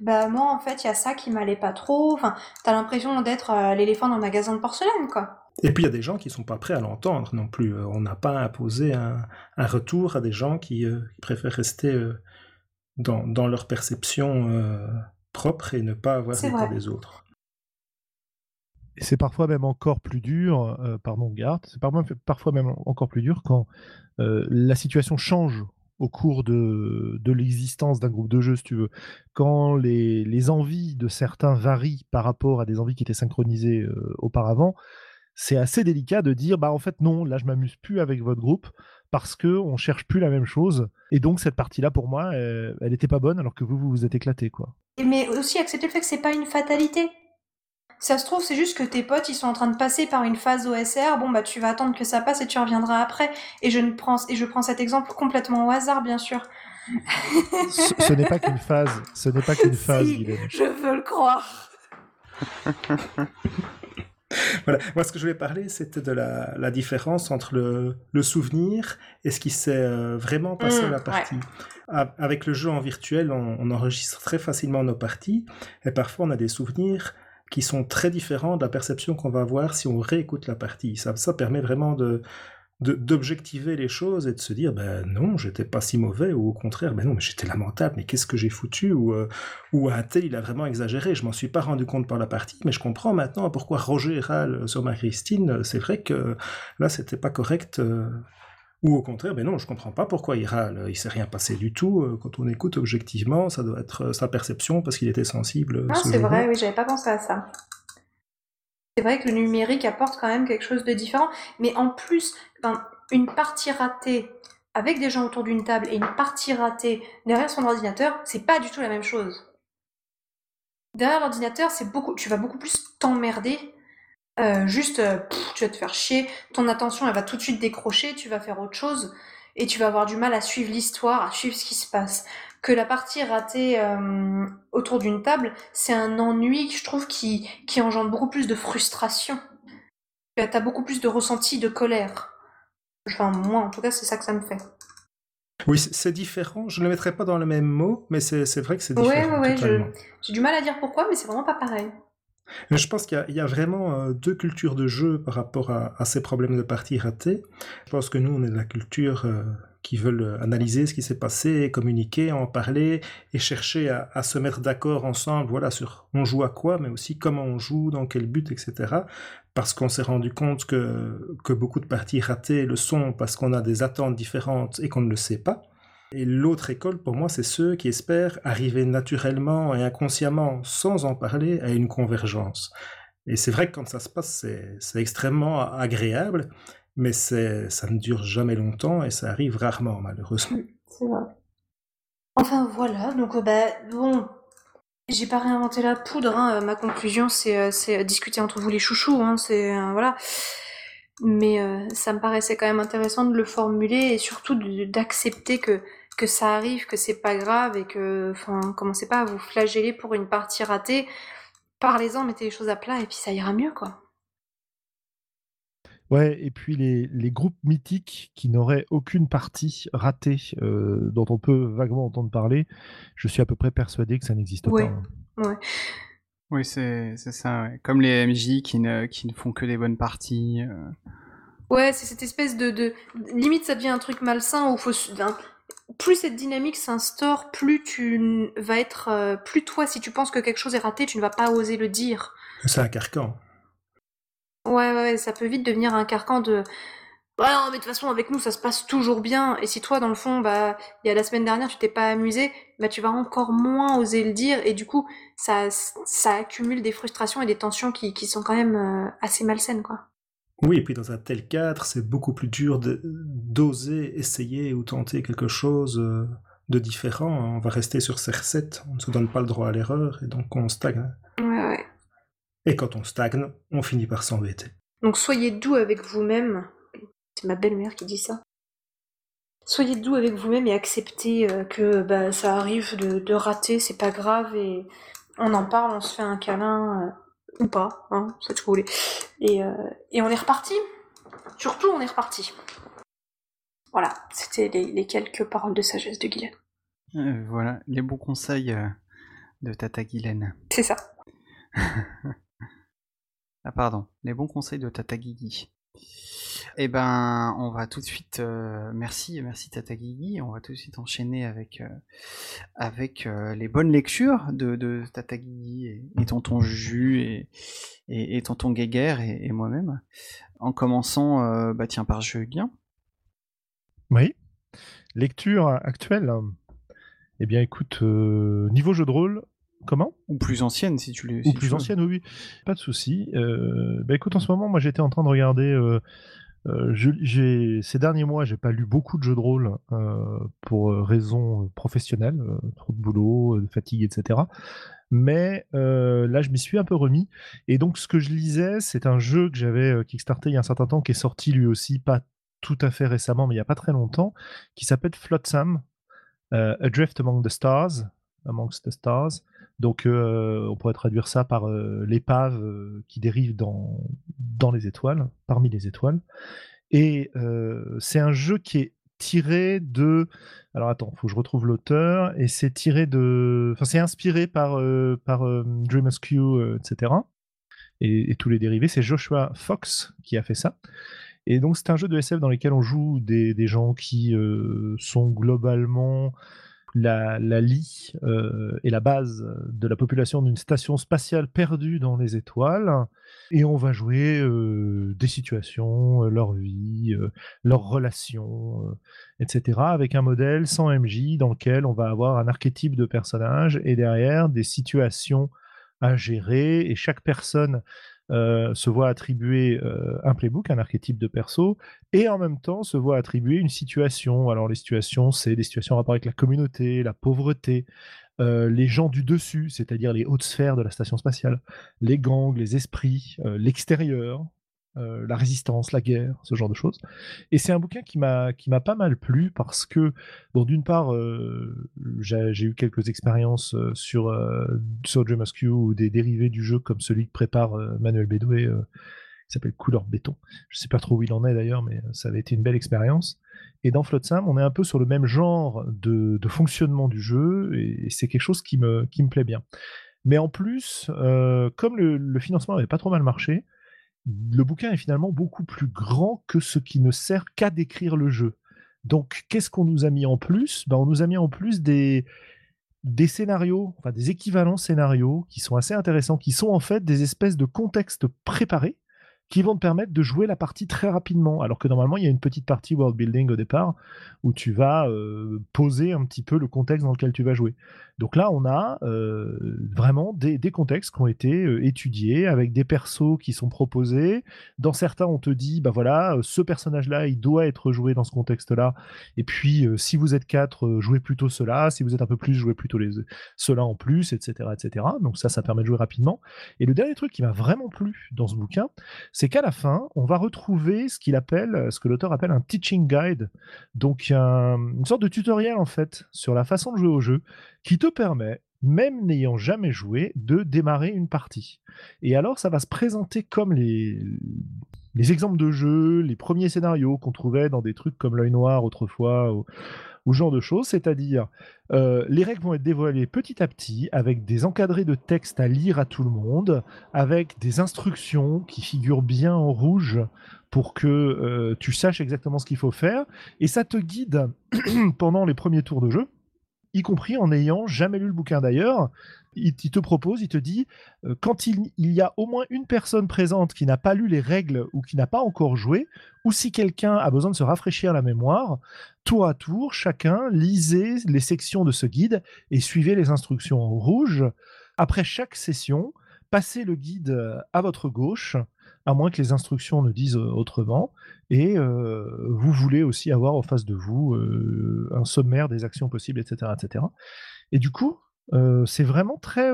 bah moi en fait il y a ça qui m'allait pas trop. Enfin, t'as l'impression d'être euh, l'éléphant dans le magasin de porcelaine, quoi. Et puis il y a des gens qui sont pas prêts à l'entendre non plus. Euh, on n'a pas imposé un, un, retour à des gens qui, préfèrent rester dans, dans, leur perception propre et ne pas avoir l'état des autres. C'est parfois même encore plus dur, pardon Garth, c'est parfois même encore plus dur quand euh, la situation change au cours de, l'existence d'un groupe de jeu, si tu veux. Quand les, envies de certains varient par rapport à des envies qui étaient synchronisées euh, auparavant, c'est assez délicat de dire bah en fait non, là je m'amuse plus avec votre groupe parce que on cherche plus la même chose et donc cette partie là pour moi elle, elle était pas bonne alors que vous vous vous êtes éclaté quoi. Mais aussi accepter le fait que c'est pas une fatalité. Ça se trouve, c'est juste que tes potes, ils sont en train de passer par une phase OSR. Bon, bah, tu vas attendre que ça passe et tu reviendras après. Et je ne prends, et je prends cet exemple complètement au hasard, bien sûr. ce, n'est pas qu'une phase. Ce n'est pas qu'une phase, Je veux le croire. voilà. Moi, ce que je voulais parler, c'était de la, différence entre le, le, souvenir et ce qui s'est euh, vraiment passé à mmh, la partie. Avec le jeu en virtuel, on, on, enregistre très facilement nos parties et parfois on a des souvenirs qui sont très différents de la perception qu'on va avoir si on réécoute la partie. Ça, ça permet vraiment de d'objectiver les choses et de se dire ben non j'étais pas si mauvais ou au contraire ben non mais j'étais lamentable mais qu'est-ce que j'ai foutu ou euh, ou un tel il a vraiment exagéré je m'en suis pas rendu compte par la partie mais je comprends maintenant pourquoi Roger râle sur ma Christine c'est vrai que là c'était pas correct euh, ou au contraire, ben non, je comprends pas pourquoi il râle. Il s'est rien passé du tout. Euh, quand on écoute objectivement, ça doit être euh, sa perception parce qu'il était sensible. Ah, c'est vrai, oui, j'avais pas pensé à ça. C'est vrai que le numérique apporte quand même quelque chose de différent. Mais en plus, une partie ratée avec des gens autour d'une table et une partie ratée derrière son ordinateur, c'est pas du tout la même chose. Derrière l'ordinateur, c'est beaucoup, tu vas beaucoup plus t'emmerder euh, juste, euh, tu vas te faire chier, ton attention elle va tout de suite décrocher, tu vas faire autre chose et tu vas avoir du mal à suivre l'histoire, à suivre ce qui se passe. Que la partie ratée euh, autour d'une table, c'est un ennui, je trouve, qui, qui engendre beaucoup plus de frustration. T'as beaucoup plus de ressenti, de colère. Enfin, moi, en tout cas, c'est ça que ça me fait. Oui, c'est différent. Je ne le mettrais pas dans le même mot, mais c'est vrai que c'est différent. Ouais, ouais, j'ai du mal à dire pourquoi, mais c'est vraiment pas pareil. Je pense qu'il y, a vraiment euh, deux cultures de jeu par rapport à, ces problèmes de partie ratée. Je pense que nous, on est de la culture euh, qui veulent analyser ce qui s'est passé, communiquer, en parler et chercher à, se mettre d'accord ensemble, voilà, sur on joue à quoi, mais aussi comment on joue, dans quel but, etc. Parce qu'on s'est rendu compte que, que beaucoup de parties ratées le sont parce qu'on a des attentes différentes et qu'on ne le sait pas. Et l'autre école, pour moi, c'est ceux qui espèrent arriver naturellement et inconsciemment, sans en parler, à une convergence. Et c'est vrai que quand ça se passe, c'est extrêmement agréable, mais ça ne dure jamais longtemps et ça arrive rarement, malheureusement. C'est vrai. Enfin voilà, donc euh, bah, bon, j'ai pas réinventé la poudre. Hein. Ma conclusion, c'est euh, discuter entre vous les chouchous. Hein. C'est euh, voilà. Mais ça me paraissait quand même intéressant de le formuler et surtout d'accepter que que ça arrive, que c'est pas grave et que, enfin, commencez pas à vous flageller pour une partie ratée. Parlez-en, mettez les choses à plat et puis ça ira mieux, quoi. Ouais, et puis les, les groupes mythiques qui n'auraient aucune partie ratée euh, dont on peut vaguement entendre parler, je suis à peu près persuadé que ça n'existe pas. Hein. Ouais. Oui, c'est ça. Comme les MJ qui ne, qui ne font que des bonnes parties. Euh. Ouais, c'est cette espèce de, de, Limite, ça devient un truc malsain où faut plus cette dynamique s'instaure, plus tu vas être, euh, plus toi, si tu penses que quelque chose est raté, tu ne vas pas oser le dire. C'est un carcan. Ouais, ouais, ça peut vite devenir un carcan de. Ouais, non, mais de toute façon, avec nous, ça se passe toujours bien. Et si toi, dans le fond, bah, il y a la semaine dernière, tu t'es pas amusé, bah, tu vas encore moins oser le dire. Et du coup, ça, ça accumule des frustrations et des tensions qui, qui sont quand même euh, assez malsaines, quoi. Oui, et puis dans un tel cadre, c'est beaucoup plus dur d'oser essayer ou tenter quelque chose euh, de différent. On va rester sur ces recettes, on ne se donne pas le droit à l'erreur, et donc on stagne. Ouais, ouais. Et quand on stagne, on finit par s'embêter. Donc soyez doux avec vous-même. C'est ma belle-mère qui dit ça. Soyez doux avec vous-même et acceptez euh, que bah, ça arrive de, de rater, c'est pas grave, et on en parle, on se fait un câlin. Euh, ou pas, hein, ce que vous voulez. Et, euh, et on est reparti. Surtout, on est reparti. Voilà, c'était les, quelques paroles de sagesse de Guylaine. Euh, voilà, les bons conseils de Tata Guylaine. C'est ça. ah pardon, les bons conseils de Tata Guigui. Eh ben, on va tout de suite, euh, merci, merci Tata Guigui, on va tout de suite enchaîner avec, euh, avec euh, les bonnes lectures de, de Tata Guigui et, Tonton Juju et, et, Tonton Guéguerre et, moi-même, en commençant, bah tiens, par Julien. Oui, lecture actuelle. Eh bien, écoute, niveau jeu de rôle, Comment? Ou plus ancienne, si tu l'es. Ou plus ancienne, oui, Pas de souci. bah écoute, en ce moment, moi, j'étais en train de regarder euh, ces derniers mois, j'ai pas lu beaucoup de jeux de rôle euh, pour euh, raisons professionnelles, trop de boulot, de fatigue, etc. Mais là, je m'y suis un peu remis. Et donc, ce que je lisais, c'est un jeu que j'avais kickstarté il y a un certain temps, qui est sorti lui aussi, pas tout à fait récemment, mais il y a pas très longtemps, qui s'appelle Flotsam, Adrift Among the Stars, Amongst the Stars. Donc, on pourrait traduire ça par l'épave qui dérive dans, dans les étoiles, parmi les étoiles. Et c'est un jeu qui est tiré de. Alors attends, faut que je retrouve l'auteur. Et c'est tiré de. Enfin, c'est inspiré par, par Dream etc. Et, tous les dérivés. C'est Joshua Fox qui a fait ça. Et donc, c'est un jeu de SF dans lequel on joue des, des gens qui sont globalement la, la lie euh, est la base de la population d'une station spatiale perdue dans les étoiles. Et on va jouer euh, des situations, euh, leur vie, leurs relations, etc. avec un modèle sans MJ dans lequel on va avoir un archétype de personnage et derrière des situations à gérer. Et chaque personne euh, se voit attribuer euh, un playbook, un archétype de perso, et en même temps se voit attribuer une situation. Alors les situations, c'est des situations en rapport avec la communauté, la pauvreté, euh, les gens du dessus, c'est-à-dire les hautes sphères de la station spatiale, les gangs, les esprits, l'extérieur, euh, la résistance, la guerre, ce genre de choses. Et c'est un bouquin qui m'a pas mal plu parce que bon d'une part euh, j'ai eu quelques expériences euh, sur sur Dream ou des dérivés du jeu comme celui que prépare Manuel Bédoué qui s'appelle Couleur Béton. Je sais pas trop où il en est d'ailleurs, mais ça avait été une belle expérience. Et dans Flotsam, on est un peu sur le même genre de, de fonctionnement du jeu, et, c'est quelque chose qui me, qui me plaît bien. Mais en plus, comme le, le financement n'avait pas trop mal marché, le bouquin est finalement beaucoup plus grand que ce qui ne sert qu'à décrire le jeu. Donc, qu'est-ce qu'on nous a mis en plus? Ben, On nous a mis en plus des, scénarios, enfin des équivalents scénarios qui sont assez intéressants, qui sont en fait des espèces de contextes préparés qui vont te permettre de jouer la partie très rapidement. Alors que normalement, il y a une petite partie world building au départ où tu vas euh, poser un petit peu le contexte dans lequel tu vas jouer. Donc là, on a euh, vraiment des, contextes qui ont été euh, étudiés avec des persos qui sont proposés. Dans certains, on te dit, bah voilà, ce personnage-là, il doit être joué dans ce contexte-là. Et puis, si vous êtes quatre, jouez plutôt cela. Si vous êtes un peu plus, jouez plutôt cela en plus, etc., etc. Donc ça, ça permet de jouer rapidement. Et le dernier truc qui m'a vraiment plu dans ce bouquin, c'est qu'à la fin, on va retrouver ce qu'il appelle, ce que l'auteur appelle un teaching guide, donc une sorte de tutoriel en fait sur la façon de jouer au jeu, qui te permet, même n'ayant jamais joué, de démarrer une partie. Et alors, ça va se présenter comme les, les exemples de jeu, les premiers scénarios qu'on trouvait dans des trucs comme l'œil noir autrefois, ou genre de choses, c'est-à-dire euh, les règles vont être dévoilées petit à petit avec des encadrés de texte à lire à tout le monde, avec des instructions qui figurent bien en rouge pour que euh, tu saches exactement ce qu'il faut faire, et ça te guide pendant les premiers tours de jeu y compris en n'ayant jamais lu le bouquin d'ailleurs. Il, te propose, il te dit, euh, quand il, y a au moins une personne présente qui n'a pas lu les règles ou qui n'a pas encore joué, ou si quelqu'un a besoin de se rafraîchir la mémoire, tour à tour, chacun lisez les sections de ce guide et suivez les instructions en rouge. Après chaque session, passez le guide à votre gauche, à moins que les instructions ne disent euh, autrement, et euh, vous voulez aussi avoir en face de vous un sommaire des actions possibles, etc. etc. Et du coup, c'est vraiment très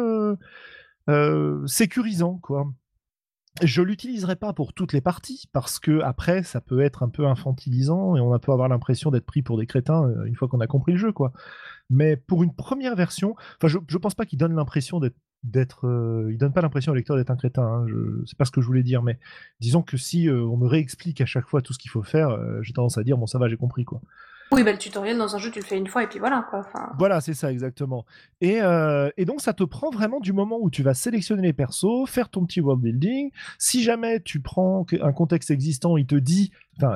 sécurisant, quoi. Je l'utiliserai pas pour toutes les parties parce que après ça peut être un peu infantilisant et on peut avoir l'impression d'être pris pour des crétins euh, une fois qu'on a compris le jeu quoi. Mais pour une première version, enfin je, je pense pas qu'il donne l'impression d'être d'être euh, il donne pas l'impression au lecteur d'être un crétin hein, je c'est pas ce que je voulais dire mais disons que si euh, on me réexplique à chaque fois tout ce qu'il faut faire j'ai tendance à dire bon ça va j'ai compris quoi oui, bah, le tutoriel dans un jeu, tu le fais une fois et puis voilà. Quoi. Voilà, c'est ça, exactement. Et, euh, et, donc, ça te prend vraiment du moment où tu vas sélectionner les persos, faire ton petit world building. Si jamais tu prends un contexte existant, il te dit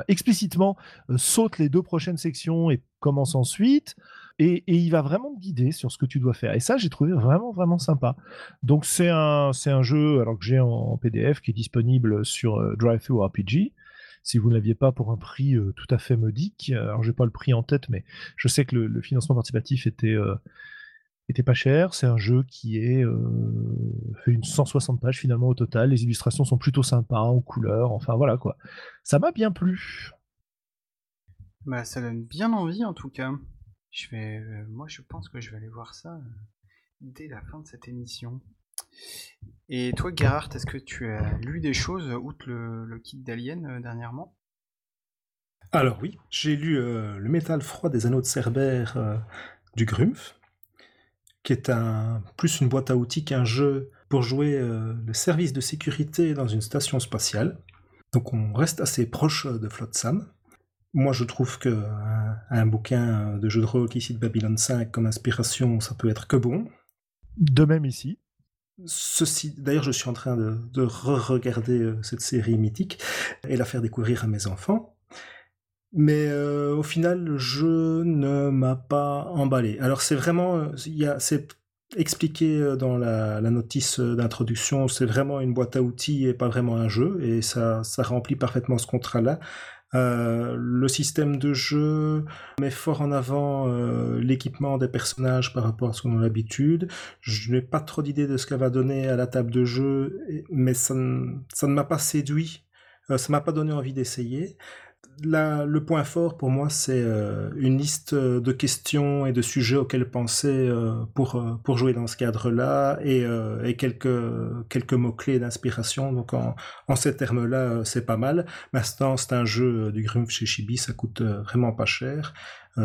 explicitement euh, saute les deux prochaines sections et commence ensuite. Et, il va vraiment guider sur ce que tu dois faire. Et ça, j'ai trouvé vraiment, vraiment sympa. Donc, c'est un, un jeu alors que j'ai en, PDF qui est disponible sur euh, DriveThru RPG si vous ne l'aviez pas pour un prix euh, tout à fait modique. Alors, j'ai pas le prix en tête, mais je sais que le, financement participatif était, euh, était pas cher. C'est un jeu qui est euh, fait une 160 pages finalement au total. Les illustrations sont plutôt sympas, en couleur. Enfin, voilà quoi. Ça m'a bien plu. Bah, ça donne bien envie en tout cas. Je vais, moi, je pense que je vais aller voir ça dès la fin de cette émission. Et toi, Gerhard, est-ce que tu as lu des choses outre le, kit d'Alien euh, dernièrement? Alors oui, j'ai lu euh, Le métal froid des anneaux de Cerbère euh, du Grumpf, qui est un, plus une boîte à outils qu'un jeu pour jouer le service de sécurité dans une station spatiale. Donc on reste assez proche de Flotsam. Moi, je trouve que un, bouquin de jeu de rôle qui cite Babylon 5 comme inspiration, ça peut être que bon. De même ici. Ceci, d'ailleurs, je suis en train de, re-regarder euh, cette série mythique et la faire découvrir à mes enfants. Mais euh, au final, le jeu ne m'a pas emballé. Alors c'est vraiment, euh, c'est expliqué dans la, la notice d'introduction, c'est vraiment une boîte à outils et pas vraiment un jeu, et ça, ça remplit parfaitement ce contrat-là. Euh, le système de jeu met fort en avant euh, l'équipement des personnages par rapport à ce qu'on a l'habitude. Je n'ai pas trop d'idées de ce qu'elle va donner à la table de jeu, mais ça ne, ça ne m'a pas séduit. Euh, ça m'a pas donné envie d'essayer le point fort pour moi, c'est euh, une liste de questions et de sujets auxquels penser euh, pour, euh, pour jouer dans ce cadre-là et, et, quelques, quelques mots-clés d'inspiration. Donc en, en ces termes-là, c'est pas mal. Maintenant, c'est un jeu du Grumpf chez Chibi, ça coûte vraiment pas cher.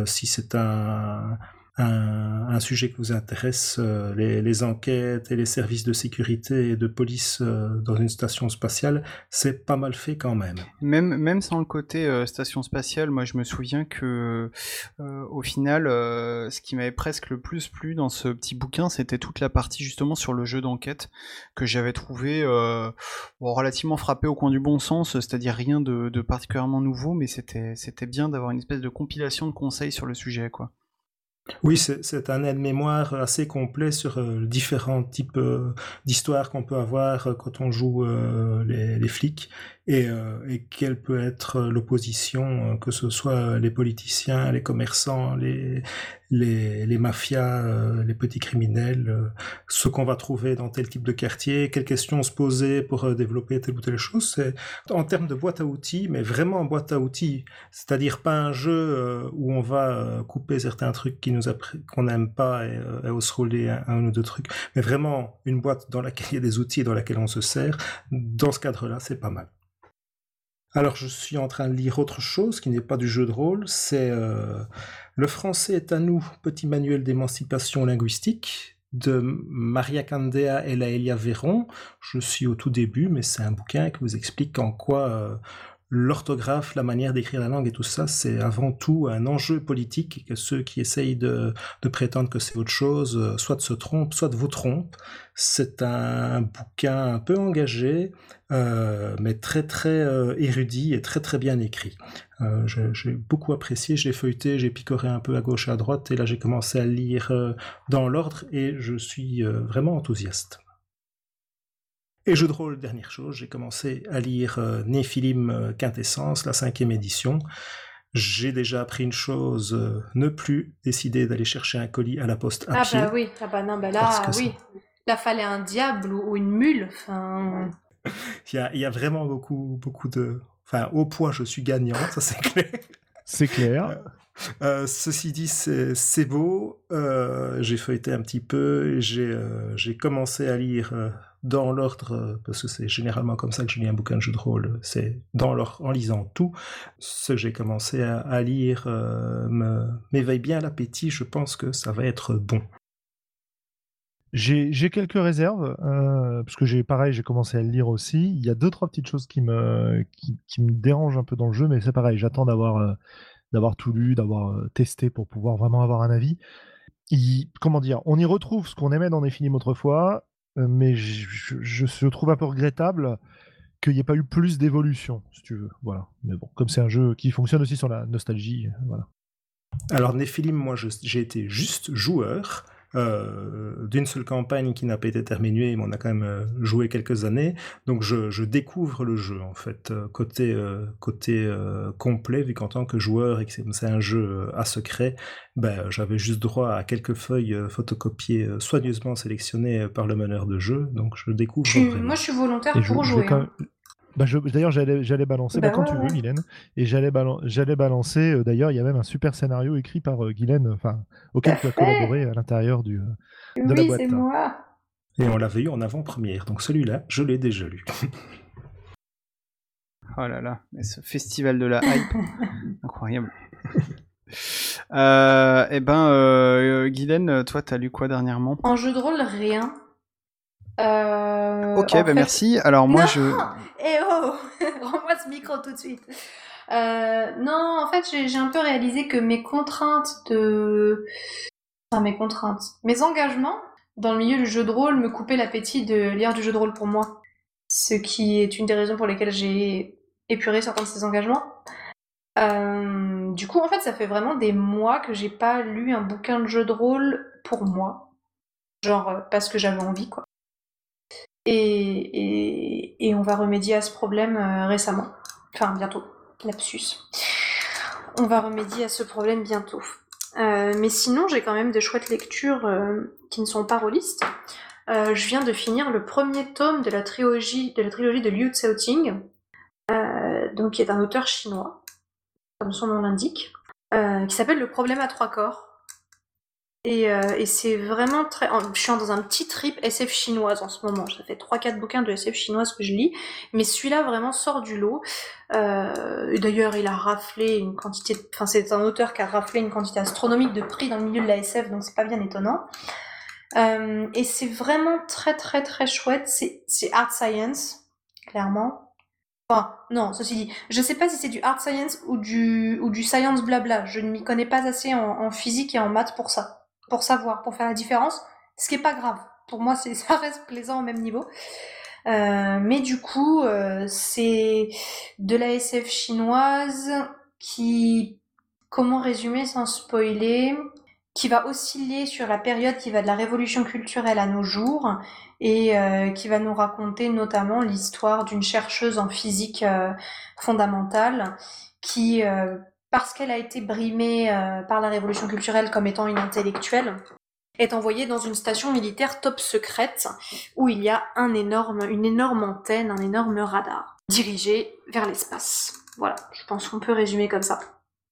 si c'est un un, sujet qui vous intéresse, euh, les, enquêtes et les services de sécurité et de police euh, dans une station spatiale, c'est pas mal fait quand même. Même, même sans le côté euh, station spatiale, moi je me souviens que au final, ce qui m'avait presque le plus plu dans ce petit bouquin, c'était toute la partie justement sur le jeu d'enquête que j'avais trouvé relativement frappé au coin du bon sens, c'est-à-dire rien de, de particulièrement nouveau, mais c'était c'était bien d'avoir une espèce de compilation de conseils sur le sujet, quoi. Oui, c'est un aide-mémoire assez complet sur euh, différents types euh, d'histoires qu'on peut avoir euh, quand on joue les, flics et, quelle peut être l'opposition, que ce soit les politiciens, les commerçants, les, mafias, les petits criminels, ce qu'on va trouver dans tel type de quartier, quelles questions se poser pour développer telle ou telle chose. En termes de boîte à outils, mais vraiment boîte à outils, c'est-à-dire pas un jeu où on va couper certains trucs qui qu'on n'aime pas et, et se rouler un, un, ou deux trucs, mais vraiment une boîte dans laquelle il y a des outils et dans laquelle on se sert. Dans ce cadre-là, c'est pas mal. Alors, je suis en train de lire autre chose qui n'est pas du jeu de rôle, c'est euh, Le français est à nous, petit manuel d'émancipation linguistique de Maria Candea et Laëlia Véron. Je suis au tout début, mais c'est un bouquin qui vous explique en quoi euh, l'orthographe, la manière d'écrire la langue et tout ça, c'est avant tout un enjeu politique et que ceux qui essayent de, prétendre que c'est autre chose, euh, soit se trompent, soit vous trompent. C'est un bouquin un peu engagé, euh, mais très très euh, érudit et très très bien écrit. J'ai beaucoup apprécié, j'ai feuilleté, j'ai picoré un peu à gauche et à droite, et là j'ai commencé à lire dans l'ordre et je suis vraiment enthousiaste. Et jeu de rôle, dernière chose, j'ai commencé à lire euh, Néphilim euh, Quintessence, la cinquième édition. J'ai déjà appris une chose, euh, ne plus décider d'aller chercher un colis à la poste à ah pied. bah oui, ah bah non, bah là, oui. Là, fallait un diable ou, ou une mule. Enfin... il, y a, il y a vraiment beaucoup, beaucoup de... Enfin, au point, je suis gagnant, ça c'est clair. C'est clair. Euh, ceci dit, c'est beau. Euh, j'ai feuilleté un petit peu. J'ai euh, commencé à lire dans l'ordre, parce que c'est généralement comme ça que je lis un bouquin de jeu de rôle. C'est dans l'ordre, en lisant tout. Ce que j'ai commencé à, lire m'éveille bien l'appétit. Je pense que ça va être bon. J'ai quelques réserves, euh, parce que j'ai pareil, j'ai commencé à le lire aussi. Il y a deux, trois petites choses qui me, qui, dérangent un peu dans le jeu, mais c'est pareil, j'attends d'avoir euh, tout lu, d'avoir euh, testé pour pouvoir vraiment avoir un avis. Comment dire, on y retrouve ce qu'on aimait dans les films autrefois, euh, mais je, trouve un peu regrettable qu'il n'y ait pas eu plus d'évolution, si tu veux. Voilà. Mais bon, comme c'est un jeu qui fonctionne aussi sur la nostalgie, voilà. Alors, Néphilim, moi, j'ai été juste joueur euh, d'une seule campagne qui n'a pas été terminée, mais on a quand même euh, joué quelques années. Donc je, je, découvre le jeu en fait euh, côté euh, côté euh, complet vu qu'en tant que joueur et que c'est un jeu à secret, ben j'avais juste droit à quelques feuilles photocopiées soigneusement sélectionnées par le meneur de jeu. Donc je découvre. Je, moi je suis volontaire et pour je, jouer. Je. Bah D'ailleurs, j'allais balancer, bah, bah quand ouais, tu veux, ouais. Guylaine, et j'allais balan balancer, euh, d'ailleurs, il y a même un super scénario écrit par euh, Guylaine, enfin, auquel tu as collaboré à l'intérieur du euh, de oui, la boîte. c'est moi. Et on l'avait eu en avant-première, donc celui-là, je l'ai déjà lu. oh là là, mais ce festival de la hype, incroyable. euh, eh ben, euh, Guylaine, toi, t'as lu quoi dernièrement? En jeu de rôle, rien. Euh, ok, bah fait... merci. Alors moi non je. Eh oh Rends-moi ce micro tout de suite. Euh, non, en fait, j'ai un peu réalisé que mes contraintes de. Enfin, mes contraintes. Mes engagements dans le milieu du jeu de rôle me coupaient l'appétit de lire du jeu de rôle pour moi. Ce qui est une des raisons pour lesquelles j'ai épuré certains de ces engagements. Euh, du coup, en fait, ça fait vraiment des mois que j'ai pas lu un bouquin de jeu de rôle pour moi. Genre, parce que j'avais envie, quoi. Et, on va remédier à ce problème euh, récemment. Enfin, bientôt. Lapsus. On va remédier à ce problème bientôt. Euh, mais sinon, j'ai quand même de chouettes lectures euh, qui ne sont pas rôlistes. Je viens de finir le premier tome de la trilogie de, Liu euh, donc qui est un auteur chinois, comme son nom l'indique, qui s'appelle Le problème à trois corps. Et, euh, et c'est vraiment très. Je suis dans un petit trip SF chinoise en ce moment. Ça fait 3-4 bouquins de SF chinoise que je lis, mais celui-là vraiment sort du lot. Euh, D'ailleurs, il a raflé une quantité. Enfin, c'est un auteur qui a raflé une quantité astronomique de prix dans le milieu de la SF, donc c'est pas bien étonnant. Euh, et c'est vraiment très très très chouette. C'est art science, clairement. Enfin, non, ceci dit, je sais pas si c'est du art science ou du, ou du science blabla. Je ne m'y connais pas assez en, en physique et en maths pour ça pour savoir, pour faire la différence, ce qui est pas grave. Pour moi, c'est ça reste plaisant au même niveau. Euh, mais du coup, euh, c'est de la SF chinoise qui, comment résumer sans spoiler, qui va osciller sur la période qui va de la révolution culturelle à nos jours et euh, qui va nous raconter notamment l'histoire d'une chercheuse en physique fondamentale qui parce qu'elle a été brimée euh, par la révolution culturelle comme étant une intellectuelle, est envoyée dans une station militaire top secrète où il y a un énorme, une énorme antenne, un énorme radar dirigé vers l'espace. Voilà, je pense qu'on peut résumer comme ça.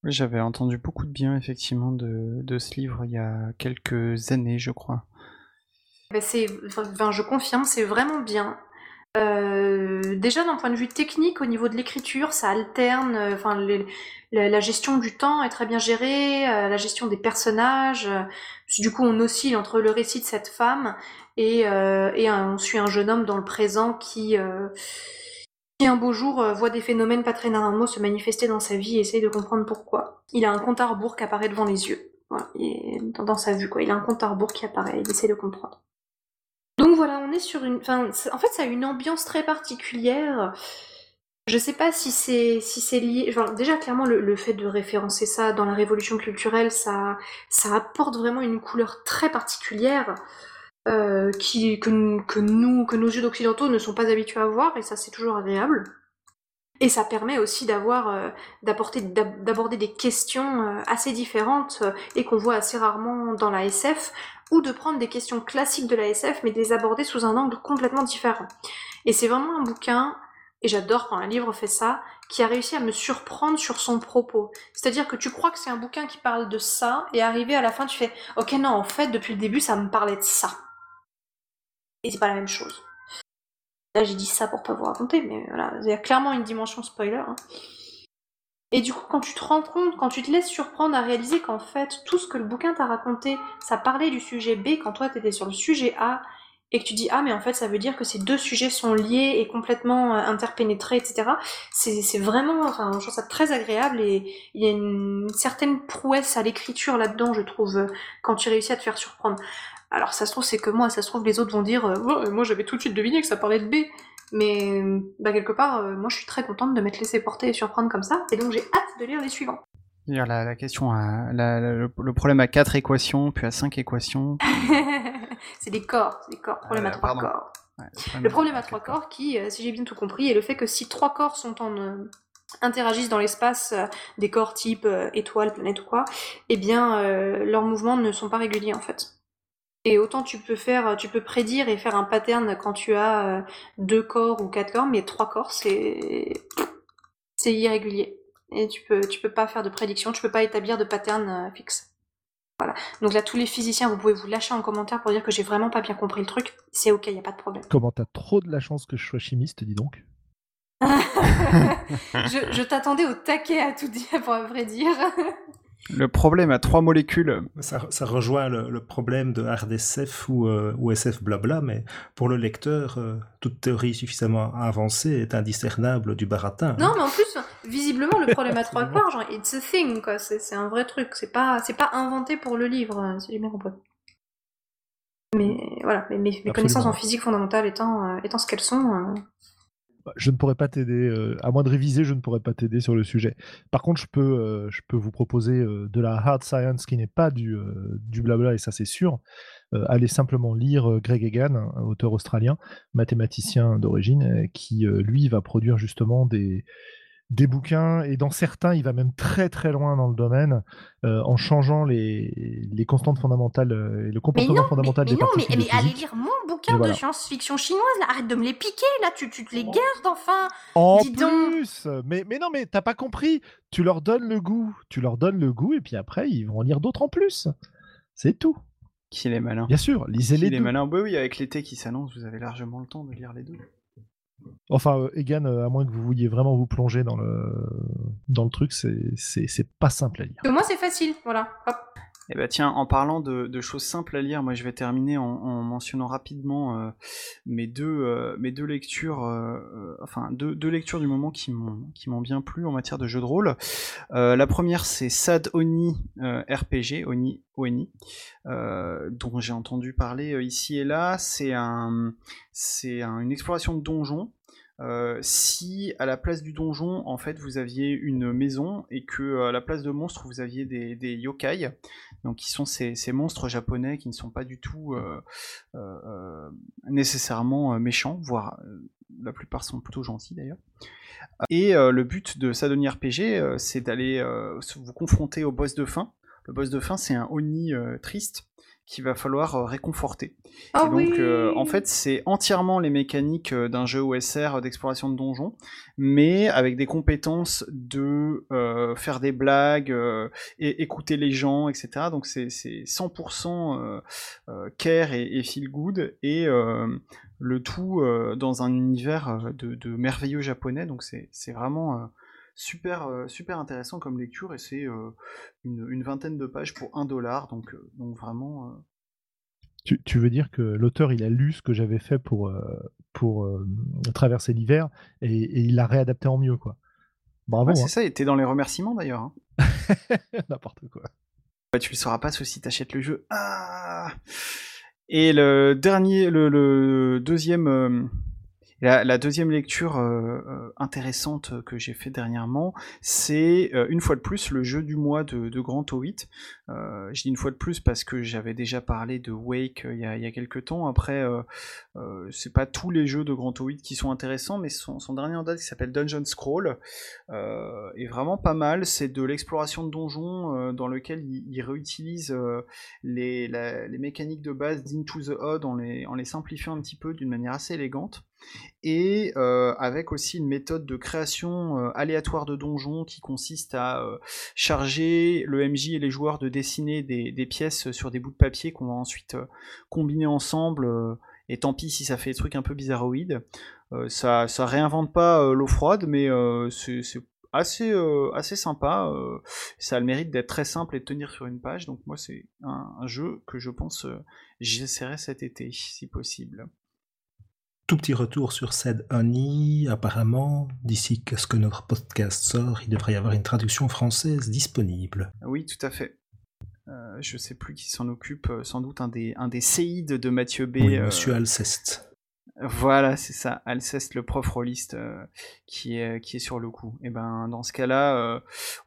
Oui, j'avais entendu beaucoup de bien effectivement de, de, ce livre il y a quelques années, je crois. Ben c'est, enfin, je confirme, c'est vraiment bien. Euh, déjà d'un point de vue technique, au niveau de l'écriture, ça alterne. Euh, enfin, la gestion du temps est très bien gérée, euh, la gestion des personnages. du coup, on oscille entre le récit de cette femme et, et on suit un jeune homme dans le présent qui, un beau jour voit des phénomènes pas très normaux se manifester dans sa vie et essaye de comprendre pourquoi. Il a un compte à rebours qui apparaît devant les yeux. Voilà, dans, dans, sa vue, quoi. Il a un compte à rebours qui apparaît, il essaie de comprendre. Donc voilà, on est sur une. Enfin, en fait, ça a une ambiance très particulière. Je sais pas si c'est lié. déjà, clairement, le, fait de référencer ça dans la révolution culturelle, ça apporte vraiment une couleur très particulière euh, que, nous que nos yeux d'occidentaux ne sont pas habitués à voir, et ça c'est toujours agréable. Et ça permet aussi euh, d'aborder des questions euh, assez différentes et qu'on voit assez rarement dans la SF, ou de prendre des questions classiques de la SF mais de les aborder sous un angle complètement différent. Et c'est vraiment un bouquin, et j'adore quand un livre fait ça, qui a réussi à me surprendre sur son propos. C'est-à-dire que tu crois que c'est un bouquin qui parle de ça, et arrivé à la fin tu fais Ok non, en fait depuis le début ça me parlait de ça. Et c'est pas la même chose. Là j'ai dit ça pour pas vous raconter, mais voilà, il y a clairement une dimension spoiler. Hein. Et du coup, quand tu te rends compte, quand tu te laisses surprendre à réaliser qu'en fait, tout ce que le bouquin t'a raconté, ça parlait du sujet B quand toi t'étais sur le sujet A, et que tu dis ah mais en fait ça veut dire que ces deux sujets sont liés et complètement euh, interpénétrés, etc. C'est vraiment, enfin, je trouve ça très agréable et il y a une certaine prouesse à l'écriture là-dedans, je trouve, quand tu réussis à te faire surprendre. Alors ça se trouve c'est que moi, ça se trouve les autres vont dire euh, moi j'avais tout de suite deviné que ça parlait de B. Mais bah, quelque part, euh, moi je suis très contente de m'être laissée porter et surprendre comme ça, et donc j'ai hâte de lire les suivants. La, la question, à, le, problème à 4 équations, puis à 5 équations. c'est des corps, c'est des corps, problème à 3 euh, corps. le problème à 3 corps qui, euh, si j'ai bien tout compris, est le fait que si 3 corps sont en, interagissent dans l'espace, des corps type étoile, planète ou quoi, eh bien leurs mouvements ne sont pas réguliers en fait. Et autant tu peux faire, tu peux prédire et faire un pattern quand tu as euh, deux corps ou quatre corps, mais trois corps, c'est c'est irrégulier. Et tu peux, tu peux pas faire de prédiction, tu peux pas établir de pattern euh, fixe. Voilà. Donc là, tous les physiciens, vous pouvez vous lâcher en commentaire pour dire que j'ai vraiment pas bien compris le truc. C'est ok, y a pas de problème. Comment t'as trop de la chance que je sois chimiste, dis donc? je, je t'attendais au taquet à tout dire, pour vrai dire. Le problème à trois molécules. Ça, ça rejoint le, problème de hard SF ou, euh, ou, SF blabla, mais pour le lecteur, euh, toute théorie suffisamment avancée est indiscernable du baratin. Non, mais en plus, visiblement, le problème à trois quarts, genre, it's a thing, quoi. C'est un vrai truc. C'est pas, c'est pas inventé pour le livre, euh, si j'ai bien compris. Mais voilà, mes, mes connaissances en physique fondamentale étant, étant ce qu'elles sont, je ne pourrais pas t'aider, euh, à moins de réviser, je ne pourrais pas t'aider sur le sujet. Par contre, je peux, euh, je peux vous proposer euh, de la hard science qui n'est pas du, du blabla, et ça c'est sûr. allez simplement lire Greg Egan, auteur australien, mathématicien d'origine, qui lui va produire justement des, des bouquins, et dans certains, il va même très très loin dans le domaine, euh, en changeant les, les constantes fondamentales euh, et le comportement fondamental mais des non, particules mais, mais allez lire mon bouquin de science-fiction chinoise, là, arrête de me les piquer, là, tu, tu te les gardes enfin En Dis plus mais, mais non, mais t'as pas compris Tu leur donnes le goût, tu leur donnes le goût, et puis après, ils vont en lire d'autres en plus C'est tout. Qu'il est malin. Bien sûr, lisez les Qu'il est deux. malin. Oui, oui, avec l'été qui s'annonce, vous avez largement le temps de lire les deux. Enfin, euh, Egan, euh, à moins que vous vouliez vraiment vous plonger dans le, dans le truc, c'est- pas simple à lire. Moins, c'est facile, voilà. Eh ben tiens, en parlant de, choses simples à lire, moi je vais terminer en, en mentionnant rapidement euh, mes deux euh, mes deux lectures, euh, enfin deux, lectures du moment qui m'ont bien plu en matière de jeu de rôle. La première c'est Sad Oni RPG, Oni Oni, dont j'ai entendu parler ici et là. C'est un un- une exploration de donjon. Euh, si à la place du donjon, en fait, vous aviez une maison et que à la place de monstres, vous aviez des, des yokai, donc qui sont ces, monstres japonais qui ne sont pas du tout euh, euh, nécessairement euh, méchants, voire la plupart sont plutôt gentils d'ailleurs. Et le but de Sadoni RPG, c'est d'aller vous confronter au boss de fin. Le boss de fin, c'est un Oni triste qu'il va falloir euh, réconforter. Ah Et donc, oui euh, en fait, c'est entièrement les mécaniques euh, d'un jeu OSR d'exploration de donjons, mais avec des compétences de euh, faire des blagues, euh, et écouter les gens, etc. Donc, c'est c'est 100% euh, euh, care et, et feel good, et le tout dans un univers de, de merveilleux japonais. Donc, c'est c'est vraiment super, euh, super intéressant comme lecture, et c'est euh, une, une vingtaine de pages pour un dollar. Donc, euh, donc vraiment. Tu, tu veux dire que l'auteur, il a lu ce que j'avais fait pour, pour euh, traverser l'hiver et, et il l'a réadapté en mieux, quoi. Bravo, Ouais, c'est hein. ça, et t'es dans les remerciements d'ailleurs. hein. n'importe quoi. Bah, tu le sauras pas sauf si t'achètes le jeu. Ah et le dernier, le, le deuxième, euh, la, deuxième lecture euh, euh, intéressante que j'ai fait dernièrement, c'est euh, une fois de plus le jeu du mois de, de Grand O8. Euh, je dis une fois de plus parce que j'avais déjà parlé de Wake il y a, quelques temps. Après, c'est pas tous les jeux de Grand O8 qui sont intéressants, mais son, dernier en date qui s'appelle Dungeon Scroll est vraiment pas mal. C'est de l'exploration de donjons dans lequel il, il réutilise les, mécaniques de base d'Into the Odd en les simplifiant un petit peu d'une manière assez élégante. Et euh, avec aussi une méthode de création euh, aléatoire de donjons qui consiste à euh, charger le MJ et les joueurs de dessiner des, pièces sur des bouts de papier qu'on va ensuite combiner ensemble. et tant pis si ça fait des trucs un peu bizarroïdes. Ça, réinvente pas l'eau froide, mais c'est assez, assez sympa. ça a le mérite d'être très simple et de tenir sur une page. Donc moi, c'est un, un jeu que je pense j'essaierai cet été, si possible. Tout petit retour sur Said Honey. Apparemment, d'ici que ce que notre podcast sort, il devrait y avoir une traduction française disponible. Oui, tout à fait. Euh, je sais plus qui s'en occupe, euh, sans doute un des, un des séides de Mathieu B. Oui, euh, Monsieur Alceste. Voilà, c'est ça, Alceste, le prof rôliste, euh, qui, est, qui est sur le coup. Et ben, dans ce cas-là, euh,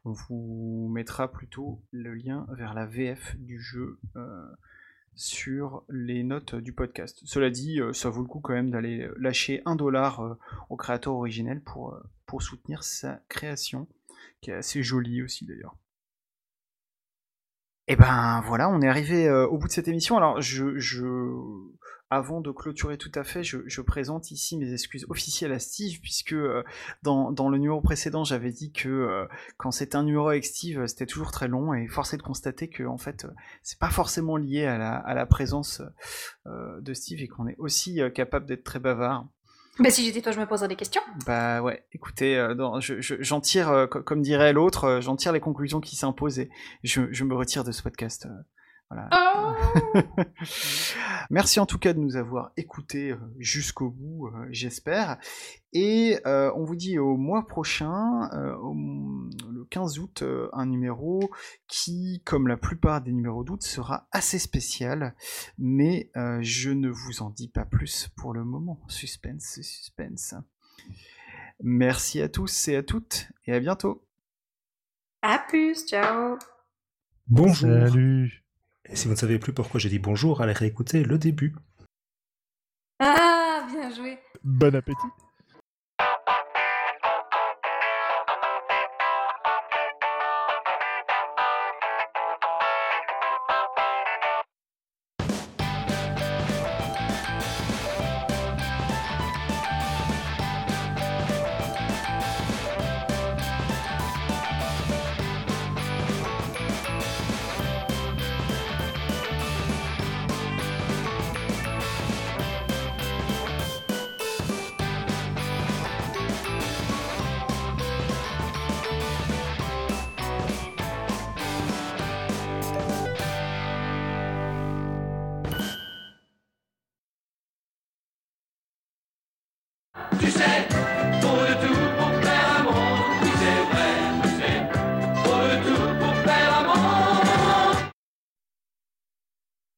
on vous mettra plutôt le lien vers la VF du jeu euh, sur les notes du podcast. Cela dit, euh, ça vaut le coup quand même d'aller lâcher un dollar euh, au créateur originel pour, euh, pour soutenir sa création, qui est assez jolie aussi d'ailleurs. Et ben voilà, on est arrivé euh, au bout de cette émission. Alors, je, avant de clôturer tout à fait, je, je présente ici mes excuses officielles à Steve, puisque euh, dans, dans le numéro précédent, j'avais dit que euh, quand c'était un numéro avec Steve, euh, c'était toujours très long, et force est de constater que en fait, c'est pas forcément lié à la, à la présence euh, de Steve et qu'on est aussi capable d'être très bavard. Bah, si j'étais toi, je me poserais des questions. Bah ouais, écoutez, euh, dans- je- je- j'en tire, euh, co- comme dirait l'autre, euh, j'en tire les conclusions qui s'imposent et je, je me retire de ce podcast. Voilà. Oh Merci en tout cas de nous avoir écoutés euh, jusqu'au bout, euh, j'espère. Et euh, on vous dit au mois prochain, euh, au- le 15 août, euh, un numéro qui, comme la plupart des numéros d'août, sera assez spécial. Mais euh, je ne vous en dis pas plus pour le moment. Suspense, suspense. Merci à tous et à toutes, et à bientôt. À plus, ciao Bonjour. Salut. Et si vous ne savez plus pourquoi j'ai dit bonjour, allez réécouter le début. Ah, bien joué Bon appétit.